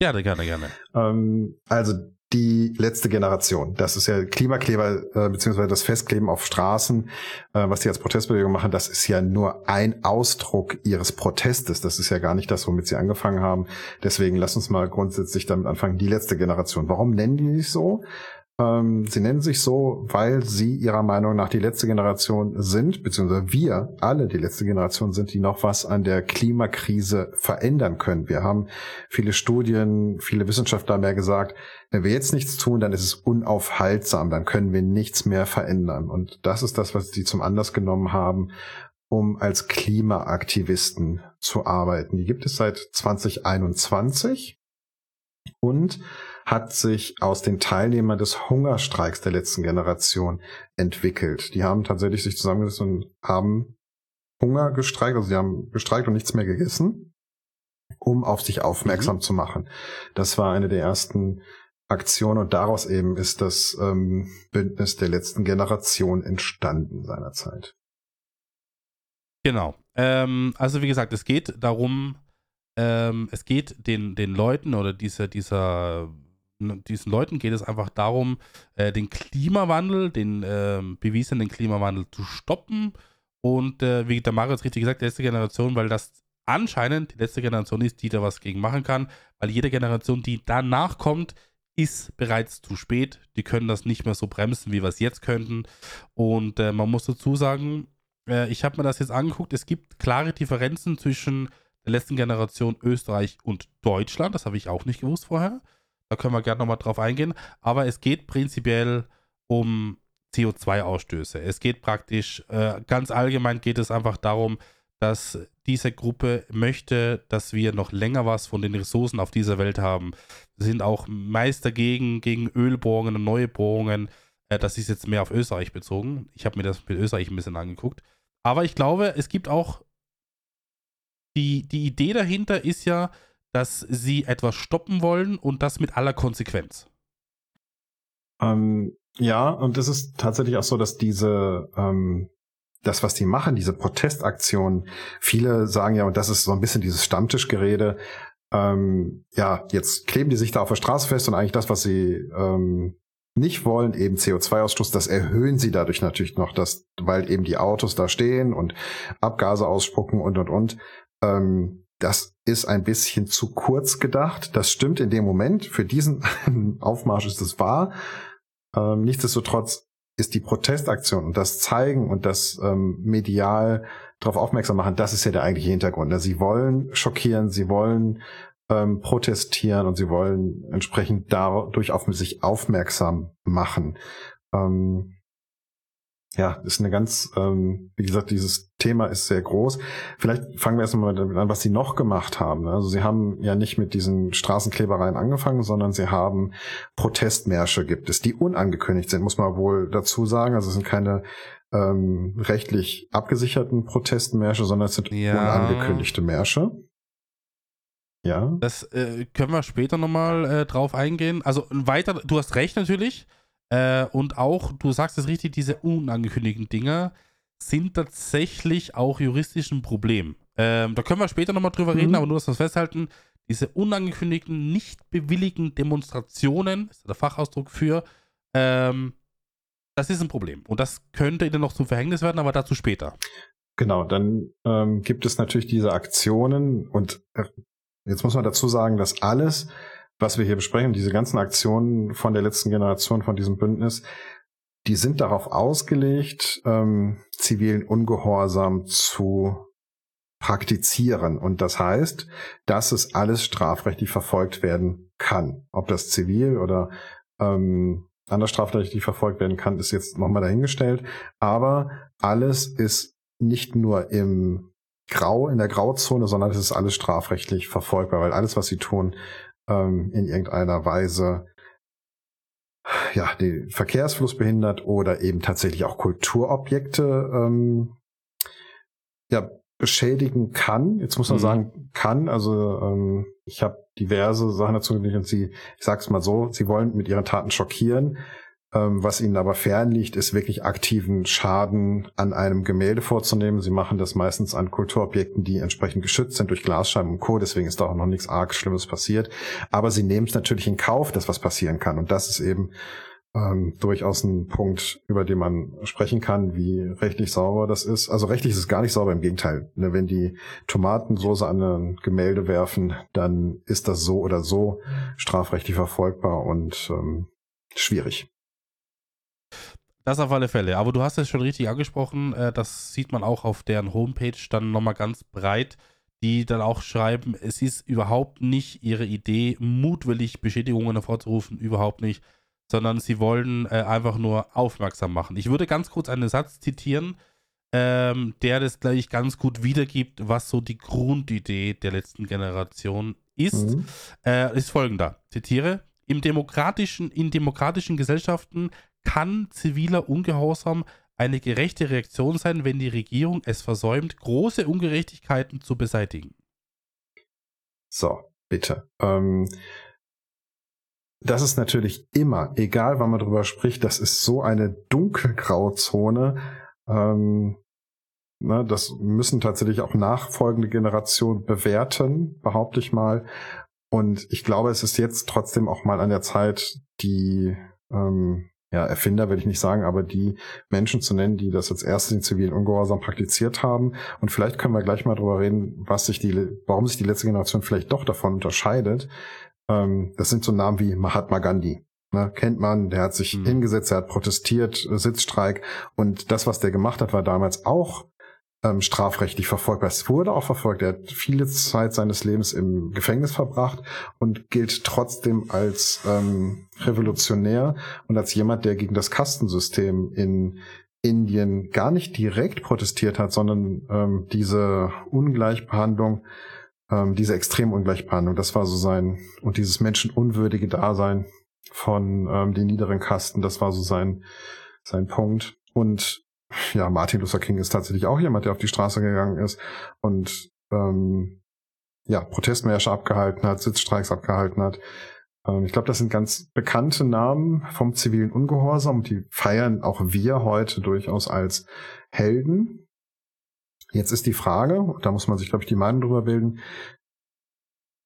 Ja, gerne, gerne. Ähm, also die letzte Generation. Das ist ja Klimakleber äh, beziehungsweise das Festkleben auf Straßen, äh, was die als Protestbewegung machen. Das ist ja nur ein Ausdruck ihres Protestes. Das ist ja gar nicht das, womit sie angefangen haben. Deswegen lass uns mal grundsätzlich damit anfangen. Die letzte Generation. Warum nennen die sich so? Ähm, sie nennen sich so, weil sie ihrer Meinung nach die letzte Generation sind, beziehungsweise wir alle die letzte Generation sind, die noch was an der Klimakrise verändern können. Wir haben viele Studien, viele Wissenschaftler mehr gesagt, wenn wir jetzt nichts tun, dann ist es unaufhaltsam, dann können wir nichts mehr verändern. Und das ist das, was sie zum Anlass genommen haben, um als Klimaaktivisten zu arbeiten. Die gibt es seit 2021 und hat sich aus den Teilnehmern des Hungerstreiks der letzten Generation entwickelt. Die haben tatsächlich sich zusammengesetzt und haben Hunger gestreikt, also sie haben gestreikt und nichts mehr gegessen. um auf sich aufmerksam mhm. zu machen. Das war eine der ersten Aktionen und daraus eben ist das ähm, Bündnis der letzten Generation entstanden seinerzeit. Genau. Ähm, also wie gesagt, es geht darum, ähm, es geht den, den Leuten oder dieser, dieser, diesen Leuten geht es einfach darum, äh, den Klimawandel, den äh, bewiesenen Klimawandel zu stoppen. Und äh, wie der Marius richtig gesagt, die letzte Generation, weil das anscheinend die letzte Generation ist, die da was gegen machen kann, weil jede Generation, die danach kommt, ist bereits zu spät. Die können das nicht mehr so bremsen, wie wir es jetzt könnten. Und äh, man muss dazu sagen, äh, ich habe mir das jetzt angeguckt, es gibt klare Differenzen zwischen der letzten Generation Österreich und Deutschland. Das habe ich auch nicht gewusst vorher. Da können wir gerne nochmal drauf eingehen. Aber es geht prinzipiell um CO2-Ausstöße. Es geht praktisch, äh, ganz allgemein geht es einfach darum, dass diese Gruppe möchte, dass wir noch länger was von den Ressourcen auf dieser Welt haben. Sie sind auch meist dagegen, gegen Ölbohrungen und neue Bohrungen. Äh, das ist jetzt mehr auf Österreich bezogen. Ich habe mir das mit Österreich ein bisschen angeguckt. Aber ich glaube, es gibt auch die, die Idee dahinter ist ja, dass sie etwas stoppen wollen und das mit aller Konsequenz. Ähm, ja, und es ist tatsächlich auch so, dass diese, ähm, das, was die machen, diese Protestaktionen, viele sagen ja, und das ist so ein bisschen dieses Stammtischgerede, ähm, ja, jetzt kleben die sich da auf der Straße fest und eigentlich das, was sie ähm, nicht wollen, eben CO2-Ausstoß, das erhöhen sie dadurch natürlich noch, dass, weil eben die Autos da stehen und Abgase ausspucken und und und. Ähm, das ist ein bisschen zu kurz gedacht. Das stimmt in dem Moment. Für diesen Aufmarsch ist es wahr. Ähm, nichtsdestotrotz ist die Protestaktion und das Zeigen und das ähm, medial darauf aufmerksam machen, das ist ja der eigentliche Hintergrund. Sie wollen schockieren, sie wollen ähm, protestieren und sie wollen entsprechend dadurch auf sich aufmerksam machen. Ähm, ja, ist eine ganz, ähm, wie gesagt, dieses Thema ist sehr groß. Vielleicht fangen wir erstmal damit an, was sie noch gemacht haben. Also sie haben ja nicht mit diesen Straßenklebereien angefangen, sondern sie haben Protestmärsche gibt es, die unangekündigt sind, muss man wohl dazu sagen. Also es sind keine ähm, rechtlich abgesicherten Protestmärsche, sondern es sind ja. unangekündigte Märsche. Ja. Das äh, können wir später nochmal äh, drauf eingehen. Also weiter, du hast recht natürlich. Äh, und auch, du sagst es richtig, diese unangekündigten Dinge sind tatsächlich auch juristisch ein Problem. Ähm, da können wir später nochmal drüber mhm. reden, aber nur, dass wir das festhalten, diese unangekündigten, nicht bewilligten Demonstrationen, ist der Fachausdruck für, ähm, das ist ein Problem. Und das könnte ihnen noch zum Verhängnis werden, aber dazu später. Genau, dann ähm, gibt es natürlich diese Aktionen und äh, jetzt muss man dazu sagen, dass alles was wir hier besprechen, diese ganzen Aktionen von der letzten Generation von diesem Bündnis, die sind darauf ausgelegt, ähm, zivilen Ungehorsam zu praktizieren. Und das heißt, dass es alles strafrechtlich verfolgt werden kann. Ob das zivil oder ähm, anders strafrechtlich verfolgt werden kann, ist jetzt nochmal dahingestellt. Aber alles ist nicht nur im Grau, in der Grauzone, sondern es ist alles strafrechtlich verfolgbar, weil alles, was sie tun, ähm, in irgendeiner Weise ja, den Verkehrsfluss behindert oder eben tatsächlich auch Kulturobjekte ähm, ja, beschädigen kann. Jetzt muss man mhm. sagen, kann. Also ähm, ich habe diverse Sachen dazu gelesen und sie, ich sag's mal so, sie wollen mit ihren Taten schockieren. Ähm, was ihnen aber fernliegt, ist wirklich aktiven Schaden an einem Gemälde vorzunehmen. Sie machen das meistens an Kulturobjekten, die entsprechend geschützt sind durch Glasscheiben und Co. Deswegen ist da auch noch nichts arg Schlimmes passiert. Aber sie nehmen es natürlich in Kauf, dass was passieren kann. Und das ist eben ähm, durchaus ein Punkt, über den man sprechen kann, wie rechtlich sauber das ist. Also rechtlich ist es gar nicht sauber, im Gegenteil. Ne, wenn die Tomatensoße an ein Gemälde werfen, dann ist das so oder so strafrechtlich verfolgbar und ähm, schwierig. Das auf alle Fälle. Aber du hast es schon richtig angesprochen. Äh, das sieht man auch auf deren Homepage dann nochmal ganz breit, die dann auch schreiben, es ist überhaupt nicht ihre Idee, mutwillig Beschädigungen hervorzurufen, überhaupt nicht, sondern sie wollen äh, einfach nur aufmerksam machen. Ich würde ganz kurz einen Satz zitieren, ähm, der das gleich ganz gut wiedergibt, was so die Grundidee der letzten Generation ist. Mhm. Äh, ist folgender. Zitiere. Im demokratischen, in demokratischen Gesellschaften kann ziviler Ungehorsam eine gerechte Reaktion sein, wenn die Regierung es versäumt, große Ungerechtigkeiten zu beseitigen. So, bitte. Ähm, das ist natürlich immer, egal wann man drüber spricht, das ist so eine dunkelgrauzone. Ähm, ne, das müssen tatsächlich auch nachfolgende Generationen bewerten, behaupte ich mal. Und ich glaube, es ist jetzt trotzdem auch mal an der Zeit, die ähm, ja, Erfinder will ich nicht sagen, aber die Menschen zu nennen, die das als erstes in zivilen Ungehorsam praktiziert haben. Und vielleicht können wir gleich mal drüber reden, was sich die, warum sich die letzte Generation vielleicht doch davon unterscheidet. Ähm, das sind so Namen wie Mahatma Gandhi. Ne, kennt man, der hat sich mhm. hingesetzt, er hat protestiert, Sitzstreik. Und das, was der gemacht hat, war damals auch ähm, strafrechtlich verfolgt. Es wurde auch verfolgt. Er hat viele Zeit seines Lebens im Gefängnis verbracht und gilt trotzdem als ähm, revolutionär und als jemand, der gegen das Kastensystem in Indien gar nicht direkt protestiert hat, sondern ähm, diese Ungleichbehandlung, ähm, diese extrem Ungleichbehandlung, das war so sein, und dieses menschenunwürdige Dasein von ähm, den niederen Kasten, das war so sein, sein Punkt. Und ja, Martin Luther King ist tatsächlich auch jemand, der auf die Straße gegangen ist und ähm, ja, Protestmärsche abgehalten hat, Sitzstreiks abgehalten hat. Ähm, ich glaube, das sind ganz bekannte Namen vom zivilen Ungehorsam die feiern auch wir heute durchaus als Helden. Jetzt ist die Frage, da muss man sich, glaube ich, die Meinung drüber bilden,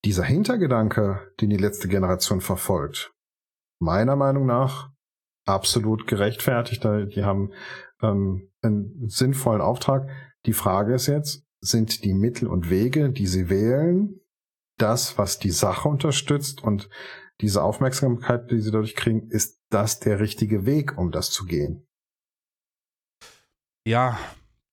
dieser Hintergedanke, den die letzte Generation verfolgt, meiner Meinung nach absolut gerechtfertigt. Die haben ähm, einen sinnvollen Auftrag. Die Frage ist jetzt, sind die Mittel und Wege, die sie wählen, das, was die Sache unterstützt und diese Aufmerksamkeit, die sie dadurch kriegen, ist das der richtige Weg, um das zu gehen? Ja,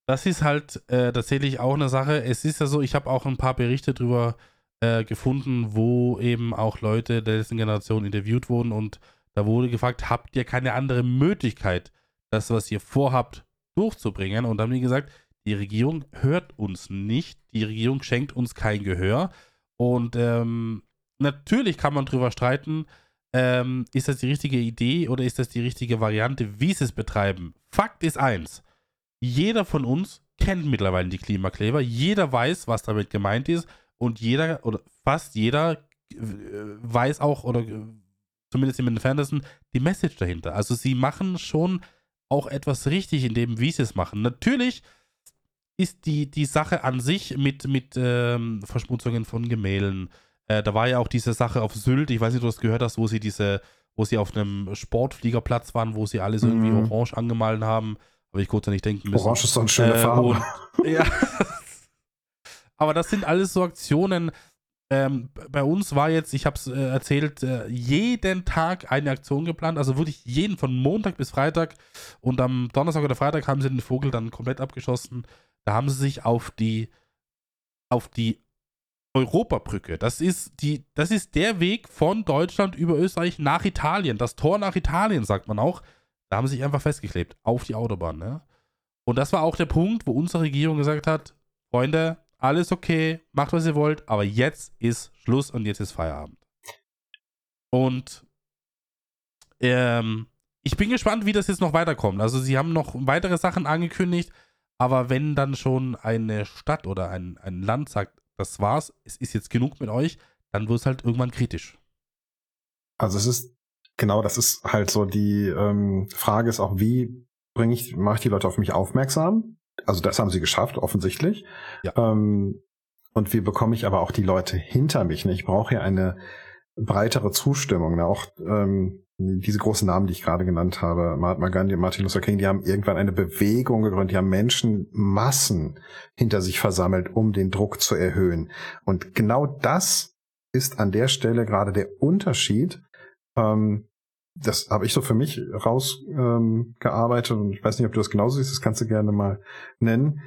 das ist halt äh, tatsächlich auch eine Sache. Es ist ja so, ich habe auch ein paar Berichte darüber äh, gefunden, wo eben auch Leute der letzten Generation interviewt wurden und da wurde gefragt, habt ihr keine andere Möglichkeit, das, was ihr vorhabt, durchzubringen. Und haben die gesagt, die Regierung hört uns nicht, die Regierung schenkt uns kein Gehör. Und ähm, natürlich kann man darüber streiten, ähm, ist das die richtige Idee oder ist das die richtige Variante, wie sie es betreiben. Fakt ist eins, jeder von uns kennt mittlerweile die Klimakleber, jeder weiß, was damit gemeint ist und jeder oder fast jeder äh, weiß auch oder äh, zumindest im entferntesten die Message dahinter. Also sie machen schon auch etwas richtig in dem, wie sie es machen. Natürlich ist die, die Sache an sich mit, mit ähm, Verschmutzungen von Gemälden. Äh, da war ja auch diese Sache auf Sylt, ich weiß nicht, ob du das gehört hast, wo sie diese, wo sie auf einem Sportfliegerplatz waren, wo sie alles irgendwie mhm. orange angemalt haben. Aber ich kurz nicht denken müssen. Orange ist so eine schöne äh, Farbe. Und, ja. Aber das sind alles so Aktionen, ähm, bei uns war jetzt, ich habe es äh, erzählt, äh, jeden Tag eine Aktion geplant, also wirklich jeden von Montag bis Freitag. Und am Donnerstag oder Freitag haben sie den Vogel dann komplett abgeschossen. Da haben sie sich auf die, auf die Europabrücke, das ist, die, das ist der Weg von Deutschland über Österreich nach Italien. Das Tor nach Italien, sagt man auch. Da haben sie sich einfach festgeklebt auf die Autobahn. Ne? Und das war auch der Punkt, wo unsere Regierung gesagt hat: Freunde, alles okay, macht was ihr wollt, aber jetzt ist Schluss und jetzt ist Feierabend. Und ähm, ich bin gespannt, wie das jetzt noch weiterkommt. Also sie haben noch weitere Sachen angekündigt, aber wenn dann schon eine Stadt oder ein, ein Land sagt, das war's, es ist jetzt genug mit euch, dann wird es halt irgendwann kritisch. Also es ist, genau, das ist halt so die ähm, Frage ist auch, wie bringe ich, mache ich die Leute auf mich aufmerksam? Also das haben sie geschafft, offensichtlich. Ja. Ähm, und wie bekomme ich aber auch die Leute hinter mich? Ne? Ich brauche ja eine breitere Zustimmung. Ne? Auch ähm, diese großen Namen, die ich gerade genannt habe, Mahatma Gandhi und Martin Luther King, die haben irgendwann eine Bewegung gegründet, die haben Menschenmassen hinter sich versammelt, um den Druck zu erhöhen. Und genau das ist an der Stelle gerade der Unterschied ähm, das habe ich so für mich rausgearbeitet ähm, und ich weiß nicht, ob du das genauso siehst, das kannst du gerne mal nennen.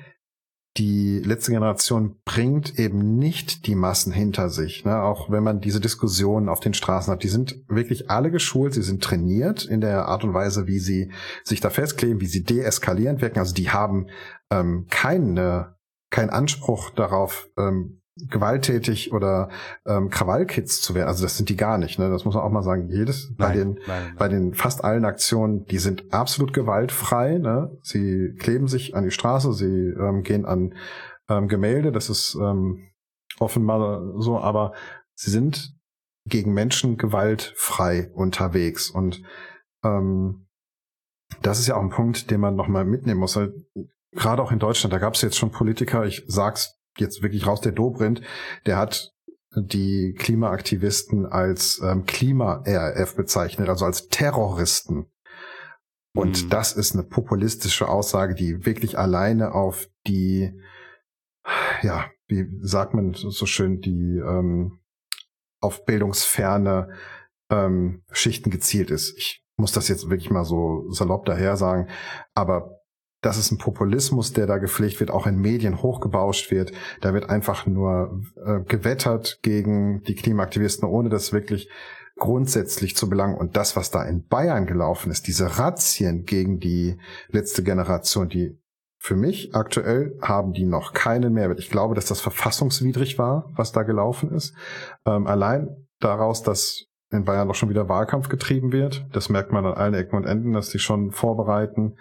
Die letzte Generation bringt eben nicht die Massen hinter sich, ne? auch wenn man diese Diskussionen auf den Straßen hat. Die sind wirklich alle geschult, sie sind trainiert in der Art und Weise, wie sie sich da festkleben, wie sie deeskalierend wirken. Also die haben ähm, keine, keinen Anspruch darauf, ähm, gewalttätig oder ähm, Krawallkids zu werden. Also das sind die gar nicht. Ne? Das muss man auch mal sagen. Jedes nein, bei den nein, nein. bei den fast allen Aktionen, die sind absolut gewaltfrei. Ne? Sie kleben sich an die Straße, sie ähm, gehen an ähm, Gemälde. Das ist ähm, offen mal so, aber sie sind gegen Menschen gewaltfrei unterwegs und ähm, das ist ja auch ein Punkt, den man nochmal mitnehmen muss. Gerade auch in Deutschland, da gab es jetzt schon Politiker, ich sag's jetzt wirklich raus, der Dobrindt, der hat die Klimaaktivisten als ähm, Klima-RF bezeichnet, also als Terroristen. Und mhm. das ist eine populistische Aussage, die wirklich alleine auf die, ja, wie sagt man so schön, die ähm, auf bildungsferne ähm, Schichten gezielt ist. Ich muss das jetzt wirklich mal so salopp daher sagen, aber das ist ein Populismus, der da gepflegt wird, auch in Medien hochgebauscht wird. Da wird einfach nur äh, gewettert gegen die Klimaaktivisten, ohne das wirklich grundsätzlich zu belangen. Und das, was da in Bayern gelaufen ist, diese Razzien gegen die letzte Generation, die für mich aktuell haben die noch keinen Mehrwert. Ich glaube, dass das verfassungswidrig war, was da gelaufen ist. Ähm, allein daraus, dass in Bayern noch schon wieder Wahlkampf getrieben wird. Das merkt man an allen Ecken und Enden, dass die schon vorbereiten.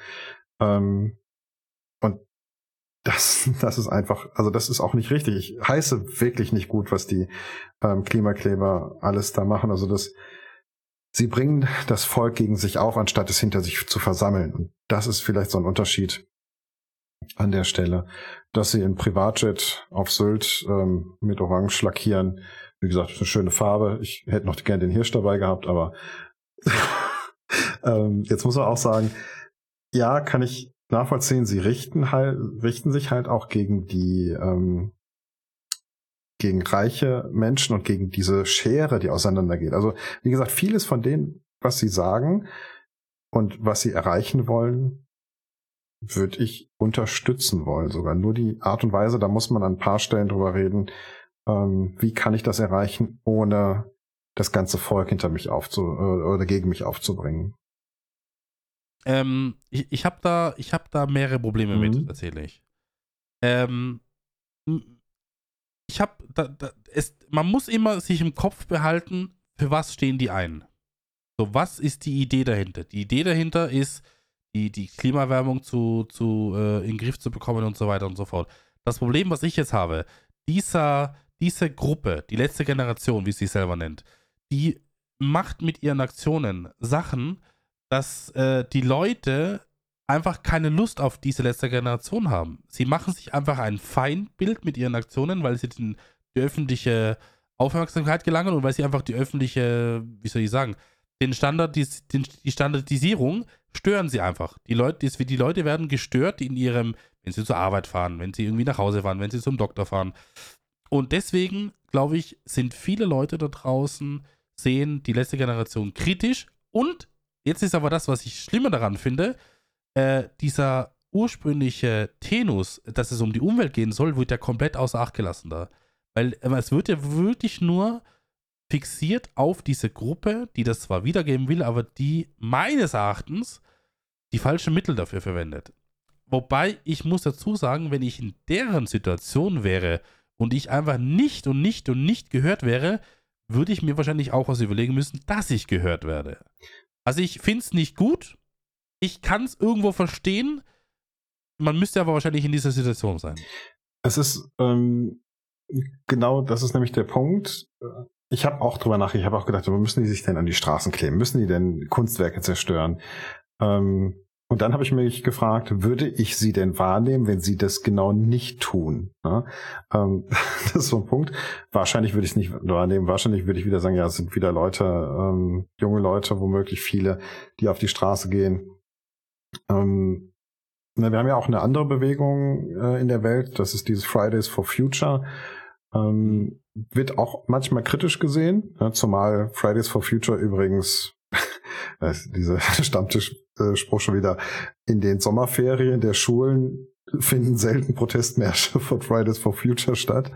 Ähm, und das, das ist einfach, also das ist auch nicht richtig. Ich heiße wirklich nicht gut, was die ähm, Klimakleber alles da machen. Also das, sie bringen das Volk gegen sich auf, anstatt es hinter sich zu versammeln. Und das ist vielleicht so ein Unterschied an der Stelle, dass sie in Privatjet auf Sylt ähm, mit Orange lackieren. Wie gesagt, eine schöne Farbe. Ich hätte noch gerne den Hirsch dabei gehabt, aber ähm, jetzt muss man auch sagen, ja, kann ich nachvollziehen. Sie richten halt, richten sich halt auch gegen die, ähm, gegen reiche Menschen und gegen diese Schere, die auseinandergeht. Also, wie gesagt, vieles von dem, was sie sagen und was sie erreichen wollen, würde ich unterstützen wollen. Sogar nur die Art und Weise, da muss man an ein paar Stellen drüber reden, ähm, wie kann ich das erreichen, ohne das ganze Volk hinter mich aufzu äh, oder gegen mich aufzubringen. Ähm, ich ich habe da, hab da mehrere Probleme mhm. mit, erzähle ich. Ähm, ich habe, da, da, man muss immer sich im Kopf behalten, für was stehen die ein. So, was ist die Idee dahinter? Die Idee dahinter ist, die, die Klimaerwärmung zu, zu, äh, in den Griff zu bekommen und so weiter und so fort. Das Problem, was ich jetzt habe, dieser, diese Gruppe, die letzte Generation, wie sie selber nennt, die macht mit ihren Aktionen Sachen, dass äh, die Leute einfach keine Lust auf diese letzte Generation haben. Sie machen sich einfach ein Feindbild mit ihren Aktionen, weil sie den, die öffentliche Aufmerksamkeit gelangen und weil sie einfach die öffentliche, wie soll ich sagen, den Standard, die, den, die Standardisierung stören sie einfach. Die Leute, die, die Leute werden gestört in ihrem, wenn sie zur Arbeit fahren, wenn sie irgendwie nach Hause fahren, wenn sie zum Doktor fahren. Und deswegen, glaube ich, sind viele Leute da draußen, sehen die letzte Generation kritisch und Jetzt ist aber das, was ich schlimmer daran finde, äh, dieser ursprüngliche Tenus, dass es um die Umwelt gehen soll, wird ja komplett außer Acht gelassen da. Weil äh, es wird ja wirklich nur fixiert auf diese Gruppe, die das zwar wiedergeben will, aber die meines Erachtens die falschen Mittel dafür verwendet. Wobei ich muss dazu sagen, wenn ich in deren Situation wäre und ich einfach nicht und nicht und nicht gehört wäre, würde ich mir wahrscheinlich auch was überlegen müssen, dass ich gehört werde. Also ich finde es nicht gut. Ich kann es irgendwo verstehen. Man müsste aber wahrscheinlich in dieser Situation sein. Es ist ähm, genau, das ist nämlich der Punkt. Ich habe auch drüber nach, ich habe auch gedacht, müssen die sich denn an die Straßen kleben? Müssen die denn Kunstwerke zerstören? Ähm, und dann habe ich mich gefragt, würde ich sie denn wahrnehmen, wenn sie das genau nicht tun? Ja, ähm, das ist so ein Punkt. Wahrscheinlich würde ich es nicht wahrnehmen. Wahrscheinlich würde ich wieder sagen, ja, es sind wieder Leute, ähm, junge Leute, womöglich viele, die auf die Straße gehen. Ähm, na, wir haben ja auch eine andere Bewegung äh, in der Welt. Das ist dieses Fridays for Future. Ähm, wird auch manchmal kritisch gesehen, ja, zumal Fridays for Future übrigens dieser Stammtischspruch schon wieder, in den Sommerferien der Schulen finden selten Protestmärsche von Fridays for Future statt.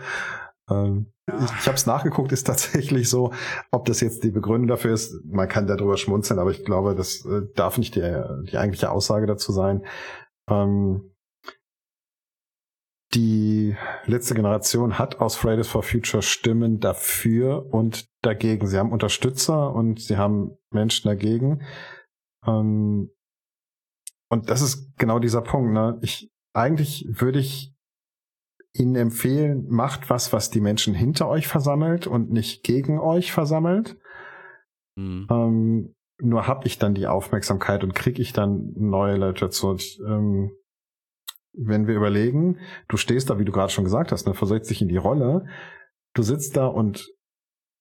Ähm. Ich, ich habe es nachgeguckt, ist tatsächlich so, ob das jetzt die Begründung dafür ist, man kann darüber schmunzeln, aber ich glaube, das äh, darf nicht die, die eigentliche Aussage dazu sein. Ähm, die letzte Generation hat aus Fridays for Future Stimmen dafür und dagegen. Sie haben Unterstützer und sie haben Menschen dagegen. Ähm, und das ist genau dieser Punkt. Ne? Ich eigentlich würde ich Ihnen empfehlen, macht was, was die Menschen hinter euch versammelt und nicht gegen euch versammelt. Mhm. Ähm, nur habe ich dann die Aufmerksamkeit und kriege ich dann neue Leute dazu. Und, ähm, wenn wir überlegen, du stehst da, wie du gerade schon gesagt hast, ne, versetzt dich in die Rolle, du sitzt da und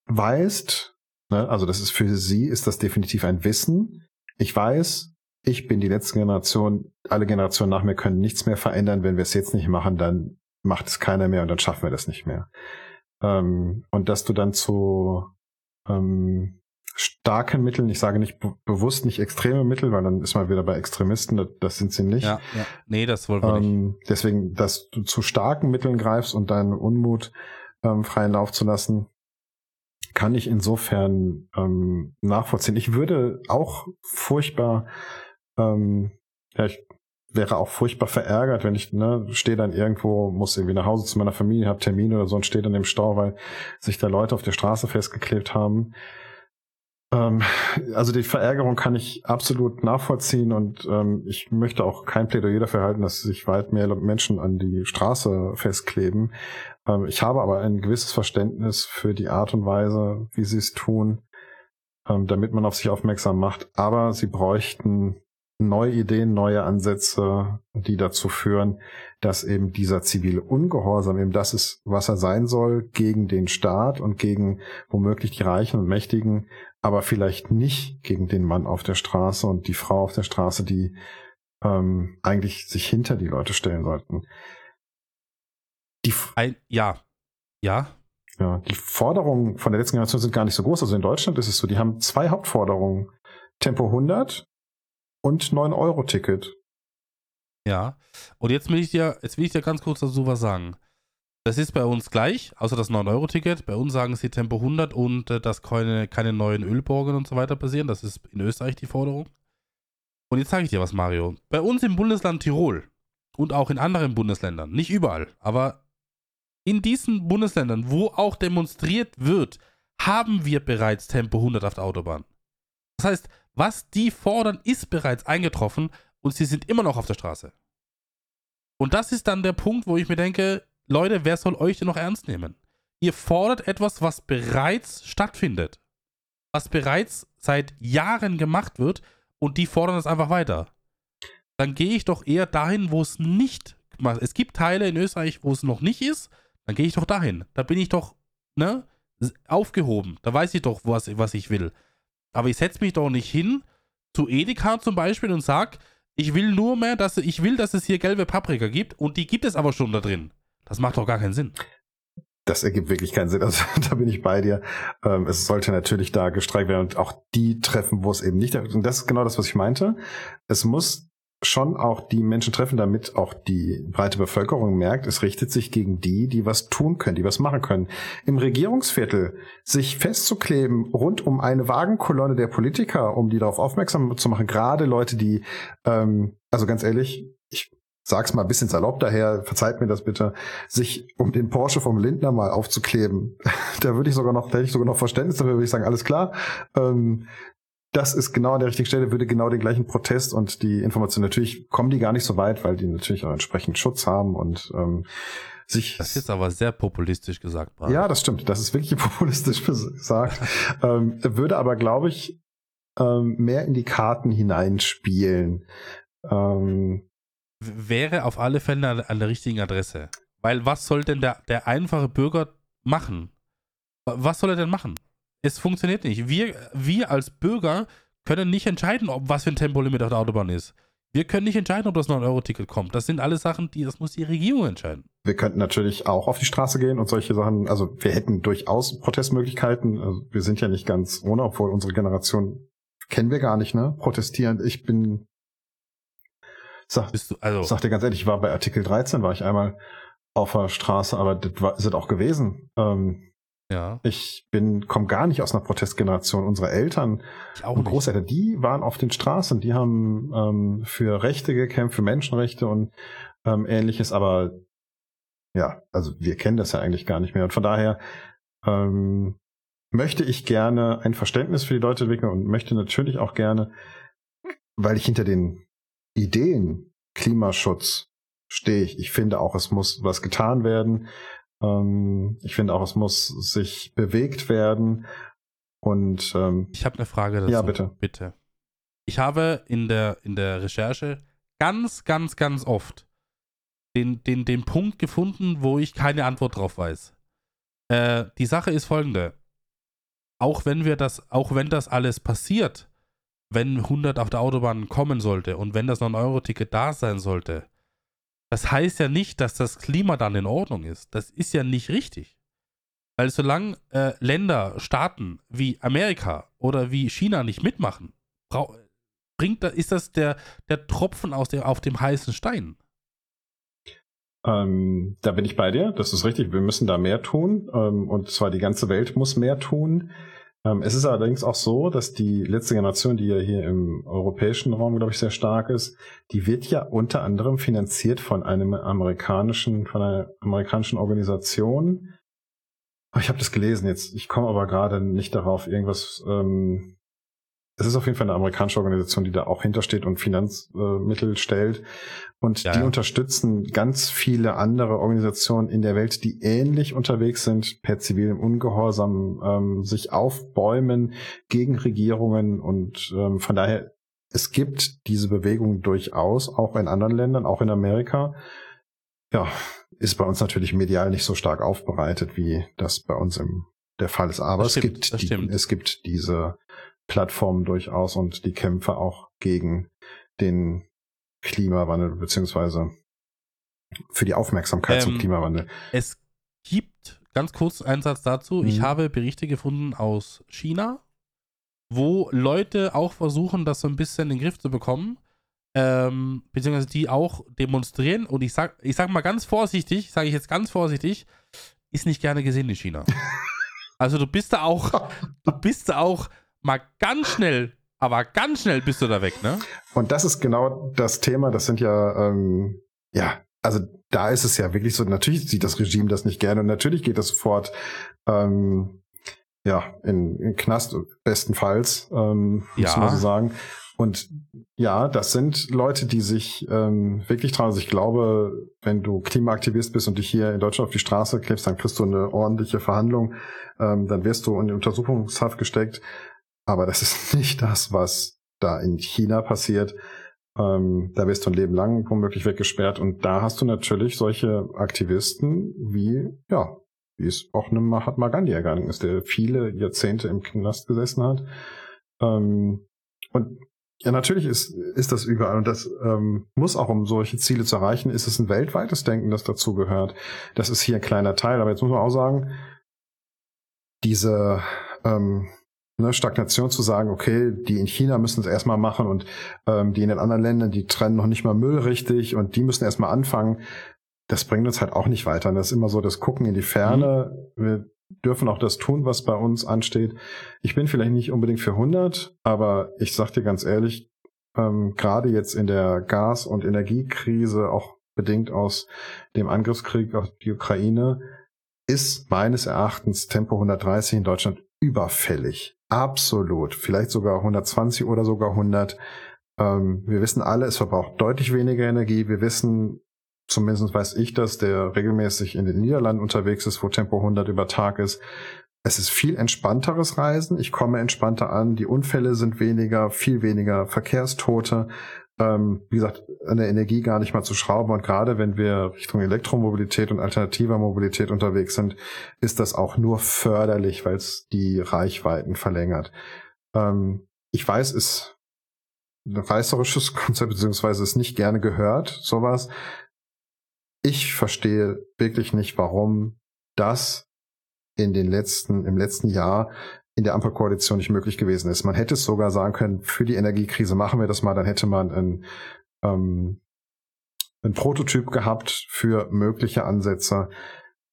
weißt, ne, also das ist für sie, ist das definitiv ein Wissen. Ich weiß, ich bin die letzte Generation, alle Generationen nach mir können nichts mehr verändern. Wenn wir es jetzt nicht machen, dann macht es keiner mehr und dann schaffen wir das nicht mehr. Ähm, und dass du dann zu ähm, starken Mitteln, ich sage nicht bewusst nicht extreme Mittel, weil dann ist man wieder bei Extremisten, das, das sind sie nicht. Ja, ja. Nee, das wollen wir ähm, nicht. Deswegen, dass du zu starken Mitteln greifst und deinen Unmut ähm, freien Lauf zu lassen, kann ich insofern ähm, nachvollziehen. Ich würde auch furchtbar, ähm, ja, ich wäre auch furchtbar verärgert, wenn ich ne, stehe dann irgendwo, muss irgendwie nach Hause zu meiner Familie, habe Termine oder so und stehe dann im Stau, weil sich da Leute auf der Straße festgeklebt haben. Ähm, also die Verärgerung kann ich absolut nachvollziehen und ähm, ich möchte auch kein Plädoyer dafür halten, dass sich weit mehr Menschen an die Straße festkleben. Ähm, ich habe aber ein gewisses Verständnis für die Art und Weise, wie sie es tun, ähm, damit man auf sich aufmerksam macht. Aber sie bräuchten neue Ideen, neue Ansätze, die dazu führen, dass eben dieser zivile Ungehorsam eben das ist, was er sein soll, gegen den Staat und gegen womöglich die Reichen und Mächtigen, aber vielleicht nicht gegen den Mann auf der Straße und die Frau auf der Straße, die ähm, eigentlich sich hinter die Leute stellen sollten. Die Ein, ja, ja. Ja, die Forderungen von der letzten Generation sind gar nicht so groß. Also in Deutschland ist es so, die haben zwei Hauptforderungen. Tempo 100 und 9-Euro-Ticket. Ja. Und jetzt will ich dir, jetzt will ich dir ganz kurz dazu was sagen. Das ist bei uns gleich, außer das 9-Euro-Ticket. Bei uns sagen sie Tempo 100 und äh, dass keine, keine neuen Ölborgen und so weiter passieren. Das ist in Österreich die Forderung. Und jetzt sage ich dir was, Mario. Bei uns im Bundesland Tirol und auch in anderen Bundesländern, nicht überall, aber in diesen Bundesländern, wo auch demonstriert wird, haben wir bereits Tempo 100 auf der Autobahn. Das heißt, was die fordern, ist bereits eingetroffen und sie sind immer noch auf der Straße. Und das ist dann der Punkt, wo ich mir denke, Leute, wer soll euch denn noch ernst nehmen? Ihr fordert etwas, was bereits stattfindet. Was bereits seit Jahren gemacht wird und die fordern es einfach weiter. Dann gehe ich doch eher dahin, wo es nicht gemacht Es gibt Teile in Österreich, wo es noch nicht ist, dann gehe ich doch dahin. Da bin ich doch, ne, aufgehoben. Da weiß ich doch, was, was ich will. Aber ich setze mich doch nicht hin zu Edeka zum Beispiel und sage, ich will nur mehr, dass ich will, dass es hier gelbe Paprika gibt und die gibt es aber schon da drin. Das macht doch gar keinen Sinn. Das ergibt wirklich keinen Sinn. Also da bin ich bei dir. Ähm, es sollte natürlich da gestreikt werden und auch die treffen, wo es eben nicht. Und das ist genau das, was ich meinte. Es muss schon auch die Menschen treffen, damit auch die breite Bevölkerung merkt, es richtet sich gegen die, die was tun können, die was machen können. Im Regierungsviertel sich festzukleben rund um eine Wagenkolonne der Politiker, um die darauf aufmerksam zu machen, gerade Leute, die, ähm, also ganz ehrlich, ich sag's mal ein bisschen salopp daher, verzeiht mir das bitte, sich um den Porsche vom Lindner mal aufzukleben. da würde ich sogar noch, da hätte ich sogar noch Verständnis dafür, würde ich sagen, alles klar. Ähm, das ist genau an der richtigen Stelle, würde genau den gleichen Protest und die Information, natürlich kommen die gar nicht so weit, weil die natürlich auch entsprechend Schutz haben und ähm, sich. Das ist aber sehr populistisch gesagt. Brad. Ja, das stimmt. Das ist wirklich populistisch gesagt. ähm, würde aber, glaube ich, ähm, mehr in die Karten hineinspielen. Ähm, Wäre auf alle Fälle an, an der richtigen Adresse. Weil was soll denn der, der einfache Bürger machen? Was soll er denn machen? Es funktioniert nicht. Wir, wir als Bürger können nicht entscheiden, ob was für ein Tempolimit auf der Autobahn ist. Wir können nicht entscheiden, ob das 9-Euro-Ticket kommt. Das sind alles Sachen, die, das muss die Regierung entscheiden. Wir könnten natürlich auch auf die Straße gehen und solche Sachen, also wir hätten durchaus Protestmöglichkeiten. Also wir sind ja nicht ganz ohne, obwohl unsere Generation kennen wir gar nicht, ne? Protestieren. Ich bin, sag, Bist du, also, sag dir ganz ehrlich, ich war bei Artikel 13, war ich einmal auf der Straße, aber das war, ist es auch gewesen. Ähm, ja. Ich bin, komme gar nicht aus einer Protestgeneration. Unsere Eltern und Großeltern, die waren auf den Straßen, die haben ähm, für Rechte gekämpft, für Menschenrechte und ähm, ähnliches, aber ja, also wir kennen das ja eigentlich gar nicht mehr. Und von daher ähm, möchte ich gerne ein Verständnis für die Leute entwickeln und möchte natürlich auch gerne, weil ich hinter den Ideen Klimaschutz, stehe ich. Ich finde auch, es muss was getan werden. Ähm, ich finde auch, es muss sich bewegt werden. Und ähm, ich habe eine Frage dazu. Ja, bitte. Bitte. Ich habe in der, in der Recherche ganz, ganz, ganz oft den, den, den Punkt gefunden, wo ich keine Antwort drauf weiß. Äh, die Sache ist folgende. Auch wenn wir das, auch wenn das alles passiert, wenn 100 auf der Autobahn kommen sollte und wenn das 9-Euro-Ticket da sein sollte, das heißt ja nicht, dass das Klima dann in Ordnung ist. Das ist ja nicht richtig. Weil solange äh, Länder, Staaten wie Amerika oder wie China nicht mitmachen, bringt, ist das der, der Tropfen aus dem, auf dem heißen Stein. Ähm, da bin ich bei dir, das ist richtig. Wir müssen da mehr tun. Ähm, und zwar die ganze Welt muss mehr tun. Ähm, es ist allerdings auch so, dass die letzte Generation, die ja hier im europäischen Raum, glaube ich, sehr stark ist, die wird ja unter anderem finanziert von einem amerikanischen, von einer amerikanischen Organisation. Ich habe das gelesen jetzt. Ich komme aber gerade nicht darauf, irgendwas ähm, es ist auf jeden Fall eine amerikanische Organisation, die da auch hintersteht und Finanzmittel äh, stellt. Und ja, die ja. unterstützen ganz viele andere Organisationen in der Welt, die ähnlich unterwegs sind, per zivilem Ungehorsam, ähm, sich aufbäumen gegen Regierungen. Und ähm, von daher, es gibt diese Bewegung durchaus, auch in anderen Ländern, auch in Amerika. Ja, ist bei uns natürlich medial nicht so stark aufbereitet, wie das bei uns im der Fall ist. Aber es gibt, die, es gibt diese Plattformen durchaus und die Kämpfe auch gegen den Klimawandel beziehungsweise für die Aufmerksamkeit ähm, zum Klimawandel. Es gibt ganz kurz einen Satz dazu. Mhm. Ich habe Berichte gefunden aus China, wo Leute auch versuchen, das so ein bisschen in den Griff zu bekommen, ähm, beziehungsweise die auch demonstrieren. Und ich sag, ich sag mal ganz vorsichtig, sage ich jetzt ganz vorsichtig, ist nicht gerne gesehen in China. also du bist da auch, du bist da auch mal ganz schnell, aber ganz schnell bist du da weg, ne? Und das ist genau das Thema. Das sind ja, ähm, ja, also da ist es ja wirklich so, natürlich sieht das Regime das nicht gerne und natürlich geht das sofort ähm, ja, in, in Knast, bestenfalls, ähm, ja. muss man so sagen. Und ja, das sind Leute, die sich ähm, wirklich trauen. Also ich glaube, wenn du Klimaaktivist bist und dich hier in Deutschland auf die Straße klebst, dann kriegst du eine ordentliche Verhandlung, ähm, dann wirst du in Untersuchungshaft gesteckt. Aber das ist nicht das, was da in China passiert. Ähm, da wirst du ein Leben lang womöglich weggesperrt. Und da hast du natürlich solche Aktivisten wie, ja, wie es auch einem Mahatma Gandhi ergangen ist, der viele Jahrzehnte im Knast gesessen hat. Ähm, und ja, natürlich ist, ist das überall und das ähm, muss auch, um solche Ziele zu erreichen, ist es ein weltweites Denken, das dazu gehört. Das ist hier ein kleiner Teil, aber jetzt muss man auch sagen, diese ähm, ne, Stagnation zu sagen, okay, die in China müssen es erstmal machen und ähm, die in den anderen Ländern, die trennen noch nicht mal Müll richtig und die müssen erstmal anfangen, das bringt uns halt auch nicht weiter. Und das ist immer so das Gucken in die Ferne. Mhm. Wir dürfen auch das tun, was bei uns ansteht. Ich bin vielleicht nicht unbedingt für 100, aber ich sag dir ganz ehrlich, ähm, gerade jetzt in der Gas- und Energiekrise, auch bedingt aus dem Angriffskrieg auf die Ukraine, ist meines Erachtens Tempo 130 in Deutschland überfällig. Absolut. Vielleicht sogar 120 oder sogar 100. Ähm, wir wissen alle, es verbraucht deutlich weniger Energie. Wir wissen, zumindest weiß ich das, der regelmäßig in den Niederlanden unterwegs ist, wo Tempo 100 über Tag ist. Es ist viel entspannteres Reisen. Ich komme entspannter an. Die Unfälle sind weniger, viel weniger Verkehrstote ähm, wie gesagt, an der Energie gar nicht mal zu schrauben. Und gerade wenn wir Richtung Elektromobilität und alternativer Mobilität unterwegs sind, ist das auch nur förderlich, weil es die Reichweiten verlängert. Ähm, ich weiß, ist ein reißerisches Konzept, beziehungsweise ist nicht gerne gehört, sowas. Ich verstehe wirklich nicht, warum das in den letzten, im letzten Jahr in der Ampelkoalition nicht möglich gewesen ist. Man hätte es sogar sagen können, für die Energiekrise machen wir das mal, dann hätte man ein, ähm, ein Prototyp gehabt für mögliche Ansätze.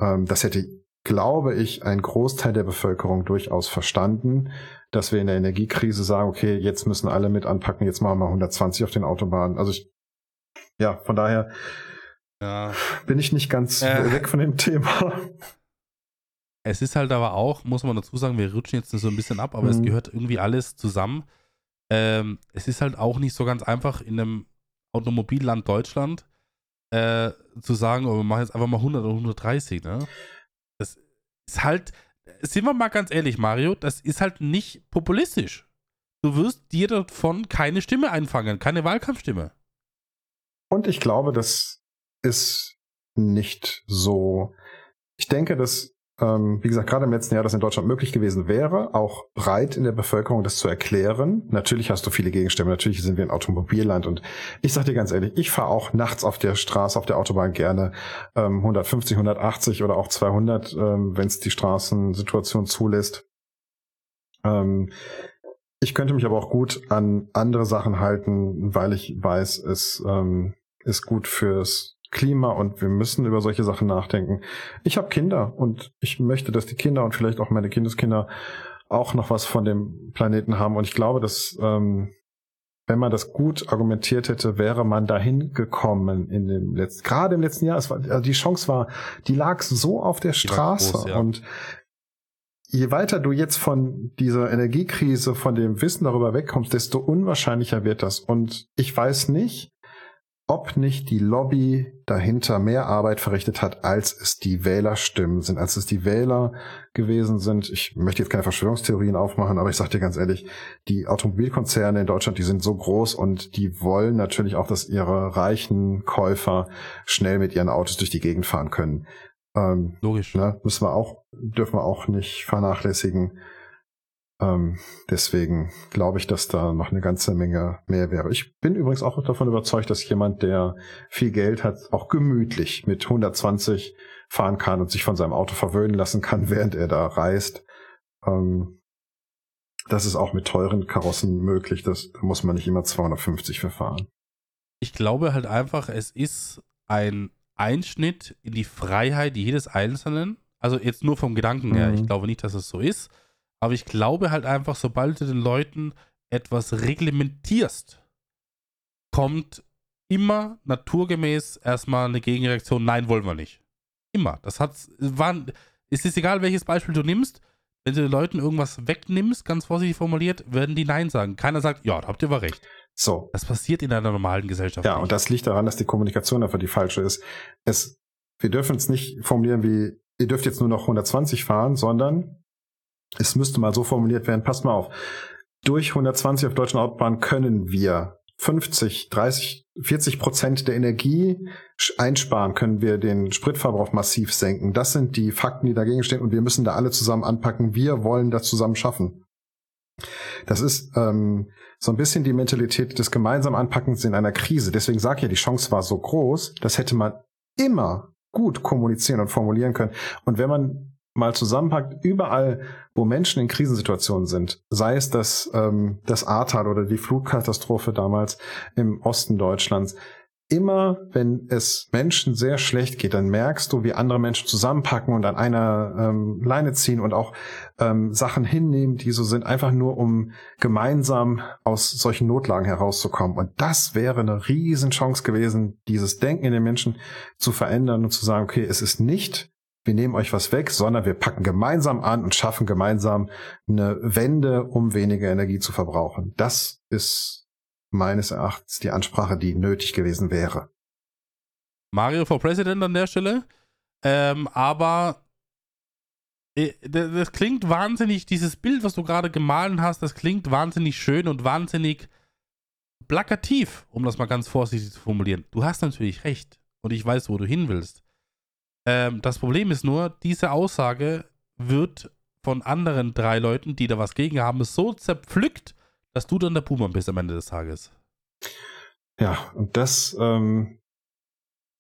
Ähm, das hätte, glaube ich, ein Großteil der Bevölkerung durchaus verstanden, dass wir in der Energiekrise sagen, okay, jetzt müssen alle mit anpacken, jetzt machen wir 120 auf den Autobahnen. Also ich, ja, von daher ja. bin ich nicht ganz äh. weg von dem Thema. Es ist halt aber auch, muss man dazu sagen, wir rutschen jetzt so ein bisschen ab, aber mhm. es gehört irgendwie alles zusammen. Ähm, es ist halt auch nicht so ganz einfach in einem Automobilland Deutschland äh, zu sagen, oh, wir machen jetzt einfach mal 100 oder 130, ne? Das ist halt, sind wir mal ganz ehrlich, Mario, das ist halt nicht populistisch. Du wirst dir davon keine Stimme einfangen, keine Wahlkampfstimme. Und ich glaube, das ist nicht so. Ich denke, dass ähm, wie gesagt, gerade im letzten Jahr das in Deutschland möglich gewesen wäre, auch breit in der Bevölkerung das zu erklären. Natürlich hast du viele Gegenstimmen, natürlich sind wir ein Automobilland und ich sag dir ganz ehrlich, ich fahre auch nachts auf der Straße, auf der Autobahn gerne ähm, 150, 180 oder auch 200, ähm, wenn es die Straßensituation zulässt. Ähm, ich könnte mich aber auch gut an andere Sachen halten, weil ich weiß, es ähm, ist gut fürs Klima und wir müssen über solche Sachen nachdenken. Ich habe Kinder und ich möchte, dass die Kinder und vielleicht auch meine Kindeskinder auch noch was von dem Planeten haben. Und ich glaube, dass ähm, wenn man das gut argumentiert hätte, wäre man dahin gekommen in dem letzten, gerade im letzten Jahr. Es war, also die Chance war, die lag so auf der Straße groß, ja. und je weiter du jetzt von dieser Energiekrise, von dem Wissen darüber wegkommst, desto unwahrscheinlicher wird das. Und ich weiß nicht, ob nicht die Lobby dahinter mehr Arbeit verrichtet hat, als es die Wählerstimmen sind, als es die Wähler gewesen sind. Ich möchte jetzt keine Verschwörungstheorien aufmachen, aber ich sage dir ganz ehrlich, die Automobilkonzerne in Deutschland, die sind so groß und die wollen natürlich auch, dass ihre reichen Käufer schnell mit ihren Autos durch die Gegend fahren können. Ähm, Logisch. Ne, müssen wir auch, dürfen wir auch nicht vernachlässigen. Ähm, deswegen glaube ich, dass da noch eine ganze Menge mehr wäre. Ich bin übrigens auch davon überzeugt, dass jemand, der viel Geld hat, auch gemütlich mit 120 fahren kann und sich von seinem Auto verwöhnen lassen kann, während er da reist. Ähm, das ist auch mit teuren Karossen möglich. Das, da muss man nicht immer 250 verfahren. Ich glaube halt einfach, es ist ein Einschnitt in die Freiheit jedes Einzelnen. Also jetzt nur vom Gedanken her. Mhm. Ich glaube nicht, dass es so ist. Aber ich glaube halt einfach, sobald du den Leuten etwas reglementierst, kommt immer naturgemäß erstmal eine Gegenreaktion, nein, wollen wir nicht. Immer. Das hat, war, es ist egal, welches Beispiel du nimmst, wenn du den Leuten irgendwas wegnimmst, ganz vorsichtig formuliert, werden die Nein sagen. Keiner sagt, ja, da habt ihr aber recht. So. Das passiert in einer normalen Gesellschaft. Ja, nicht. und das liegt daran, dass die Kommunikation einfach die falsche ist. Es, wir dürfen es nicht formulieren wie, ihr dürft jetzt nur noch 120 fahren, sondern es müsste mal so formuliert werden, passt mal auf, durch 120 auf deutschen Autobahnen können wir 50, 30, 40 Prozent der Energie einsparen, können wir den Spritverbrauch massiv senken. Das sind die Fakten, die dagegen stehen und wir müssen da alle zusammen anpacken. Wir wollen das zusammen schaffen. Das ist ähm, so ein bisschen die Mentalität des gemeinsamen Anpackens in einer Krise. Deswegen sage ich ja, die Chance war so groß, das hätte man immer gut kommunizieren und formulieren können. Und wenn man mal zusammenpackt, überall, wo Menschen in Krisensituationen sind, sei es das, ähm, das Ahrtal oder die Flutkatastrophe damals im Osten Deutschlands, immer wenn es Menschen sehr schlecht geht, dann merkst du, wie andere Menschen zusammenpacken und an einer ähm, Leine ziehen und auch ähm, Sachen hinnehmen, die so sind, einfach nur um gemeinsam aus solchen Notlagen herauszukommen. Und das wäre eine Riesenchance gewesen, dieses Denken in den Menschen zu verändern und zu sagen, okay, es ist nicht wir nehmen euch was weg, sondern wir packen gemeinsam an und schaffen gemeinsam eine Wende, um weniger Energie zu verbrauchen. Das ist meines Erachtens die Ansprache, die nötig gewesen wäre. Mario for President an der Stelle. Ähm, aber äh, das klingt wahnsinnig, dieses Bild, was du gerade gemahlen hast, das klingt wahnsinnig schön und wahnsinnig plakativ, um das mal ganz vorsichtig zu formulieren. Du hast natürlich recht und ich weiß, wo du hin willst. Ähm, das Problem ist nur, diese Aussage wird von anderen drei Leuten, die da was gegen haben, so zerpflückt, dass du dann der Puma bist am Ende des Tages. Ja, und das, ähm,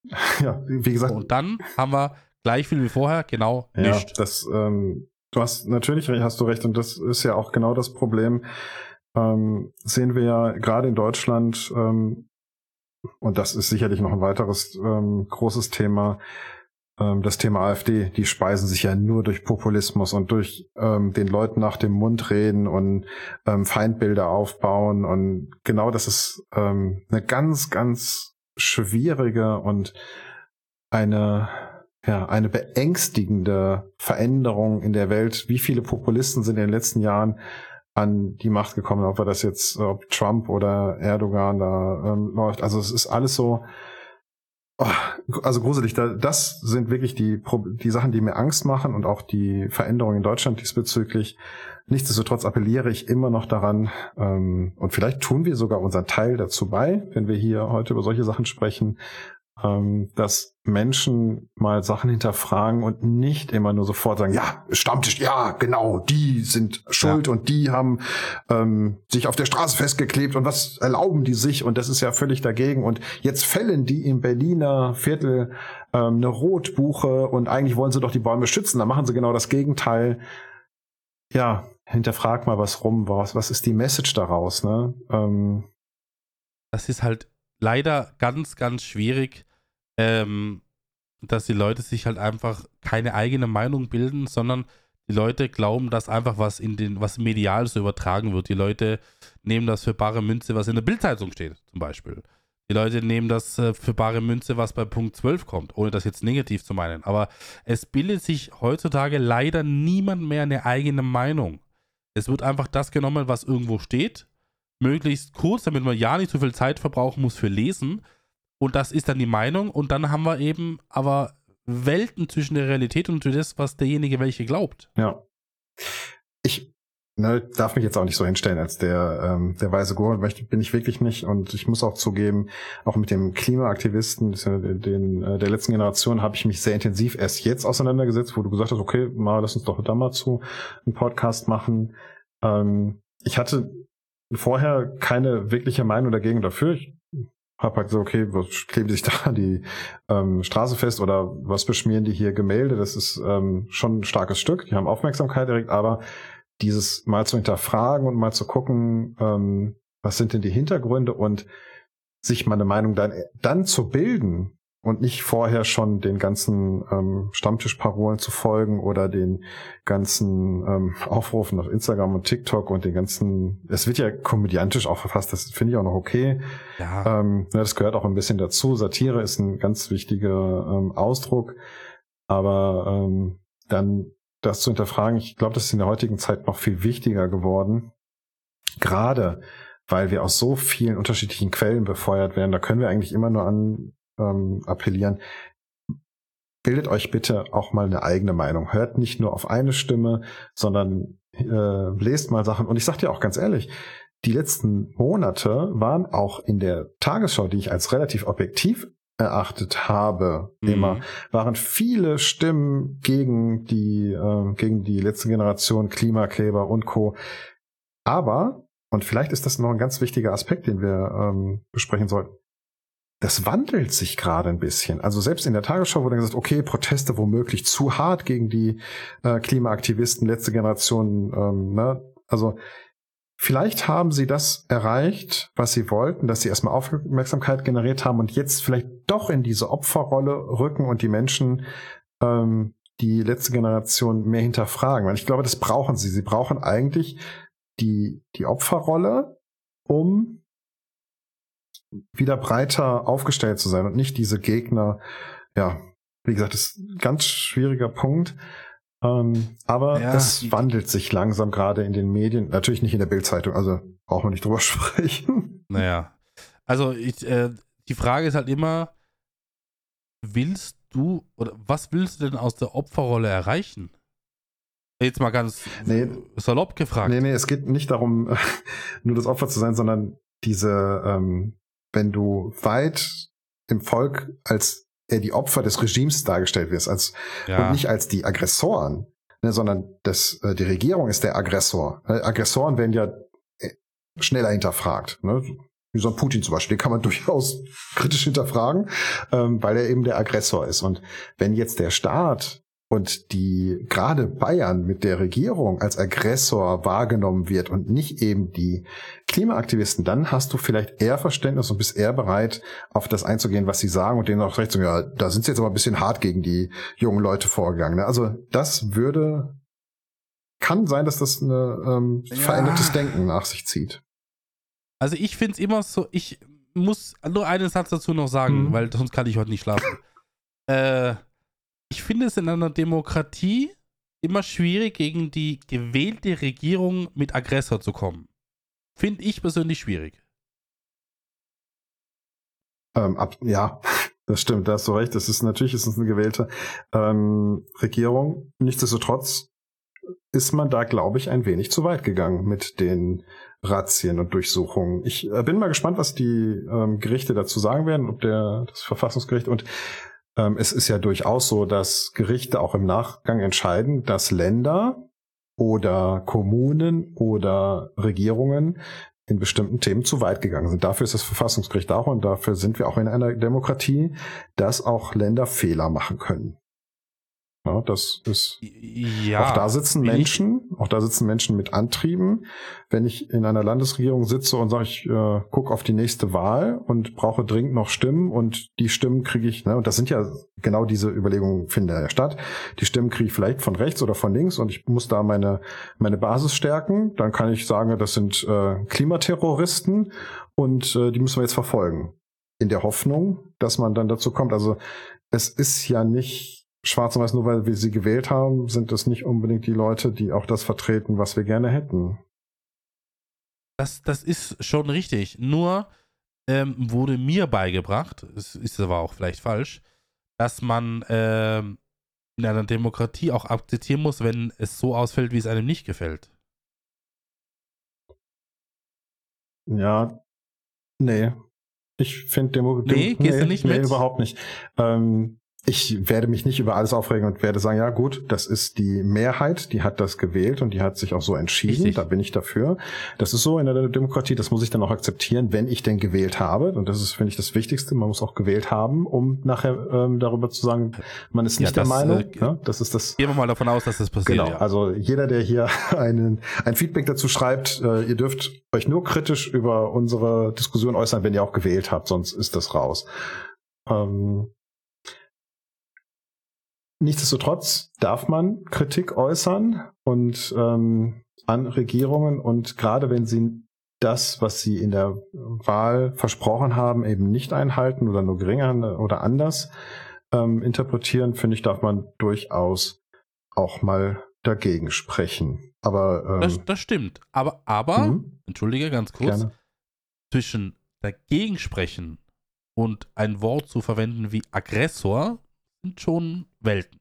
ja, wie gesagt. Und dann haben wir gleich viel wie vorher, genau, ja, nicht. Das, ähm, du hast natürlich hast du recht, und das ist ja auch genau das Problem. Ähm, sehen wir ja gerade in Deutschland, ähm, und das ist sicherlich noch ein weiteres ähm, großes Thema, ähm, das Thema AfD, die speisen sich ja nur durch Populismus und durch ähm, den Leuten nach dem Mund reden und ähm, Feindbilder aufbauen. Und genau das ist ähm, eine ganz, ganz schwierige und eine ja, eine beängstigende Veränderung in der Welt. Wie viele Populisten sind in den letzten Jahren an die Macht gekommen, ob er das jetzt, ob Trump oder Erdogan da ähm, läuft. Also es ist alles so, Oh, also gruselig. Das sind wirklich die, die Sachen, die mir Angst machen und auch die Veränderungen in Deutschland diesbezüglich. Nichtsdestotrotz appelliere ich immer noch daran, ähm, und vielleicht tun wir sogar unseren Teil dazu bei, wenn wir hier heute über solche Sachen sprechen, ähm, dass Menschen mal Sachen hinterfragen und nicht immer nur sofort sagen, ja, Stammtisch, ja, genau, die sind schuld ja. und die haben ähm, sich auf der Straße festgeklebt und was erlauben die sich und das ist ja völlig dagegen und jetzt fällen die im Berliner Viertel ähm, eine Rotbuche und eigentlich wollen sie doch die Bäume schützen, da machen sie genau das Gegenteil. Ja, hinterfrag mal was rum, was, was ist die Message daraus, ne? Ähm, das ist halt leider ganz, ganz schwierig, ähm, dass die Leute sich halt einfach keine eigene Meinung bilden, sondern die Leute glauben, dass einfach was in den, was medial so übertragen wird. Die Leute nehmen das für bare Münze, was in der Bildzeitung steht, zum Beispiel. Die Leute nehmen das äh, für bare Münze, was bei Punkt 12 kommt, ohne das jetzt negativ zu meinen. Aber es bildet sich heutzutage leider niemand mehr eine eigene Meinung. Es wird einfach das genommen, was irgendwo steht möglichst kurz, damit man ja nicht so viel Zeit verbrauchen muss für Lesen. Und das ist dann die Meinung. Und dann haben wir eben aber Welten zwischen der Realität und das, was derjenige welche glaubt. Ja. Ich ne, darf mich jetzt auch nicht so hinstellen als der, ähm, der weise Gurn, bin ich wirklich nicht. Und ich muss auch zugeben, auch mit dem Klimaaktivisten den, äh, der letzten Generation habe ich mich sehr intensiv erst jetzt auseinandergesetzt, wo du gesagt hast, okay, mal lass uns doch da mal zu einen Podcast machen. Ähm, ich hatte vorher keine wirkliche Meinung dagegen dafür. Ich habe halt so, okay, was kleben sich da die ähm, Straße fest oder was beschmieren die hier Gemälde? Das ist ähm, schon ein starkes Stück. Die haben Aufmerksamkeit direkt, aber dieses mal zu hinterfragen und mal zu gucken, ähm, was sind denn die Hintergründe und sich mal eine Meinung dann, dann zu bilden, und nicht vorher schon den ganzen ähm, Stammtischparolen zu folgen oder den ganzen ähm, Aufrufen auf Instagram und TikTok und den ganzen, es wird ja komödiantisch auch verfasst, das finde ich auch noch okay. Ja. Ähm, ne, das gehört auch ein bisschen dazu. Satire ist ein ganz wichtiger ähm, Ausdruck, aber ähm, dann das zu hinterfragen, ich glaube, das ist in der heutigen Zeit noch viel wichtiger geworden. Gerade weil wir aus so vielen unterschiedlichen Quellen befeuert werden. Da können wir eigentlich immer nur an ähm, appellieren. Bildet euch bitte auch mal eine eigene Meinung. Hört nicht nur auf eine Stimme, sondern äh, lest mal Sachen. Und ich sag dir auch ganz ehrlich, die letzten Monate waren auch in der Tagesschau, die ich als relativ objektiv erachtet habe, mhm. immer, waren viele Stimmen gegen die, äh, gegen die letzte Generation Klimakleber und Co. Aber, und vielleicht ist das noch ein ganz wichtiger Aspekt, den wir ähm, besprechen sollten, das wandelt sich gerade ein bisschen. Also selbst in der Tagesschau wurde gesagt, okay, Proteste womöglich zu hart gegen die äh, Klimaaktivisten, letzte Generation. Ähm, ne? Also vielleicht haben sie das erreicht, was sie wollten, dass sie erstmal Aufmerksamkeit generiert haben und jetzt vielleicht doch in diese Opferrolle rücken und die Menschen ähm, die letzte Generation mehr hinterfragen. Weil ich glaube, das brauchen sie. Sie brauchen eigentlich die, die Opferrolle, um wieder breiter aufgestellt zu sein und nicht diese Gegner, ja, wie gesagt, das ist ein ganz schwieriger Punkt. Ähm, aber ja. es wandelt sich langsam gerade in den Medien, natürlich nicht in der Bildzeitung, also brauchen wir nicht drüber sprechen. Naja. Also ich, äh, die Frage ist halt immer, willst du oder was willst du denn aus der Opferrolle erreichen? Jetzt mal ganz nee, salopp gefragt. Nee, nee, es geht nicht darum, nur das Opfer zu sein, sondern diese, ähm, wenn du weit im Volk als äh, die Opfer des Regimes dargestellt wirst, als ja. und nicht als die Aggressoren, ne, sondern das, äh, die Regierung ist der Aggressor. Aggressoren werden ja äh, schneller hinterfragt. Ne? Wie so ein Putin zum Beispiel, den kann man durchaus kritisch hinterfragen, ähm, weil er eben der Aggressor ist. Und wenn jetzt der Staat und die gerade Bayern mit der Regierung als Aggressor wahrgenommen wird und nicht eben die Klimaaktivisten, dann hast du vielleicht eher Verständnis und bist eher bereit, auf das einzugehen, was sie sagen und denen auch recht zu ja, da sind sie jetzt aber ein bisschen hart gegen die jungen Leute vorgegangen. Ne? Also das würde, kann sein, dass das ein ähm, ja. verändertes Denken nach sich zieht. Also ich finde es immer so, ich muss nur einen Satz dazu noch sagen, mhm. weil sonst kann ich heute nicht schlafen. äh, ich finde es in einer Demokratie immer schwierig, gegen die gewählte Regierung mit Aggressor zu kommen. Finde ich persönlich schwierig. Ähm, ab, ja, Das stimmt, da hast du recht. Das ist natürlich ist eine gewählte ähm, Regierung. Nichtsdestotrotz ist man da, glaube ich, ein wenig zu weit gegangen mit den Razzien und Durchsuchungen. Ich äh, bin mal gespannt, was die ähm, Gerichte dazu sagen werden, ob der das Verfassungsgericht und ähm, es ist ja durchaus so, dass Gerichte auch im Nachgang entscheiden, dass Länder oder Kommunen oder Regierungen in bestimmten Themen zu weit gegangen sind. Dafür ist das Verfassungsgericht auch und dafür sind wir auch in einer Demokratie, dass auch Länder Fehler machen können. Ja, das ist ja, auch da sitzen Menschen, auch da sitzen Menschen mit Antrieben. Wenn ich in einer Landesregierung sitze und sage, ich äh, gucke auf die nächste Wahl und brauche dringend noch Stimmen und die Stimmen kriege ich, ne, und das sind ja genau diese Überlegungen finden ja statt. Die Stimmen kriege ich vielleicht von rechts oder von links und ich muss da meine meine Basis stärken. Dann kann ich sagen, das sind äh, Klimaterroristen und äh, die müssen wir jetzt verfolgen. In der Hoffnung, dass man dann dazu kommt. Also es ist ja nicht schwarz und weiß, nur weil wir sie gewählt haben, sind das nicht unbedingt die Leute, die auch das vertreten, was wir gerne hätten. Das, das ist schon richtig. Nur ähm, wurde mir beigebracht, es ist aber auch vielleicht falsch, dass man ähm, in einer Demokratie auch akzeptieren muss, wenn es so ausfällt, wie es einem nicht gefällt. Ja, nee. Ich finde Demokratie. Nee, gehst nee, du nicht nee, mit? überhaupt nicht. Ähm, ich werde mich nicht über alles aufregen und werde sagen, ja gut, das ist die Mehrheit, die hat das gewählt und die hat sich auch so entschieden, Richtig. da bin ich dafür. Das ist so in der Demokratie, das muss ich dann auch akzeptieren, wenn ich denn gewählt habe. Und das ist, finde ich, das Wichtigste. Man muss auch gewählt haben, um nachher ähm, darüber zu sagen, man ist nicht ja, das, der Meinung. Äh, ja, das ist das. Gehen wir mal davon aus, dass das passiert. Genau. Ja. Also jeder, der hier einen, ein Feedback dazu schreibt, äh, ihr dürft euch nur kritisch über unsere Diskussion äußern, wenn ihr auch gewählt habt, sonst ist das raus. Ähm, Nichtsdestotrotz darf man Kritik äußern und ähm, an Regierungen und gerade wenn sie das, was sie in der Wahl versprochen haben, eben nicht einhalten oder nur geringer oder anders ähm, interpretieren, finde ich, darf man durchaus auch mal dagegen sprechen. Aber ähm, das, das stimmt. Aber, aber, mhm. entschuldige ganz kurz, Gerne. zwischen dagegen sprechen und ein Wort zu verwenden wie Aggressor sind schon Welten.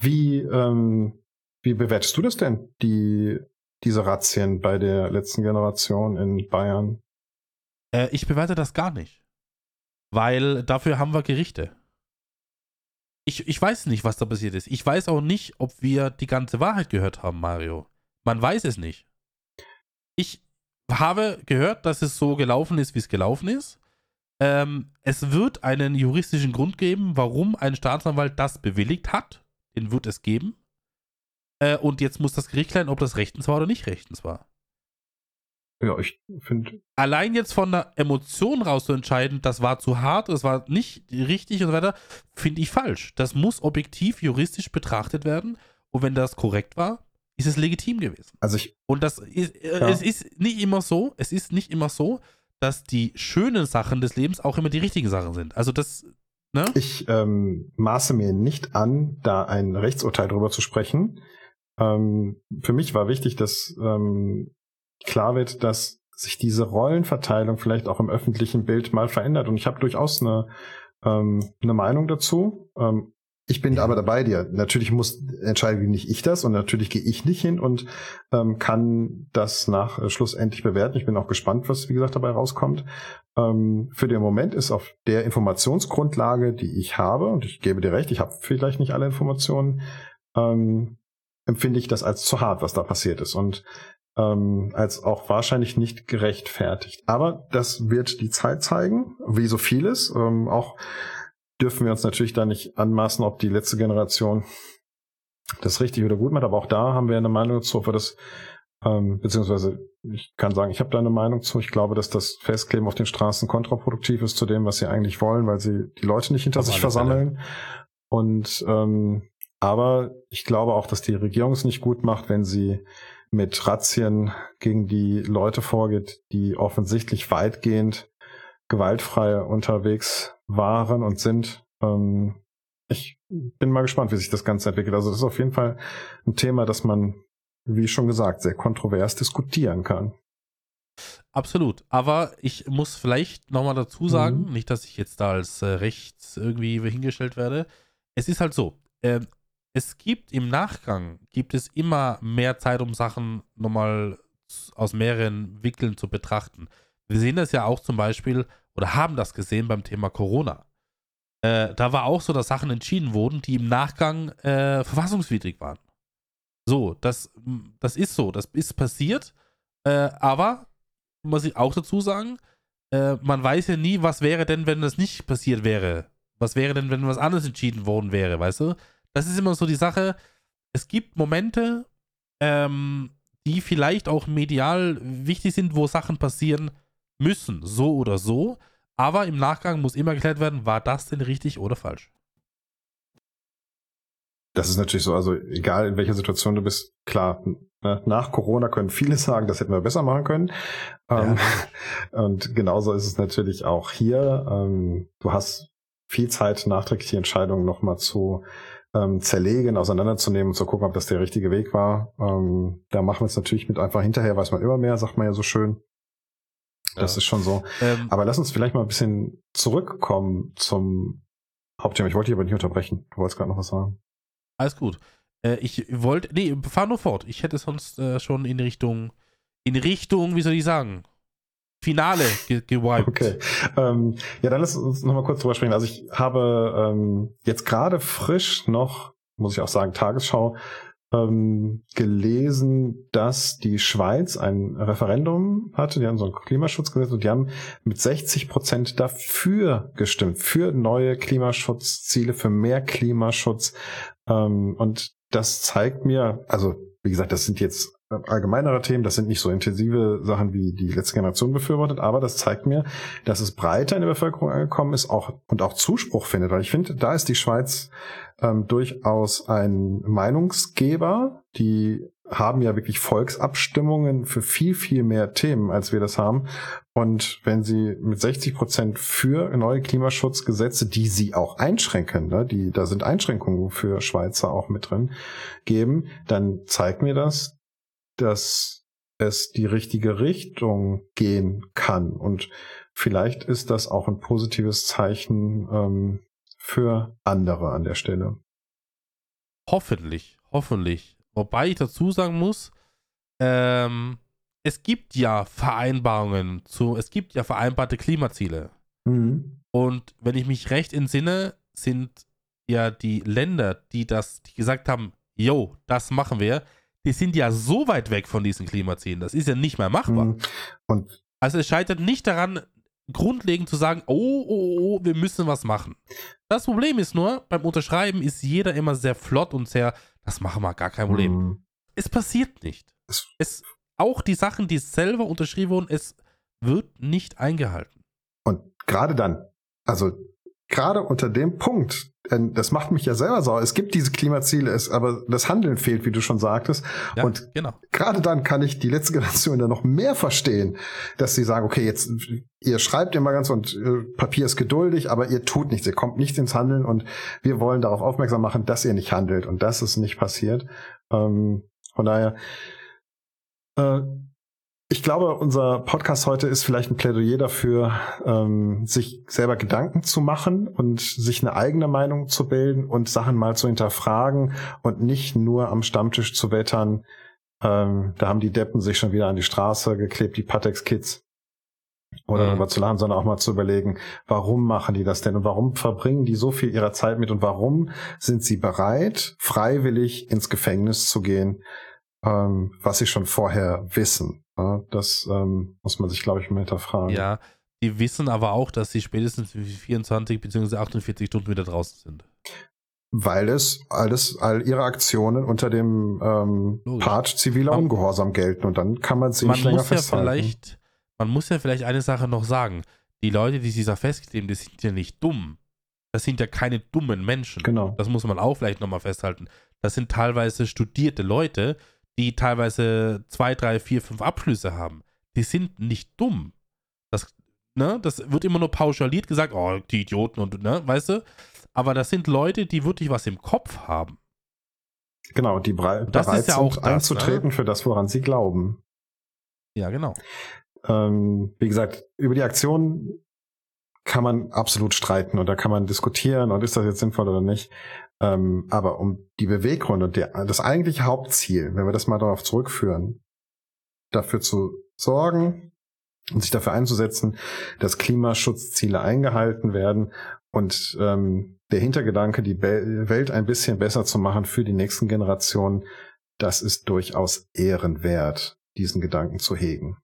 Wie, ähm, wie bewertest du das denn, die, diese Razzien bei der letzten Generation in Bayern? Äh, ich bewerte das gar nicht. Weil dafür haben wir Gerichte. Ich, ich weiß nicht, was da passiert ist. Ich weiß auch nicht, ob wir die ganze Wahrheit gehört haben, Mario. Man weiß es nicht. Ich habe gehört, dass es so gelaufen ist, wie es gelaufen ist. Ähm, es wird einen juristischen Grund geben, warum ein Staatsanwalt das bewilligt hat. Den wird es geben. Äh, und jetzt muss das Gericht klären, ob das rechtens war oder nicht rechtens war. Ja, ich finde. Allein jetzt von der Emotion raus zu entscheiden, das war zu hart, das war nicht richtig und so weiter, finde ich falsch. Das muss objektiv juristisch betrachtet werden. Und wenn das korrekt war, ist es legitim gewesen. Also ich. Und das ist, äh, ja. es ist nicht immer so, es ist nicht immer so, dass die schönen Sachen des Lebens auch immer die richtigen Sachen sind. Also das, ne? Ich ähm, maße mir nicht an, da ein Rechtsurteil drüber zu sprechen. Ähm, für mich war wichtig, dass ähm, klar wird, dass sich diese Rollenverteilung vielleicht auch im öffentlichen Bild mal verändert. Und ich habe durchaus eine, ähm, eine Meinung dazu. Ähm, ich bin aber dabei dir. Natürlich muss entscheide nicht ich das und natürlich gehe ich nicht hin und ähm, kann das nach äh, schlussendlich bewerten. Ich bin auch gespannt, was wie gesagt dabei rauskommt. Ähm, für den Moment ist auf der Informationsgrundlage, die ich habe, und ich gebe dir recht, ich habe vielleicht nicht alle Informationen, ähm, empfinde ich das als zu hart, was da passiert ist und ähm, als auch wahrscheinlich nicht gerechtfertigt. Aber das wird die Zeit zeigen, wie so vieles. Ähm, auch dürfen wir uns natürlich da nicht anmaßen, ob die letzte Generation das richtig oder gut macht, aber auch da haben wir eine Meinung dazu, ob wir das, ähm, beziehungsweise ich kann sagen, ich habe da eine Meinung zu. Ich glaube, dass das Festkleben auf den Straßen kontraproduktiv ist zu dem, was sie eigentlich wollen, weil sie die Leute nicht hinter auf sich versammeln. Fälle. Und ähm, aber ich glaube auch, dass die Regierung es nicht gut macht, wenn sie mit Razzien gegen die Leute vorgeht, die offensichtlich weitgehend gewaltfrei unterwegs waren und sind. Ähm, ich bin mal gespannt, wie sich das Ganze entwickelt. Also das ist auf jeden Fall ein Thema, das man, wie schon gesagt, sehr kontrovers diskutieren kann. Absolut. Aber ich muss vielleicht nochmal dazu sagen, Mhm. nicht, dass ich jetzt da als äh, rechts irgendwie hingestellt werde. Es ist halt so, ähm, es gibt im Nachgang, gibt es immer mehr Zeit, um Sachen nochmal aus mehreren Winkeln zu betrachten. Wir sehen das ja auch zum Beispiel, oder haben das gesehen beim Thema Corona. Äh, da war auch so, dass Sachen entschieden wurden, die im Nachgang äh, verfassungswidrig waren. So, das, das ist so, das ist passiert, äh, aber muss ich auch dazu sagen, äh, man weiß ja nie, was wäre denn, wenn das nicht passiert wäre. Was wäre denn, wenn was anderes entschieden worden wäre, weißt du? Das ist immer so die Sache. Es gibt Momente, ähm, die vielleicht auch medial wichtig sind, wo Sachen passieren müssen, so oder so. Aber im Nachgang muss immer geklärt werden, war das denn richtig oder falsch? Das ist natürlich so, also egal in welcher Situation du bist, klar, ne, nach Corona können viele sagen, das hätten wir besser machen können. Ähm, und genauso ist es natürlich auch hier. Ähm, du hast viel Zeit, nachträglich die Entscheidung nochmal zu ähm, zerlegen, auseinanderzunehmen und zu gucken, ob das der richtige Weg war. Ähm, da machen wir es natürlich mit einfach hinterher, weiß man immer mehr, sagt man ja so schön. Das Ja. ist schon so. Ähm, Aber lass uns vielleicht mal ein bisschen zurückkommen zum Hauptthema. Ich wollte dich aber nicht unterbrechen. Du wolltest gerade noch was sagen. Alles gut. Äh, ich wollte, nee, fahr nur fort. Ich hätte sonst äh, schon in Richtung, in Richtung, wie soll ich sagen, Finale ge gewiped. Okay. Ähm, ja, dann lass uns noch mal kurz drüber sprechen. Also ich habe ähm, jetzt gerade frisch noch, muss ich auch sagen, Tagesschau ähm, gelesen, dass die Schweiz ein Referendum hatte. Die haben so ein Klimaschutzgesetz und die haben mit 60 Prozent dafür gestimmt, für neue Klimaschutzziele, für mehr Klimaschutz. Ähm, und das zeigt mir, also wie gesagt, das sind jetzt allgemeinere Themen, das sind nicht so intensive Sachen, wie die letzte Generation befürwortet, aber das zeigt mir, dass es breiter in der Bevölkerung angekommen ist auch, und auch Zuspruch findet, weil ich finde, da ist die Schweiz ähm, durchaus ein Meinungsgeber, die haben ja wirklich Volksabstimmungen für viel, viel mehr Themen, als wir das haben. Und wenn sie mit 60 Prozent für neue Klimaschutzgesetze, die sie auch einschränken, ne, die, da sind Einschränkungen für Schweizer auch mit drin, geben, dann zeigt mir das, dass es die richtige Richtung gehen kann. Und vielleicht ist das auch ein positives Zeichen ähm, für andere an der Stelle. Hoffentlich, hoffentlich. Wobei ich dazu sagen muss, ähm, es gibt ja Vereinbarungen zu, es gibt ja vereinbarte Klimaziele. Mhm. Und wenn ich mich recht entsinne, sind ja die Länder, die das, die gesagt haben, yo, das machen wir, die sind ja so weit weg von diesen Klimazielen. Das ist ja nicht mehr machbar. Mhm. Und Also es scheitert nicht daran, grundlegend zu sagen, oh, oh, oh, wir müssen was machen. Das Problem ist nur, beim Unterschreiben ist jeder immer sehr flott und sehr, das machen wir, gar kein Problem. Mhm. Es passiert nicht. Es- Es, auch die Sachen, die selber unterschrieben wurden, es wird nicht eingehalten. Und gerade dann, also gerade unter dem Punkt, das macht mich ja selber sauer. Es gibt diese Klimaziele, es, aber das Handeln fehlt, wie du schon sagtest. Ja, Und genau. gerade dann kann ich die letzte Generation dann noch mehr verstehen, dass sie sagen, okay, jetzt ihr schreibt immer ganz und äh, Papier ist geduldig, aber ihr tut nichts, ihr kommt nicht ins Handeln und wir wollen darauf aufmerksam machen, dass ihr nicht handelt und das ist nicht passiert. Ähm, von daher, äh, ich glaube, unser Podcast heute ist vielleicht ein Plädoyer dafür, ähm, sich selber Gedanken zu machen und sich eine eigene Meinung zu bilden und Sachen mal zu hinterfragen und nicht nur am Stammtisch zu wettern, ähm, da haben die Deppen sich schon wieder an die Straße geklebt, die Patex-Kids. Oder Mhm. darüber zu lachen, sondern auch mal zu überlegen, warum machen die das denn und warum verbringen die so viel ihrer Zeit mit und warum sind sie bereit, freiwillig ins Gefängnis zu gehen, ähm, was sie schon vorher wissen. Ja, das ähm, muss man sich, glaube ich, mal hinterfragen. Ja, die wissen aber auch, dass sie spätestens 24 bzw. 48 Stunden wieder draußen sind. Weil es alles, all ihre Aktionen unter dem ähm, Logisch. Part ziviler Man- Ungehorsam gelten und dann kann man sie nicht länger muss ja festhalten. vielleicht, man muss ja vielleicht eine Sache noch sagen. Die Leute, die sich da festkleben, die sind ja nicht dumm. Das sind ja keine dummen Menschen. Genau. Das muss man auch vielleicht nochmal festhalten. Das sind teilweise studierte Leute, die teilweise zwei, drei, vier, fünf Abschlüsse haben. Die sind nicht dumm. Das, ne, das wird immer nur pauschaliert gesagt, oh, die Idioten und, ne, weißt du? Aber das sind Leute, die wirklich was im Kopf haben. Genau, die brei- Das bereit ist ja sind auch das, einzutreten für das, woran sie glauben. Ja, genau. ähm, wie gesagt, über die Aktion kann man absolut streiten und da kann man diskutieren und ist das jetzt sinnvoll oder nicht. Ähm, aber um die Beweggründe und der, das eigentliche Hauptziel, wenn wir das mal darauf zurückführen, dafür zu sorgen und sich dafür einzusetzen, dass Klimaschutzziele eingehalten werden und ähm, der Hintergedanke, die Welt ein bisschen besser zu machen für die nächsten Generationen, das ist durchaus ehrenwert, diesen Gedanken zu hegen.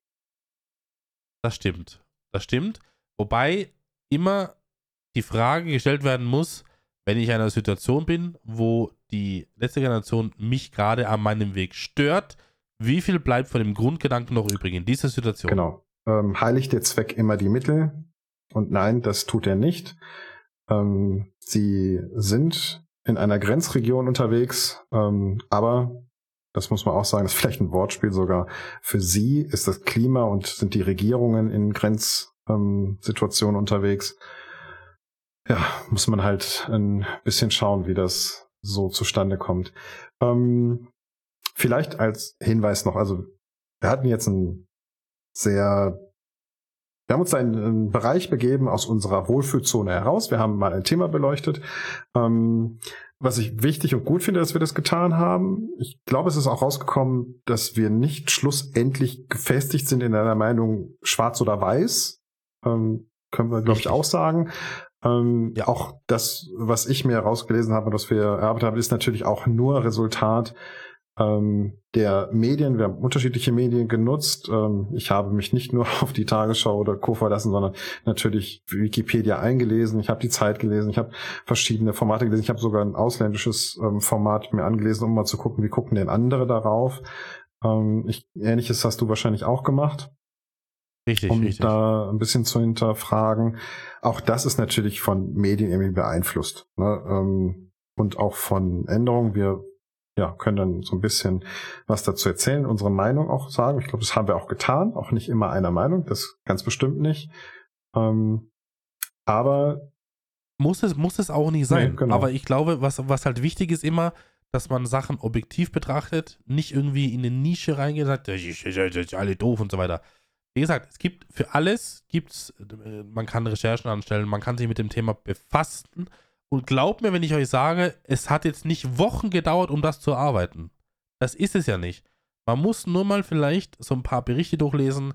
Das stimmt. Das stimmt. Wobei immer die Frage gestellt werden muss, wenn ich in einer Situation bin, wo die letzte Generation mich gerade an meinem Weg stört, wie viel bleibt von dem Grundgedanken noch übrig in dieser Situation? Genau. Ähm, heiligt der Zweck immer die Mittel? Und nein, das tut er nicht. Ähm, sie sind in einer Grenzregion unterwegs, ähm, aber das muss man auch sagen, das ist vielleicht ein Wortspiel sogar. Für sie ist das Klima und sind die Regierungen in Grenzsituationen unterwegs ja, muss man halt ein bisschen schauen, wie das so zustande kommt. Ähm, vielleicht als Hinweis noch, also wir hatten jetzt ein sehr, wir haben uns in einen Bereich begeben aus unserer Wohlfühlzone heraus. Wir haben mal ein Thema beleuchtet. Ähm, was ich wichtig und gut finde, dass wir das getan haben. Ich glaube, es ist auch rausgekommen, dass wir nicht schlussendlich gefestigt sind in einer Meinung schwarz oder weiß. Ähm, können wir, glaube ich, auch sagen. Ähm, ja. Auch das, was ich mir herausgelesen habe und was wir erarbeitet haben, ist natürlich auch nur Resultat ähm, der Medien. Wir haben unterschiedliche Medien genutzt. Ähm, ich habe mich nicht nur auf die Tagesschau oder Co. verlassen, sondern natürlich Wikipedia eingelesen. Ich habe die Zeit gelesen. Ich habe verschiedene Formate gelesen. Ich habe sogar ein ausländisches ähm, Format mir angelesen, um mal zu gucken, wie gucken denn andere darauf. Ähm, ich, Ähnliches hast du wahrscheinlich auch gemacht. Richtig, um richtig. da ein bisschen zu hinterfragen. Auch das ist natürlich von Medien irgendwie beeinflusst. Ne? Ähm, und auch von Änderungen. Wir ja, können dann so ein bisschen was dazu erzählen, unsere Meinung auch sagen. Ich glaube, das haben wir auch getan. Auch nicht immer einer Meinung, das ganz bestimmt nicht. Ähm, aber muss es, muss es auch nicht sein. Nee, genau. Aber ich glaube, was, was halt wichtig ist immer, dass man Sachen objektiv betrachtet, nicht irgendwie in eine Nische reingeht und sagt, alle doof und so weiter wie gesagt, es gibt für alles, gibt's, äh, man kann Recherchen anstellen, man kann sich mit dem Thema befassen. Und glaubt mir, wenn ich euch sage, es hat jetzt nicht Wochen gedauert, um das zu erarbeiten. Das ist es ja nicht. Man muss nur mal vielleicht so ein paar Berichte durchlesen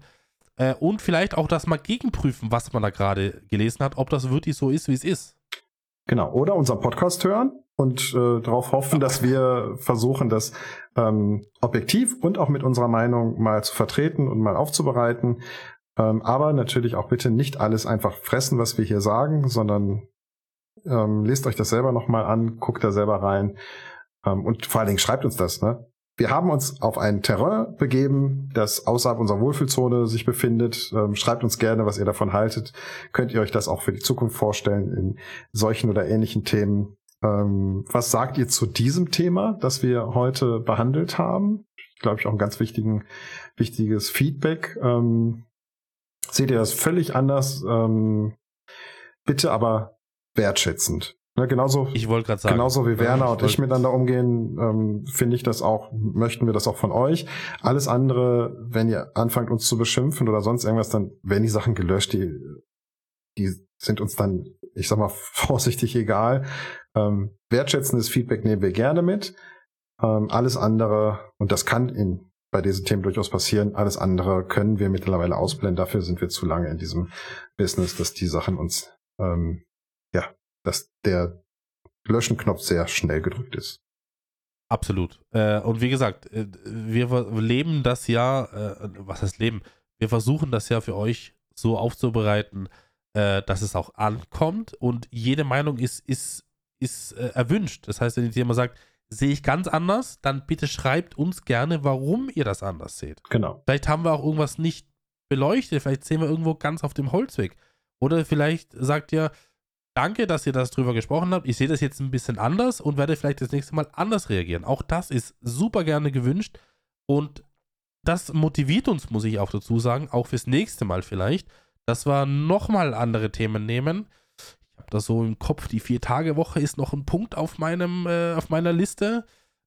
äh, und vielleicht auch das mal gegenprüfen, was man da gerade gelesen hat, ob das wirklich so ist, wie es ist. Genau. Oder unseren Podcast hören und äh, darauf hoffen, dass wir versuchen, das ähm, objektiv und auch mit unserer Meinung mal zu vertreten und mal aufzubereiten. Ähm, aber natürlich auch bitte nicht alles einfach fressen, was wir hier sagen, sondern ähm, lest euch das selber nochmal an, guckt da selber rein ähm, und vor allen Dingen schreibt uns das. Ne? Wir haben uns auf ein Terrain begeben, das außerhalb unserer Wohlfühlzone sich befindet. Ähm, schreibt uns gerne, was ihr davon haltet. Könnt ihr euch das auch für die Zukunft vorstellen in solchen oder ähnlichen Themen? Ähm, was sagt ihr zu diesem Thema, das wir heute behandelt haben? Glaube ich auch ein ganz wichtigen, wichtiges Feedback. Ähm, seht ihr das völlig anders? Ähm, bitte aber wertschätzend. Ne, genauso, ich wollte gerade sagen, genauso wie Werner ich und ich miteinander umgehen, ähm, finde ich das auch, möchten wir das auch von euch. Alles andere, wenn ihr anfangt uns zu beschimpfen oder sonst irgendwas, dann werden die Sachen gelöscht, die, die sind uns dann, ich sag mal, vorsichtig egal. Ähm, wertschätzendes Feedback nehmen wir gerne mit. Ähm, alles andere, und das kann in, bei diesen Themen durchaus passieren, alles andere können wir mittlerweile ausblenden. Dafür sind wir zu lange in diesem Business, dass die Sachen uns, ähm, ja, dass der Löschenknopf sehr schnell gedrückt ist. Absolut. Äh, und wie gesagt, äh, wir leben das ja, äh, was heißt Leben? Wir versuchen das ja für euch so aufzubereiten, äh, dass es auch ankommt und jede Meinung ist, ist ist äh, erwünscht. Das heißt, wenn jemand sagt, sehe ich ganz anders, dann bitte schreibt uns gerne, warum ihr das anders seht. Genau. Vielleicht haben wir auch irgendwas nicht beleuchtet, vielleicht sehen wir irgendwo ganz auf dem Holzweg. Oder vielleicht sagt ihr, danke, dass ihr das drüber gesprochen habt. Ich sehe das jetzt ein bisschen anders und werde vielleicht das nächste Mal anders reagieren. Auch das ist super gerne gewünscht und das motiviert uns, muss ich auch dazu sagen, auch fürs nächste Mal vielleicht, dass wir nochmal andere Themen nehmen das so im Kopf, die Vier-Tage-Woche ist noch ein Punkt auf, meinem, äh, auf meiner Liste.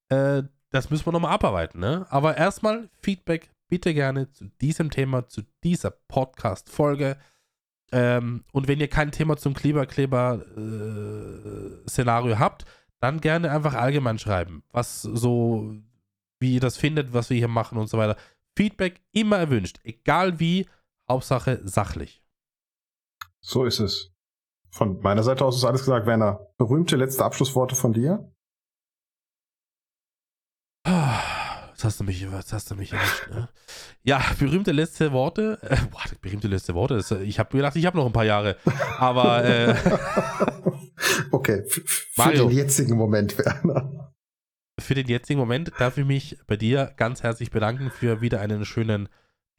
Äh, das müssen wir nochmal abarbeiten, ne? Aber erstmal Feedback bitte gerne zu diesem Thema, zu dieser Podcast-Folge. Ähm, und wenn ihr kein Thema zum Kleberkleber-Szenario äh, habt, dann gerne einfach allgemein schreiben, was so, wie ihr das findet, was wir hier machen und so weiter. Feedback immer erwünscht, egal wie, Hauptsache sachlich. So ist es. Von meiner Seite aus ist alles gesagt. Werner, berühmte letzte Abschlussworte von dir? Jetzt hast du mich, jetzt hast du mich erwischt, ne? Ja, berühmte letzte Worte. Äh, boah, berühmte letzte Worte. Das, ich habe gedacht, ich habe noch ein paar Jahre. Aber äh, okay, für Mario, den jetzigen Moment, Werner. Für den jetzigen Moment darf ich mich bei dir ganz herzlich bedanken für wieder einen schönen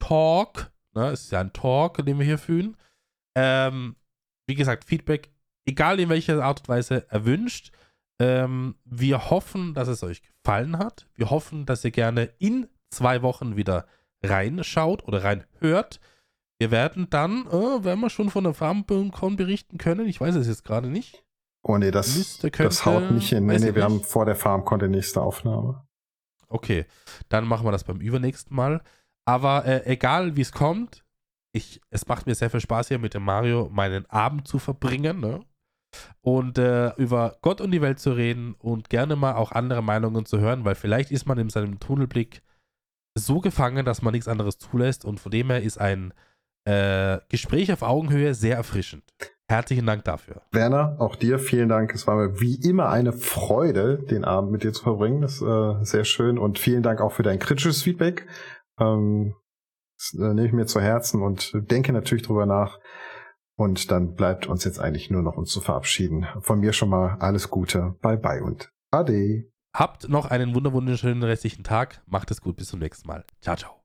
Talk. Ne? Es ist ja ein Talk, den wir hier führen. Ähm, wie gesagt, Feedback, egal in welcher Art und Weise, erwünscht. Ähm, wir hoffen, dass es euch gefallen hat. Wir hoffen, dass ihr gerne in zwei Wochen wieder reinschaut oder reinhört. Wir werden dann, äh, werden wir schon von der FarmCon berichten können. Ich weiß es jetzt gerade nicht. Oh nee, das, Liste könnte, das haut nicht hin. Nee, nee, wir haben vor der FarmCon die nächste Aufnahme. Okay, dann machen wir das beim übernächsten Mal. Aber äh, egal wie es kommt, ich, es macht mir sehr viel Spaß hier mit dem Mario meinen Abend zu verbringen. Ne? und äh, über Gott und die Welt zu reden und gerne mal auch andere Meinungen zu hören, weil vielleicht ist man in seinem Tunnelblick so gefangen, dass man nichts anderes zulässt und von dem her ist ein äh, Gespräch auf Augenhöhe sehr erfrischend. Herzlichen Dank dafür. Werner, auch dir vielen Dank. Es war mir wie immer eine Freude, den Abend mit dir zu verbringen. Das ist äh, sehr schön und vielen Dank auch für dein kritisches Feedback. Ähm, das äh, nehme ich mir zu Herzen und denke natürlich drüber nach, und dann bleibt uns jetzt eigentlich nur noch uns zu verabschieden. Von mir schon mal alles Gute. Bye bye und Ade. Habt noch einen wunderschönen restlichen Tag. Macht es gut. Bis zum nächsten Mal. Ciao, ciao.